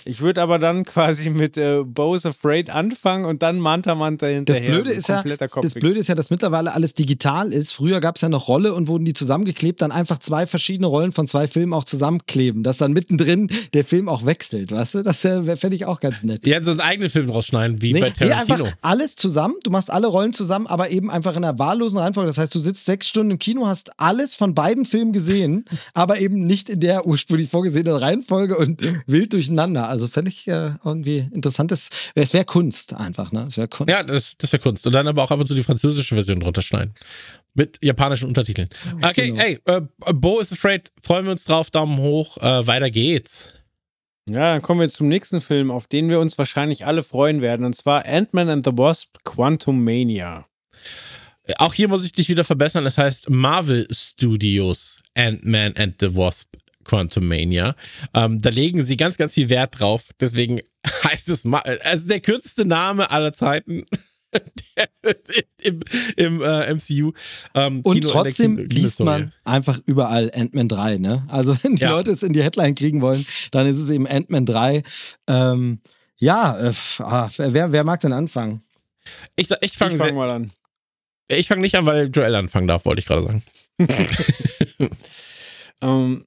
Ich würde aber dann quasi mit äh, Bo's Afraid anfangen und dann Manta Manta Das hinterher. Blöde, So ist ja, das. Blöde ist ja, dass mittlerweile alles digital ist. Früher gab es ja noch Rolle und wurden die zusammengeklebt, dann einfach zwei verschiedene Rollen von zwei Filmen auch zusammenkleben, dass dann mittendrin der Film auch wechselt, weißt du? Das äh, fände ich auch ganz nett. Die hätten so einen eigenen Film rausschneiden, wie Nee, bei nee, Tarantino. einfach alles zusammen. Du machst alle Rollen zusammen, aber eben einfach in einer wahllosen Reihenfolge. Das heißt, du sitzt sechs Stunden im Kino, hast alles von beiden Filmen gesehen, [LAUGHS] aber eben nicht in der ursprünglich vorgesehenen Reihenfolge und wild durcheinander. Also fände ich äh, irgendwie interessant. Das- Es wäre Kunst einfach, ne? Es wäre Kunst. ja, das, das wäre Kunst. Und dann aber auch ab und zu die französische Version drunter schneiden. Mit japanischen Untertiteln. Okay, Genau. hey, äh, Bo is Afraid, freuen wir uns drauf, Daumen hoch, äh, weiter geht's. Ja, dann kommen wir zum nächsten Film, auf den wir uns wahrscheinlich alle freuen werden. Und zwar Ant-Man and the Wasp Quantum Mania. Auch hier muss ich dich wieder verbessern. Das heißt Marvel Studios Ant-Man and the Wasp Quantum Mania. Ähm, da legen sie ganz, ganz viel Wert drauf. Deswegen [LAUGHS] heißt es, Ma also der kürzeste Name aller Zeiten [LAUGHS] im, im äh, MCU. Ähm, Und Kino- trotzdem Kino- liest man einfach überall Ant-Man 3, ne? Also wenn die Ja. Leute es in die Headline kriegen wollen, dann ist es eben Ant-Man 3. Ähm, ja, äh, ah, wer, wer mag denn anfangen? Ich, ich fange fange mal an. ich fang nicht an, weil Joel anfangen darf, wollte ich gerade sagen. [LAUGHS] Ähm,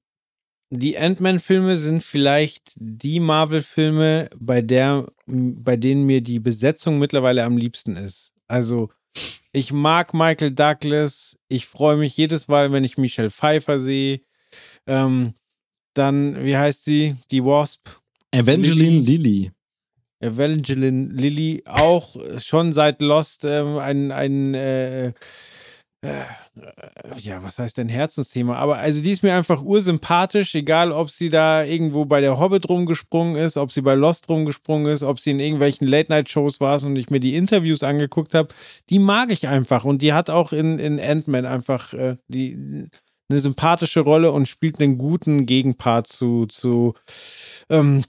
die Ant-Man-Filme sind vielleicht die Marvel-Filme, bei der, bei denen mir die Besetzung mittlerweile am liebsten ist. Also, ich mag Michael Douglas. Ich freue mich jedes Mal, wenn ich Michelle Pfeiffer sehe. Ähm, dann, wie heißt sie? Die Wasp. Evangeline Lilly. Evangeline Lilly, auch schon seit Lost ähm, ein, ein äh, äh, ja, was heißt denn Herzensthema? Aber also die ist mir einfach ursympathisch, egal ob sie da irgendwo bei der Hobbit rumgesprungen ist, ob sie bei Lost rumgesprungen ist, ob sie in irgendwelchen Late-Night-Shows war und ich mir die Interviews angeguckt habe, die mag ich einfach. Und die hat auch in, in Ant-Man einfach äh, die, eine sympathische Rolle und spielt einen guten Gegenpart zu, zu ähm,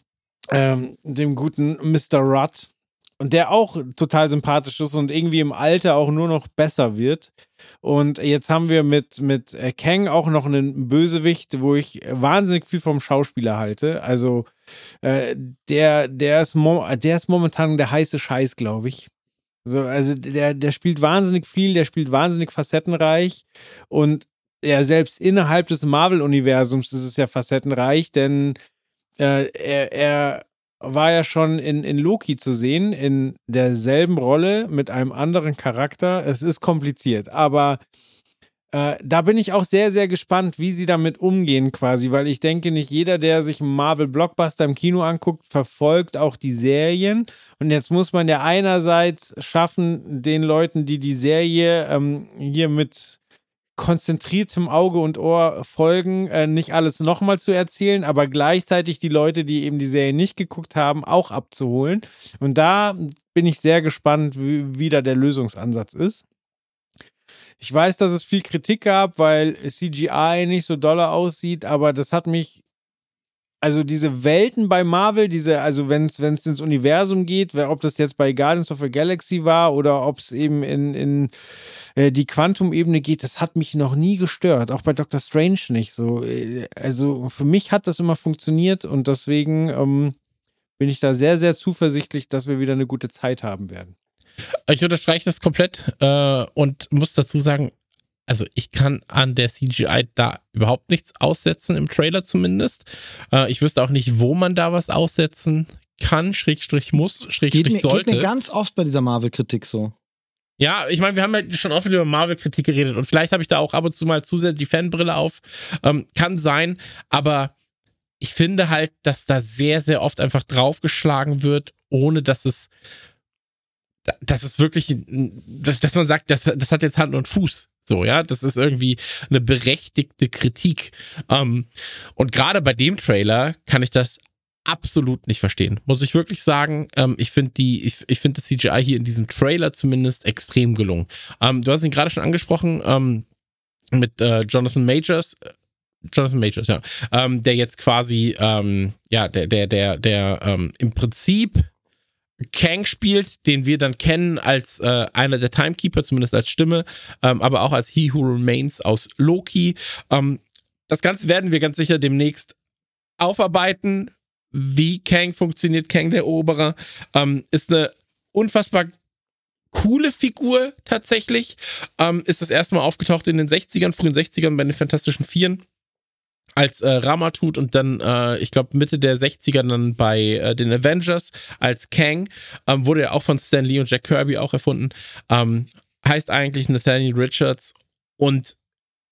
ähm, dem guten Mr. Rudd. Und der auch total sympathisch ist und irgendwie im Alter auch nur noch besser wird. Und jetzt haben wir mit, mit äh, Kang auch noch einen Bösewicht, wo ich wahnsinnig viel vom Schauspieler halte. Also äh, der, der, ist der ist momentan der heiße Scheiß, glaube ich. So, also der, der spielt wahnsinnig viel, der spielt wahnsinnig facettenreich und ja, selbst innerhalb des Marvel-Universums ist es ja facettenreich, denn äh, er, er war ja schon in, in Loki zu sehen, in derselben Rolle mit einem anderen Charakter. Es ist kompliziert, aber äh, da bin ich auch sehr, sehr gespannt, wie sie damit umgehen quasi, weil ich denke, nicht jeder, der sich Marvel-Blockbuster im Kino anguckt, verfolgt auch die Serien. Und jetzt muss man ja einerseits schaffen, den Leuten, die die Serie ähm, hier mit konzentriertem Auge und Ohr folgen, äh, nicht alles nochmal zu erzählen, aber gleichzeitig die Leute, die eben die Serie nicht geguckt haben, auch abzuholen. Und da bin ich sehr gespannt, wie, wie da der Lösungsansatz ist. Ich weiß, dass es viel Kritik gab, weil CGI nicht so dolle aussieht, aber das hat mich. Also diese Welten bei Marvel, diese, also wenn es ins Universum geht, ob das jetzt bei Guardians of the Galaxy war oder ob es eben in, in äh, die Quantum-Ebene geht, das hat mich noch nie gestört. Auch bei Doctor Strange nicht so. Äh, also für mich hat das immer funktioniert und deswegen ähm, bin ich da sehr, sehr zuversichtlich, dass wir wieder eine gute Zeit haben werden. Ich unterstreiche das komplett äh, und muss dazu sagen, also ich kann an der CGI da überhaupt nichts aussetzen, im Trailer zumindest. Äh, ich wüsste auch nicht, wo man da was aussetzen kann, Schrägstrich muss, Schrägstrich geht mir, sollte. Geht mir ganz oft bei dieser Marvel-Kritik so. Ja, ich meine, wir haben ja schon oft über Marvel-Kritik geredet und vielleicht habe ich da auch ab und zu mal zu sehr die Fanbrille auf. Ähm, kann sein, aber ich finde halt, dass da sehr, sehr oft einfach draufgeschlagen wird, ohne dass es das ist wirklich, dass man sagt, das, das hat jetzt Hand und Fuß. So, ja, das ist irgendwie eine berechtigte Kritik. Ähm, und gerade bei dem Trailer kann ich das absolut nicht verstehen. Muss ich wirklich sagen, ähm, ich finde die, ich, ich finde das CGI hier in diesem Trailer zumindest extrem gelungen. Ähm, du hast ihn gerade schon angesprochen, ähm, mit äh, Jonathan Majors. Jonathan Majors, ja. Ähm, der jetzt quasi, ähm, ja, der, der, der, der im Prinzip Kang spielt, den wir dann kennen als äh, einer der Timekeeper, zumindest als Stimme, ähm, aber auch als He Who Remains aus Loki. Ähm, das Ganze werden wir ganz sicher demnächst aufarbeiten. Wie Kang funktioniert, Kang der Eroberer, ähm, ist eine unfassbar coole Figur tatsächlich. Ähm, ist das erste Mal aufgetaucht in den 60ern, frühen 60ern bei den Fantastischen Vieren als äh, Rama tut und dann, äh, ich glaube, Mitte der 60er dann bei äh, den Avengers als Kang. Ähm, wurde ja auch von Stan Lee und Jack Kirby auch erfunden. Ähm, heißt eigentlich Nathaniel Richards und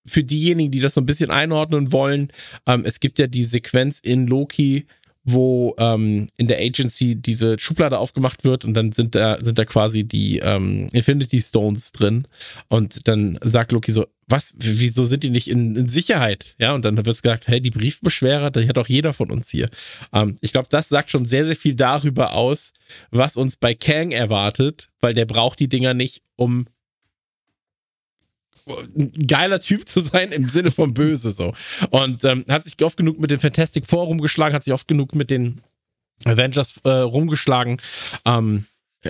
für diejenigen, die das so ein bisschen einordnen wollen, ähm, es gibt ja die Sequenz in Loki, wo ähm, in der Agency diese Schublade aufgemacht wird und dann sind da, sind da quasi die ähm, Infinity Stones drin. Und dann sagt Loki so, was, wieso sind die nicht in, in Sicherheit? Ja, und dann wird gesagt, hey, die Briefbeschwerer, die hat auch jeder von uns hier. Ähm, ich glaube, das sagt schon sehr, sehr viel darüber aus, was uns bei Kang erwartet, weil der braucht die Dinger nicht, um geiler Typ zu sein im Sinne von böse so. Und ähm, hat sich oft genug mit dem Fantastic Four rumgeschlagen, hat sich oft genug mit den Avengers äh, rumgeschlagen. Ähm,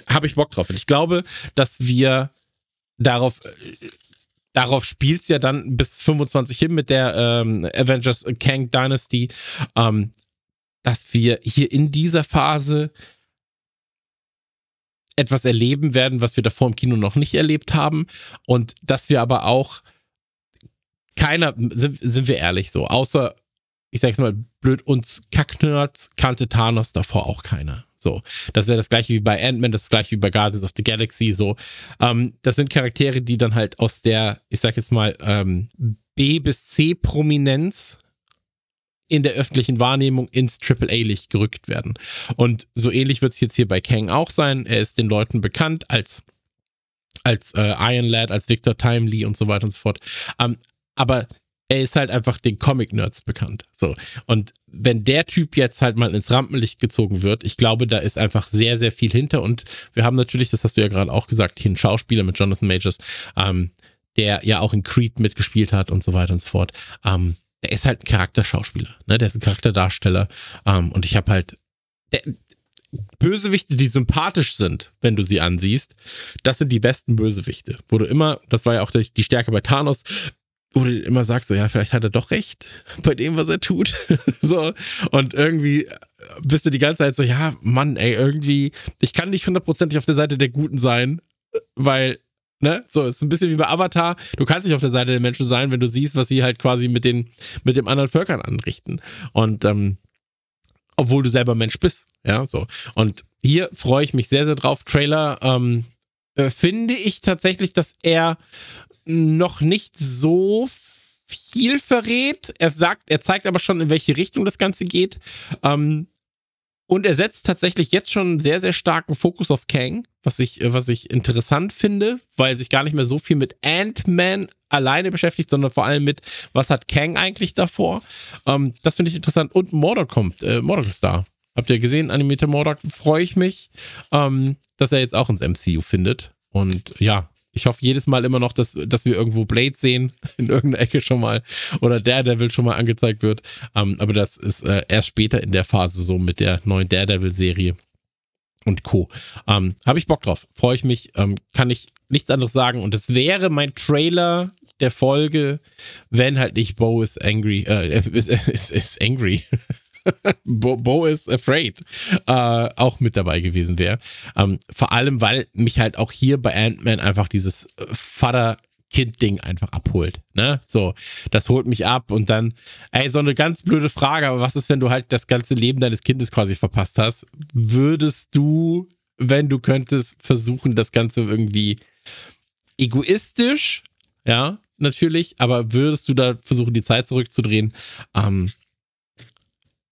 Habe ich Bock drauf. Und ich glaube, dass wir darauf. Äh, darauf spielt es ja dann bis 25 hin mit der ähm, Avengers Kang Dynasty, ähm, dass wir hier in dieser Phase etwas erleben werden, was wir davor im Kino noch nicht erlebt haben. Und dass wir aber auch keiner, sind, sind wir ehrlich so, außer, ich sag's mal blöd, uns Kacknerds kannte Thanos davor auch keiner. So, das ist ja das gleiche wie bei Ant-Man, das gleiche wie bei Guardians of the Galaxy. So, ähm, das sind Charaktere, die dann halt aus der, ich sag jetzt mal, ähm, B bis C Prominenz in der öffentlichen Wahrnehmung ins AAA-Licht gerückt werden. Und so ähnlich wird es jetzt hier bei Kang auch sein. Er ist den Leuten bekannt als, als äh, Iron Lad, als Victor Timely und so weiter und so fort. Ähm, aber er ist halt einfach den Comic-Nerds bekannt. So. Und wenn der Typ jetzt halt mal ins Rampenlicht gezogen wird, ich glaube, da ist einfach sehr, sehr viel hinter. Und wir haben natürlich, das hast du ja gerade auch gesagt, hier einen Schauspieler mit Jonathan Majors, ähm, der ja auch in Creed mitgespielt hat und so weiter und so fort. Ähm, der ist halt ein Charakterschauspieler, ne? Der ist ein Charakterdarsteller. Ähm, und ich habe halt der, Bösewichte, die sympathisch sind, wenn du sie ansiehst, das sind die besten Bösewichte. Wo du immer, das war ja auch die Stärke bei Thanos, wo du immer sagst, so ja, vielleicht hat er doch recht bei dem, was er tut. [LAUGHS] so. Und irgendwie bist du die ganze Zeit so, ja, Mann, ey, irgendwie, ich kann nicht hundertprozentig auf der Seite der Guten sein, weil Ne? So, ist ein bisschen wie bei Avatar. Du kannst nicht auf der Seite der Menschen sein, wenn du siehst, was sie halt quasi mit den, mit den anderen Völkern anrichten. Und ähm, obwohl du selber Mensch bist. Ja, so. Und hier freue ich mich sehr, sehr drauf. Trailer ähm, äh, finde ich tatsächlich, dass er noch nicht so viel verrät. Er sagt, er zeigt aber schon, in welche Richtung das Ganze geht. Ähm, und er setzt tatsächlich jetzt schon einen sehr, sehr starken Fokus auf Kang, was ich, was ich interessant finde, weil er sich gar nicht mehr so viel mit Ant-Man alleine beschäftigt, sondern vor allem mit, was hat Kang eigentlich davor. Ähm, das finde ich interessant. Und Mordor kommt, äh, Mordor ist da. Habt ihr gesehen, animierte Mordor? Freue ich mich, ähm, dass er jetzt auch ins MCU findet. Und ja, ich hoffe jedes Mal immer noch, dass, dass wir irgendwo Blade sehen, [LAUGHS] in irgendeiner Ecke schon mal, oder Daredevil schon mal angezeigt wird. Ähm, aber das ist äh, erst später in der Phase so mit der neuen Daredevil-Serie und Co. Ähm, Habe ich Bock drauf, freue ich mich, ähm, kann ich nichts anderes sagen. Und es wäre mein Trailer der Folge, wenn halt nicht Bo is angry, äh, [LAUGHS] ist, ist, ist angry. Bo, Bo is afraid äh, auch mit dabei gewesen wäre. Ähm, vor allem, weil mich halt auch hier bei Ant-Man einfach dieses äh, Vater Kind-Ding einfach abholt. Ne? So, das holt mich ab und dann, ey, so eine ganz blöde Frage, aber was ist, wenn du halt das ganze Leben deines Kindes quasi verpasst hast? Würdest du, wenn du könntest, versuchen, das Ganze irgendwie egoistisch, ja, natürlich, aber würdest du da versuchen, die Zeit zurückzudrehen? Ähm,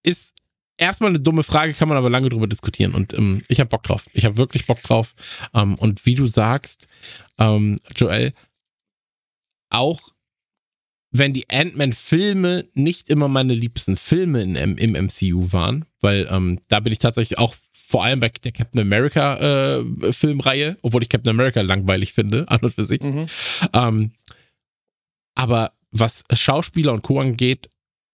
ist erstmal eine dumme Frage, kann man aber lange drüber diskutieren. Und ähm, ich habe Bock drauf. Ich habe wirklich Bock drauf. Ähm, und wie du sagst, ähm, Joel, auch wenn die Ant-Man-Filme nicht immer meine liebsten Filme in, im MCU waren, weil ähm, da bin ich tatsächlich auch vor allem bei der Captain America äh, Filmreihe, obwohl ich Captain America langweilig finde, [LAUGHS] an und für sich. Mhm. Ähm, aber was Schauspieler und Co. angeht,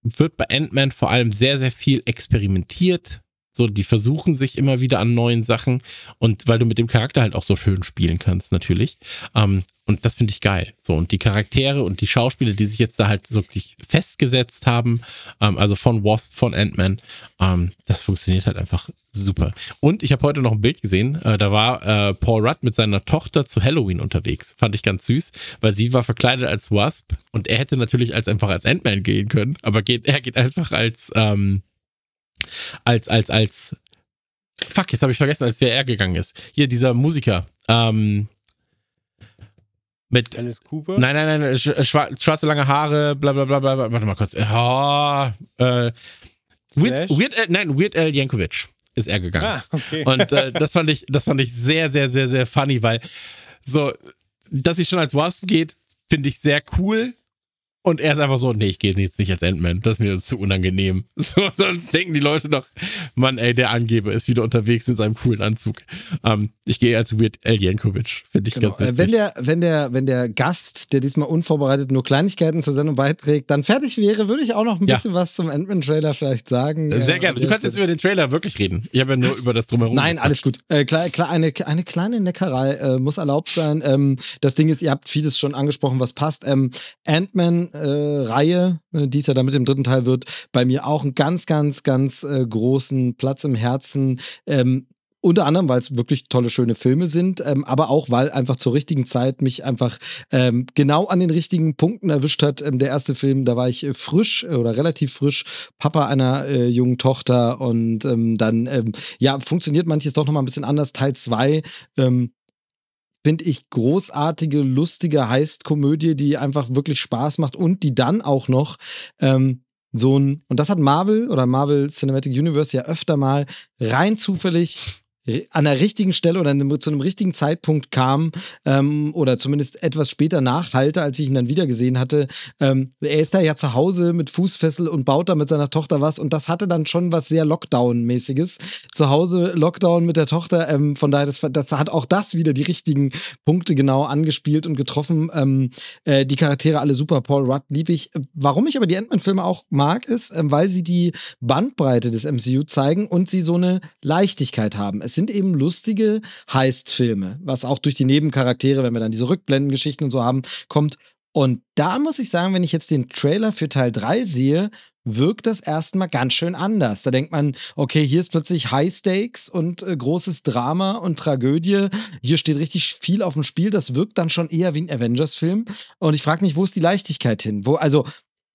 wird bei Ant-Man vor allem sehr, sehr viel experimentiert. So, die versuchen sich immer wieder an neuen Sachen und weil du mit dem Charakter halt auch so schön spielen kannst, natürlich. Ähm, und das finde ich geil. So, und die Charaktere und die Schauspieler, die sich jetzt da halt wirklich festgesetzt haben, ähm, also von Wasp, von Ant-Man, ähm, das funktioniert halt einfach super. Und ich habe heute noch ein Bild gesehen, äh, da war äh, Paul Rudd mit seiner Tochter zu Halloween unterwegs. Fand ich ganz süß, weil sie war verkleidet als Wasp und er hätte natürlich als einfach als Ant-Man gehen können, aber geht, er geht einfach als, ähm, als, als, als, fuck, jetzt habe ich vergessen, als wer er gegangen ist. Hier, dieser Musiker, ähm, mit Alice Cooper? Nein, nein, nein, schwarze lange Haare, bla bla bla bla. Warte mal kurz. Oh, äh, Weird, Weird, nein, Weird Al Yankovic ist er gegangen. Ah, okay. Und äh, [LAUGHS] das fand ich, das fand ich sehr, sehr, sehr, sehr funny, weil so, dass sie schon als Wasp geht, finde ich sehr cool. Und er ist einfach so, nee, ich gehe jetzt nicht als Ant-Man. Das ist mir zu unangenehm. [LAUGHS] So, sonst denken die Leute doch, Mann, ey, der Angeber ist wieder unterwegs in seinem coolen Anzug. Ähm, ich gehe als Weird Al Yankovic. Finde ich genau. ganz witzig. Wenn der, wenn, der, wenn der Gast, der diesmal unvorbereitet nur Kleinigkeiten zur Sendung beiträgt, dann fertig wäre, würde ich auch noch ein bisschen ja. was zum Ant-Man-Trailer vielleicht sagen. Sehr äh, gerne. Du kannst jetzt über den Trailer wirklich reden. Ich habe ja nur über das Drumherum. Nein, alles gut. Äh, klar, klar, eine, eine kleine Neckerei äh, muss erlaubt sein. Ähm, das Ding ist, ihr habt vieles schon angesprochen, was passt. Ähm, Ant-Man äh, Reihe, äh, die es ja damit im dritten Teil wird, bei mir auch einen ganz, ganz, ganz äh, großen Platz im Herzen. Ähm, unter anderem, weil es wirklich tolle, schöne Filme sind, ähm, aber auch, weil einfach zur richtigen Zeit mich einfach ähm, genau an den richtigen Punkten erwischt hat. Ähm, der erste Film, da war ich äh, frisch äh, oder relativ frisch, Papa einer äh, jungen Tochter und ähm, dann, ähm, ja, funktioniert manches doch nochmal ein bisschen anders. Teil 2, ähm, finde ich, großartige, lustige Heist-Komödie, die einfach wirklich Spaß macht und die dann auch noch ähm, so ein, und das hat Marvel oder Marvel Cinematic Universe ja öfter mal rein zufällig an der richtigen Stelle oder zu einem richtigen Zeitpunkt kam ähm, oder zumindest etwas später nachhalte, als ich ihn dann wieder gesehen hatte. Ähm, er ist da ja zu Hause mit Fußfessel und baut da mit seiner Tochter was und das hatte dann schon was sehr Lockdown-mäßiges. Zu Hause Lockdown mit der Tochter, ähm, von daher, das, das hat auch das wieder die richtigen Punkte genau angespielt und getroffen. Ähm, äh, die Charaktere alle super, Paul Rudd lieb ich. Warum ich aber die Ant-Man-Filme auch mag, ist, äh, weil sie die Bandbreite des MCU zeigen und sie so eine Leichtigkeit haben. Es sind eben lustige Heist-Filme, was auch durch die Nebencharaktere, wenn wir dann diese Rückblendengeschichten und so haben, kommt. Und da muss ich sagen, wenn ich jetzt den Trailer für Teil 3 sehe, wirkt das erstmal ganz schön anders. Da denkt man, okay, hier ist plötzlich High Stakes und äh, großes Drama und Tragödie. Hier steht richtig viel auf dem Spiel. Das wirkt dann schon eher wie ein Avengers-Film. Und ich frage mich, wo ist die Leichtigkeit hin? Wo, also,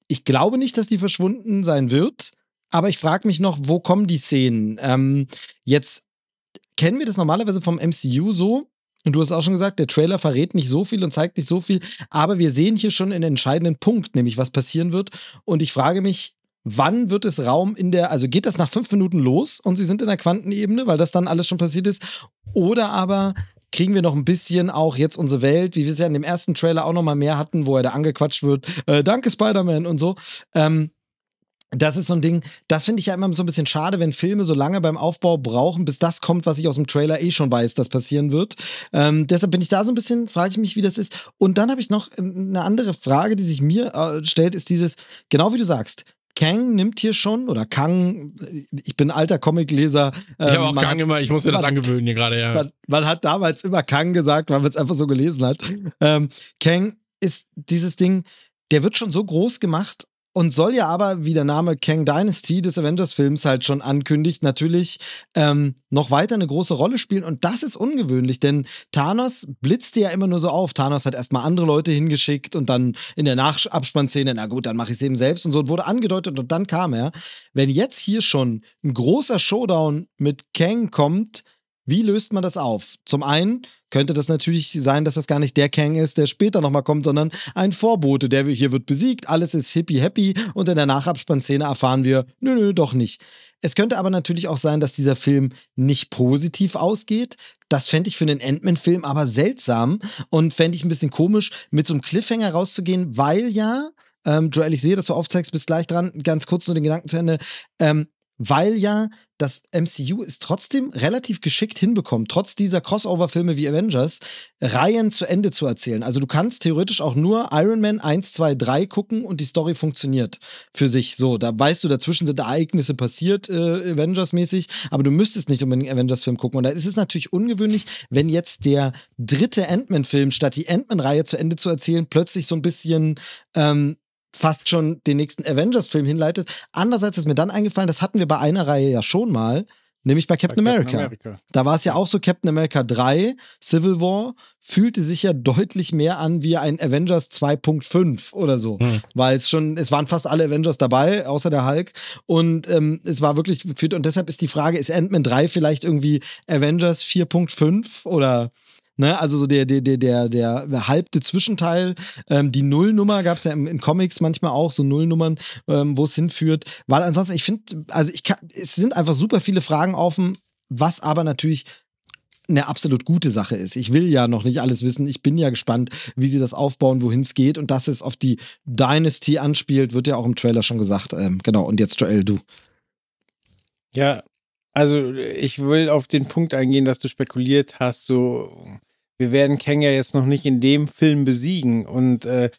ich glaube nicht, dass die verschwunden sein wird. aber ich frage mich noch, wo kommen die Szenen? Ähm, jetzt kennen wir das normalerweise vom MCU so. Und du hast auch schon gesagt, der Trailer verrät nicht so viel und zeigt nicht so viel, aber wir sehen hier schon einen entscheidenden Punkt, nämlich was passieren wird. Und ich frage mich, wann wird es Raum in der, also geht das nach fünf Minuten los und sie sind in der Quantenebene, weil das dann alles schon passiert ist? Oder aber kriegen wir noch ein bisschen auch jetzt unsere Welt, wie wir es ja in dem ersten Trailer auch noch mal mehr hatten, wo er da angequatscht wird, äh, danke Spider-Man und so. Ähm, das ist so ein Ding, das finde ich ja immer so ein bisschen schade, wenn Filme so lange beim Aufbau brauchen, bis das kommt, was ich aus dem Trailer eh schon weiß, dass passieren wird. Ähm, deshalb bin ich da so ein bisschen, frage ich mich, wie das ist. Und dann habe ich noch eine andere Frage, die sich mir äh, stellt, ist dieses, genau wie du sagst, Kang nimmt hier schon, oder Kang, ich bin alter Comicleser. Ähm, ich habe auch Kang hat, immer, ich muss mir das angewöhnen hier gerade, ja. Man, man, hat damals immer Kang gesagt, weil man es einfach so gelesen hat. Ähm, Kang ist dieses Ding, der wird schon so groß gemacht und soll ja aber, wie der Name Kang Dynasty des Avengers-Films halt schon ankündigt, natürlich ähm, noch weiter eine große Rolle spielen. Und das ist ungewöhnlich, denn Thanos blitzte ja immer nur so auf. Thanos hat erstmal andere Leute hingeschickt und dann in der Nachabspannszene, na gut, dann mache ich es eben selbst und so, und wurde angedeutet und dann kam er. Wenn jetzt hier schon ein großer Showdown mit Kang kommt, wie löst man das auf? Zum einen könnte das natürlich sein, dass das gar nicht der Kang ist, der später nochmal kommt, sondern ein Vorbote, der hier wird besiegt, alles ist hippie happy und in der Nachabspannszene erfahren wir, nö, nö, doch nicht. Es könnte aber natürlich auch sein, dass dieser Film nicht positiv ausgeht. Das fände ich für einen Ant-Man-Film aber seltsam und fände ich ein bisschen komisch, mit so einem Cliffhanger rauszugehen, weil ja, ähm, Joel, ich sehe, dass du aufzeigst, bist gleich dran, ganz kurz nur den Gedanken zu Ende, ähm, weil ja das MCU es trotzdem relativ geschickt hinbekommt, trotz dieser Crossover-Filme wie Avengers, Reihen zu Ende zu erzählen. Also du kannst theoretisch auch nur Iron Man 1, 2, 3 gucken und die Story funktioniert für sich. So, da weißt du, dazwischen sind Ereignisse passiert, äh, Avengers-mäßig, aber du müsstest nicht unbedingt einen Avengers-Film gucken. Und da ist es natürlich ungewöhnlich, wenn jetzt der dritte Ant-Man-Film, statt die Ant-Man-Reihe zu Ende zu erzählen, plötzlich so ein bisschen ähm, fast schon den nächsten Avengers-Film hinleitet. Andererseits ist mir dann eingefallen, das hatten wir bei einer Reihe ja schon mal, nämlich bei Captain, bei Captain America. America. Da war es ja auch so, Captain America 3, Civil War, fühlte sich ja deutlich mehr an wie ein Avengers 2.5 oder so. Hm. Weil es schon, es waren fast alle Avengers dabei, außer der Hulk. Und ähm, es war wirklich, und deshalb ist die Frage, ist Ant-Man 3 vielleicht irgendwie Avengers 4.5 oder Ne, also so der, der, der, der, der halbte Zwischenteil, ähm, die Nullnummer gab es ja in, in, Comics manchmal auch, so Nullnummern, ähm, wo es hinführt. Weil ansonsten, ich finde, also ich kann, es sind einfach super viele Fragen offen, was aber natürlich eine absolut gute Sache ist. Ich will ja noch nicht alles wissen. Ich bin ja gespannt, wie sie das aufbauen, wohin es geht. Und dass es auf die Dynasty anspielt, wird ja auch im Trailer schon gesagt. Ähm, genau, und jetzt Joel, du. Ja, also ich will auf den Punkt eingehen, dass du spekuliert hast, so wir werden Kang ja jetzt noch nicht in dem Film besiegen. Und äh,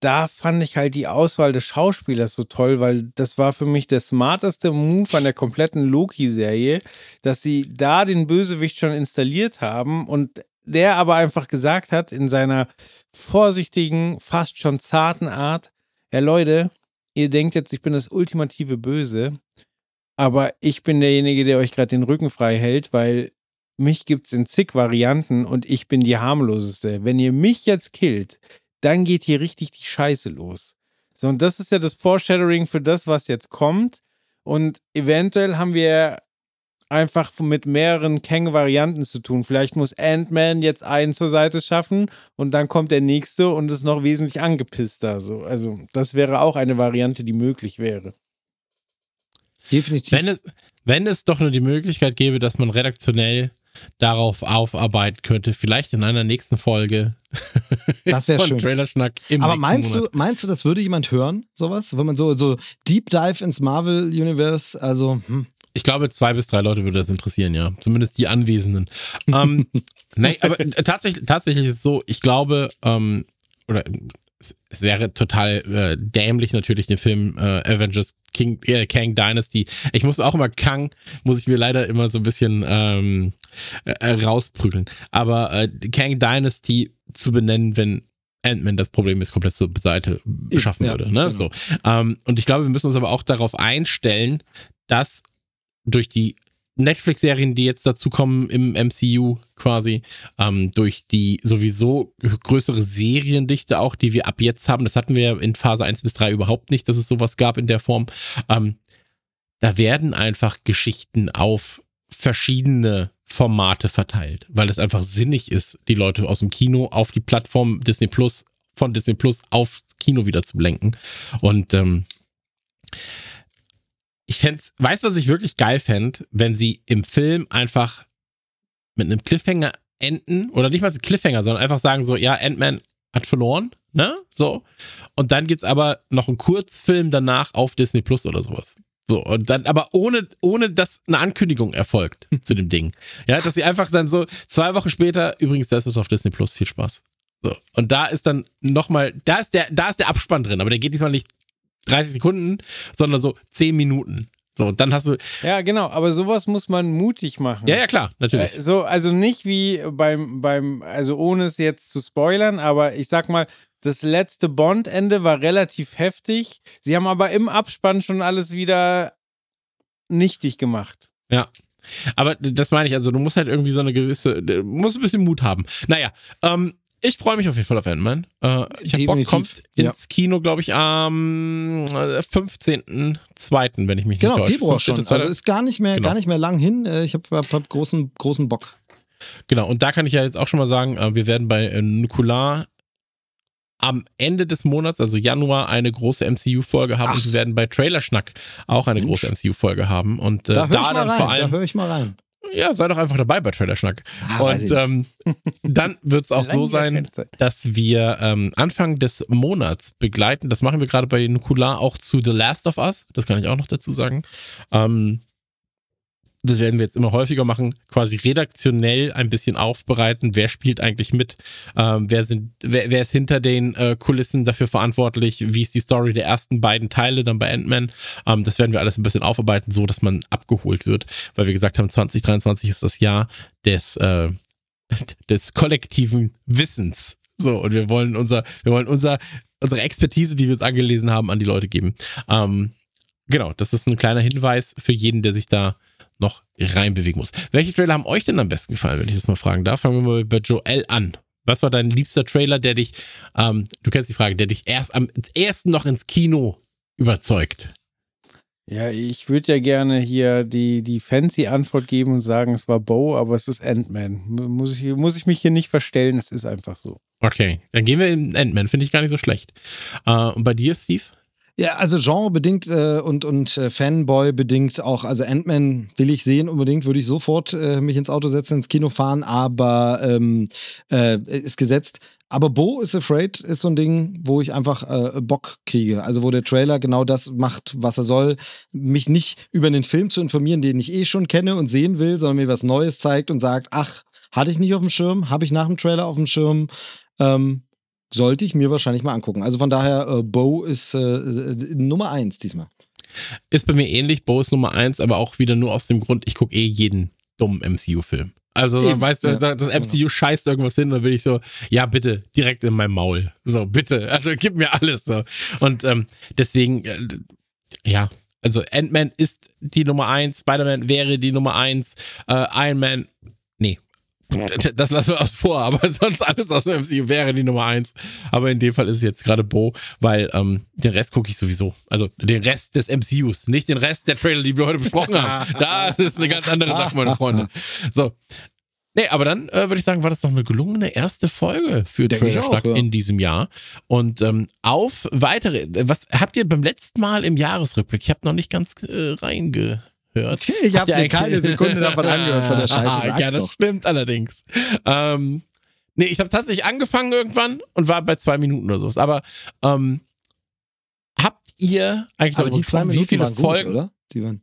da fand ich halt die Auswahl des Schauspielers so toll, weil das war für mich der smarteste Move an der kompletten Loki-Serie, dass sie da den Bösewicht schon installiert haben und der aber einfach gesagt hat in seiner vorsichtigen, fast schon zarten Art, ja Leute, ihr denkt jetzt, ich bin das ultimative Böse, aber ich bin derjenige, der euch gerade den Rücken frei hält, weil mich gibt's in zig Varianten und ich bin die harmloseste. Wenn ihr mich jetzt killt, dann geht hier richtig die Scheiße los. So, und das ist ja das Foreshadowing für das, was jetzt kommt. Und eventuell haben wir einfach mit mehreren Kang-Varianten zu tun. Vielleicht muss Ant-Man jetzt einen zur Seite schaffen und dann kommt der nächste und ist noch wesentlich angepisster. So. Also, das wäre auch eine Variante, die möglich wäre. Definitiv. Wenn es, wenn es doch nur die Möglichkeit gäbe, dass man redaktionell darauf aufarbeiten könnte. Vielleicht in einer nächsten Folge. Das wäre [LAUGHS] schön. Trailerschnack im Aber meinst Monat. du, meinst du, das würde jemand hören, sowas? Wenn man so, so Deep Dive ins Marvel Universe, also. Hm. Ich glaube, zwei bis drei Leute würde das interessieren, ja. Zumindest die Anwesenden. ähm, [LAUGHS] nee, aber tatsächlich, tatsächlich ist es so, ich glaube, ähm, oder es, wäre total äh, dämlich natürlich den Film äh, Avengers King, äh, Kang Dynasty. Ich muss auch immer Kang, muss ich mir leider immer so ein bisschen ähm, äh, rausprügeln. Aber äh, Kang Dynasty zu benennen, wenn Ant-Man das Problem ist komplett zur Seite beschaffen ja, würde. Ne? Genau. So. Ähm, und ich glaube, wir müssen uns aber auch darauf einstellen, dass durch die Netflix-Serien, die jetzt dazu kommen im MCU quasi, ähm, durch die sowieso größere Seriendichte auch, die wir ab jetzt haben, das hatten wir in Phase 1 bis 3 überhaupt nicht, dass es sowas gab in der Form, ähm, da werden einfach Geschichten auf verschiedene Formate verteilt, weil es einfach sinnig ist, die Leute aus dem Kino auf die Plattform Disney Plus, von Disney Plus aufs Kino wieder zu lenken. Und ähm, ich fände, weißt du, was ich wirklich geil fände, wenn sie im Film einfach mit einem Cliffhanger enden, oder nicht mal ein Cliffhanger, sondern einfach sagen so, ja, Ant-Man hat verloren, ne? So. Und dann gibt's aber noch einen Kurzfilm danach auf Disney Plus oder sowas. So, und dann, aber ohne, ohne dass eine Ankündigung erfolgt [LAUGHS] zu dem Ding. Ja, dass sie einfach dann so zwei Wochen später, übrigens, das ist auf Disney Plus, viel Spaß. So, und da ist dann nochmal, da ist der, da ist der Abspann drin, aber der geht diesmal nicht 30 Sekunden, sondern so 10 Minuten. So, dann hast du. Ja, genau, aber sowas muss man mutig machen. Ja, ja, klar, natürlich. Äh, so, also nicht wie beim, beim, also ohne es jetzt zu spoilern, aber ich sag mal, das letzte Bond-Ende war relativ heftig. Sie haben aber im Abspann schon alles wieder nichtig gemacht. Ja. Aber das meine ich, also du musst halt irgendwie so eine gewisse, du musst ein bisschen Mut haben. Naja, ähm, ich freue mich auf jeden Fall auf Ant-Man. Äh, ich habe Bock, kommt ja. ins Kino, glaube ich, am äh, 15.02., wenn ich mich Genau, nicht täusche. Februar schon. 15.02.. Also ist gar nicht mehr, Genau. gar nicht mehr lang hin. Äh, Ich habe hab, großen, großen Bock. Genau, und da kann ich ja jetzt auch schon mal sagen, äh, wir werden bei äh, Nukular am Ende des Monats, also Januar, eine große MCU-Folge haben Ach. und wir werden bei Trailerschnack auch eine Mensch. große MCU-Folge haben. Und äh, Da mal dann rein. vor Da allem, höre ich mal rein. Ja, sei doch einfach dabei bei Trailerschnack. Ah, und ähm, dann wird es auch [LAUGHS] so sein, dass wir ähm, Anfang des Monats begleiten, das machen wir gerade bei Nukular auch zu The Last of Us, das kann ich auch noch dazu sagen. Ähm, das werden wir jetzt immer häufiger machen, quasi redaktionell ein bisschen aufbereiten, wer spielt eigentlich mit, ähm, wer, sind, wer, wer ist hinter den äh, Kulissen dafür verantwortlich, wie ist die Story der ersten beiden Teile dann bei Ant-Man. Ähm, das werden wir alles ein bisschen aufarbeiten, so dass man abgeholt wird, weil wir gesagt haben, 2023 ist das Jahr des, äh, [LAUGHS] des kollektiven Wissens. So, und wir wollen unser, wir wollen unser, unsere Expertise, die wir uns angelesen haben, an die Leute geben. Ähm, genau, das ist ein kleiner Hinweis für jeden, der sich da noch reinbewegen muss. Welche Trailer haben euch denn am besten gefallen, wenn ich das mal fragen darf? Fangen wir mal bei Joel an. Was war dein liebster Trailer, der dich, ähm, du kennst die Frage, der dich erst am ersten noch ins Kino überzeugt? Ja, ich würde ja gerne hier die, die fancy Antwort geben und sagen, es war Bo, aber es ist Ant-Man. Muss ich, muss ich mich hier nicht verstellen, es ist einfach so. Okay, dann gehen wir in Ant-Man, finde ich gar nicht so schlecht. Äh, und bei dir, Steve? Ja, also genrebedingt äh, und, und äh, Fanboy-bedingt auch. Also Ant-Man will ich sehen unbedingt, würde ich sofort äh, mich ins Auto setzen, ins Kino fahren, aber ähm, äh, ist gesetzt. Aber Bo is Afraid ist so ein Ding, wo ich einfach äh, Bock kriege. Also wo der Trailer genau das macht, was er soll. Mich nicht über den Film zu informieren, den ich eh schon kenne und sehen will, sondern mir was Neues zeigt und sagt, ach, hatte ich nicht auf dem Schirm, habe ich nach dem Trailer auf dem Schirm. Ähm, sollte ich mir wahrscheinlich mal angucken. Also von daher, äh, Bo ist äh, äh, Nummer eins diesmal. Ist bei mir ähnlich, Bo ist Nummer eins, aber auch wieder nur aus dem Grund, ich gucke eh jeden dummen MCU-Film. Also, so, Eben, weißt du, ja, das MCU scheißt irgendwas hin, dann bin ich so, ja, bitte, direkt in mein Maul. So, bitte, also gib mir alles so. Und ähm, deswegen, äh, ja, also Ant-Man ist die Nummer eins, Spider-Man wäre die Nummer eins, äh, Iron Man. Das lassen wir aus vor, aber [LAUGHS] sonst alles aus dem MCU wäre die Nummer eins. Aber in dem Fall ist es jetzt gerade Bo, weil ähm, den Rest gucke ich sowieso. Also den Rest des MCUs, nicht den Rest der Trailer, die wir heute besprochen haben. [LAUGHS] Das ist eine ganz andere Sache, meine Freunde. So. Nee, aber dann äh, würde ich sagen, war das noch eine gelungene erste Folge für Trailerschnack auch, ja. in diesem Jahr. Und ähm, auf weitere, was habt ihr beim letzten Mal im Jahresrückblick? Ich habe noch nicht ganz äh, reingehört. [LAUGHS] Ich habe mir keine Sekunde davon angehört von der [LAUGHS] Scheiße. Ah, Sag's ja, das doch. stimmt allerdings. Ähm, nee, ich habe tatsächlich angefangen irgendwann und war bei zwei Minuten oder sowas. Aber ähm, habt ihr eigentlich Aber die zwei gesprochen, wie Minuten viele waren gut, Folgen? oder? Die waren.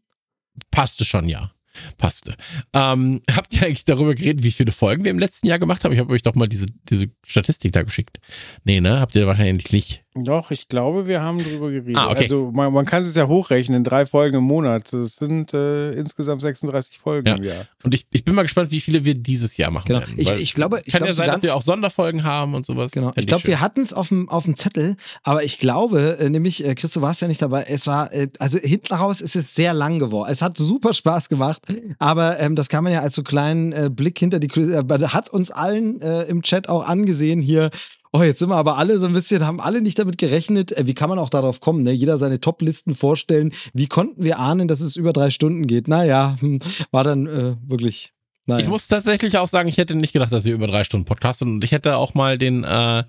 Passte schon, ja. Passte. Ähm, [LAUGHS] habt ihr eigentlich darüber geredet, wie viele Folgen wir im letzten Jahr gemacht haben? Ich habe euch doch mal diese, diese Statistik da geschickt. Nee, ne? Habt ihr wahrscheinlich nicht. Doch, ich glaube, wir haben drüber geredet. Ah, okay. Also man, man kann es ja hochrechnen, drei Folgen im Monat. Das sind äh, insgesamt 36 Folgen Ja. im Jahr. Und ich, ich bin mal gespannt, wie viele wir dieses Jahr machen Genau. werden. Ich, ich glaube, ich kann glaube ja sein, dass wir auch Sonderfolgen haben und sowas. Genau. Fänd Ich glaube, wir hatten es auf dem, auf dem Zettel, aber ich glaube, äh, nämlich, äh, Chris, du warst ja nicht dabei, es war, äh, also hinten raus ist es sehr lang geworden. Es hat super Spaß gemacht, aber ähm, das kann man ja als so kleinen äh, Blick hinter die Kulissen, äh, hat uns allen äh, im Chat auch angesehen hier Oh, jetzt sind wir aber alle so ein bisschen, haben alle nicht damit gerechnet. Äh, wie kann man auch darauf kommen? Ne? Jeder seine Top-Listen vorstellen. Wie konnten wir ahnen, dass es über drei Stunden geht? Naja, hm, war dann äh, wirklich. Naja. Ich muss tatsächlich auch sagen, ich hätte nicht gedacht, dass ihr über drei Stunden podcastet und ich hätte auch mal den, äh,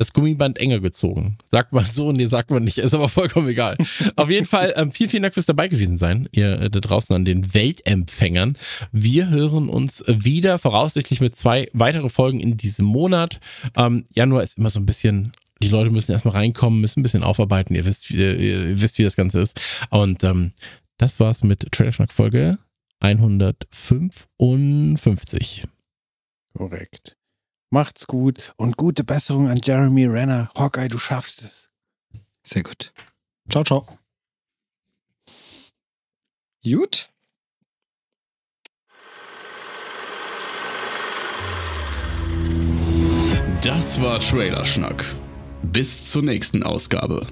das Gummiband enger gezogen. Sagt man so, nee, sagt man nicht, ist aber vollkommen egal. Auf jeden Fall, ähm, vielen, vielen Dank fürs dabei gewesen sein, ihr äh, da draußen an den Weltempfängern. Wir hören uns wieder, voraussichtlich mit zwei weiteren Folgen in diesem Monat. Ähm, Januar ist immer so ein bisschen die Leute müssen erstmal reinkommen, müssen ein bisschen aufarbeiten. Ihr wisst, wie, ihr wisst, wie das Ganze ist. Und ähm, das war's mit Trailer Schnack Folge 155. Korrekt. Macht's gut und gute Besserung an Jeremy Renner. Hawkeye, du schaffst es. Sehr gut. Ciao, ciao. Gut. Das war Trailerschnack. Bis zur nächsten Ausgabe.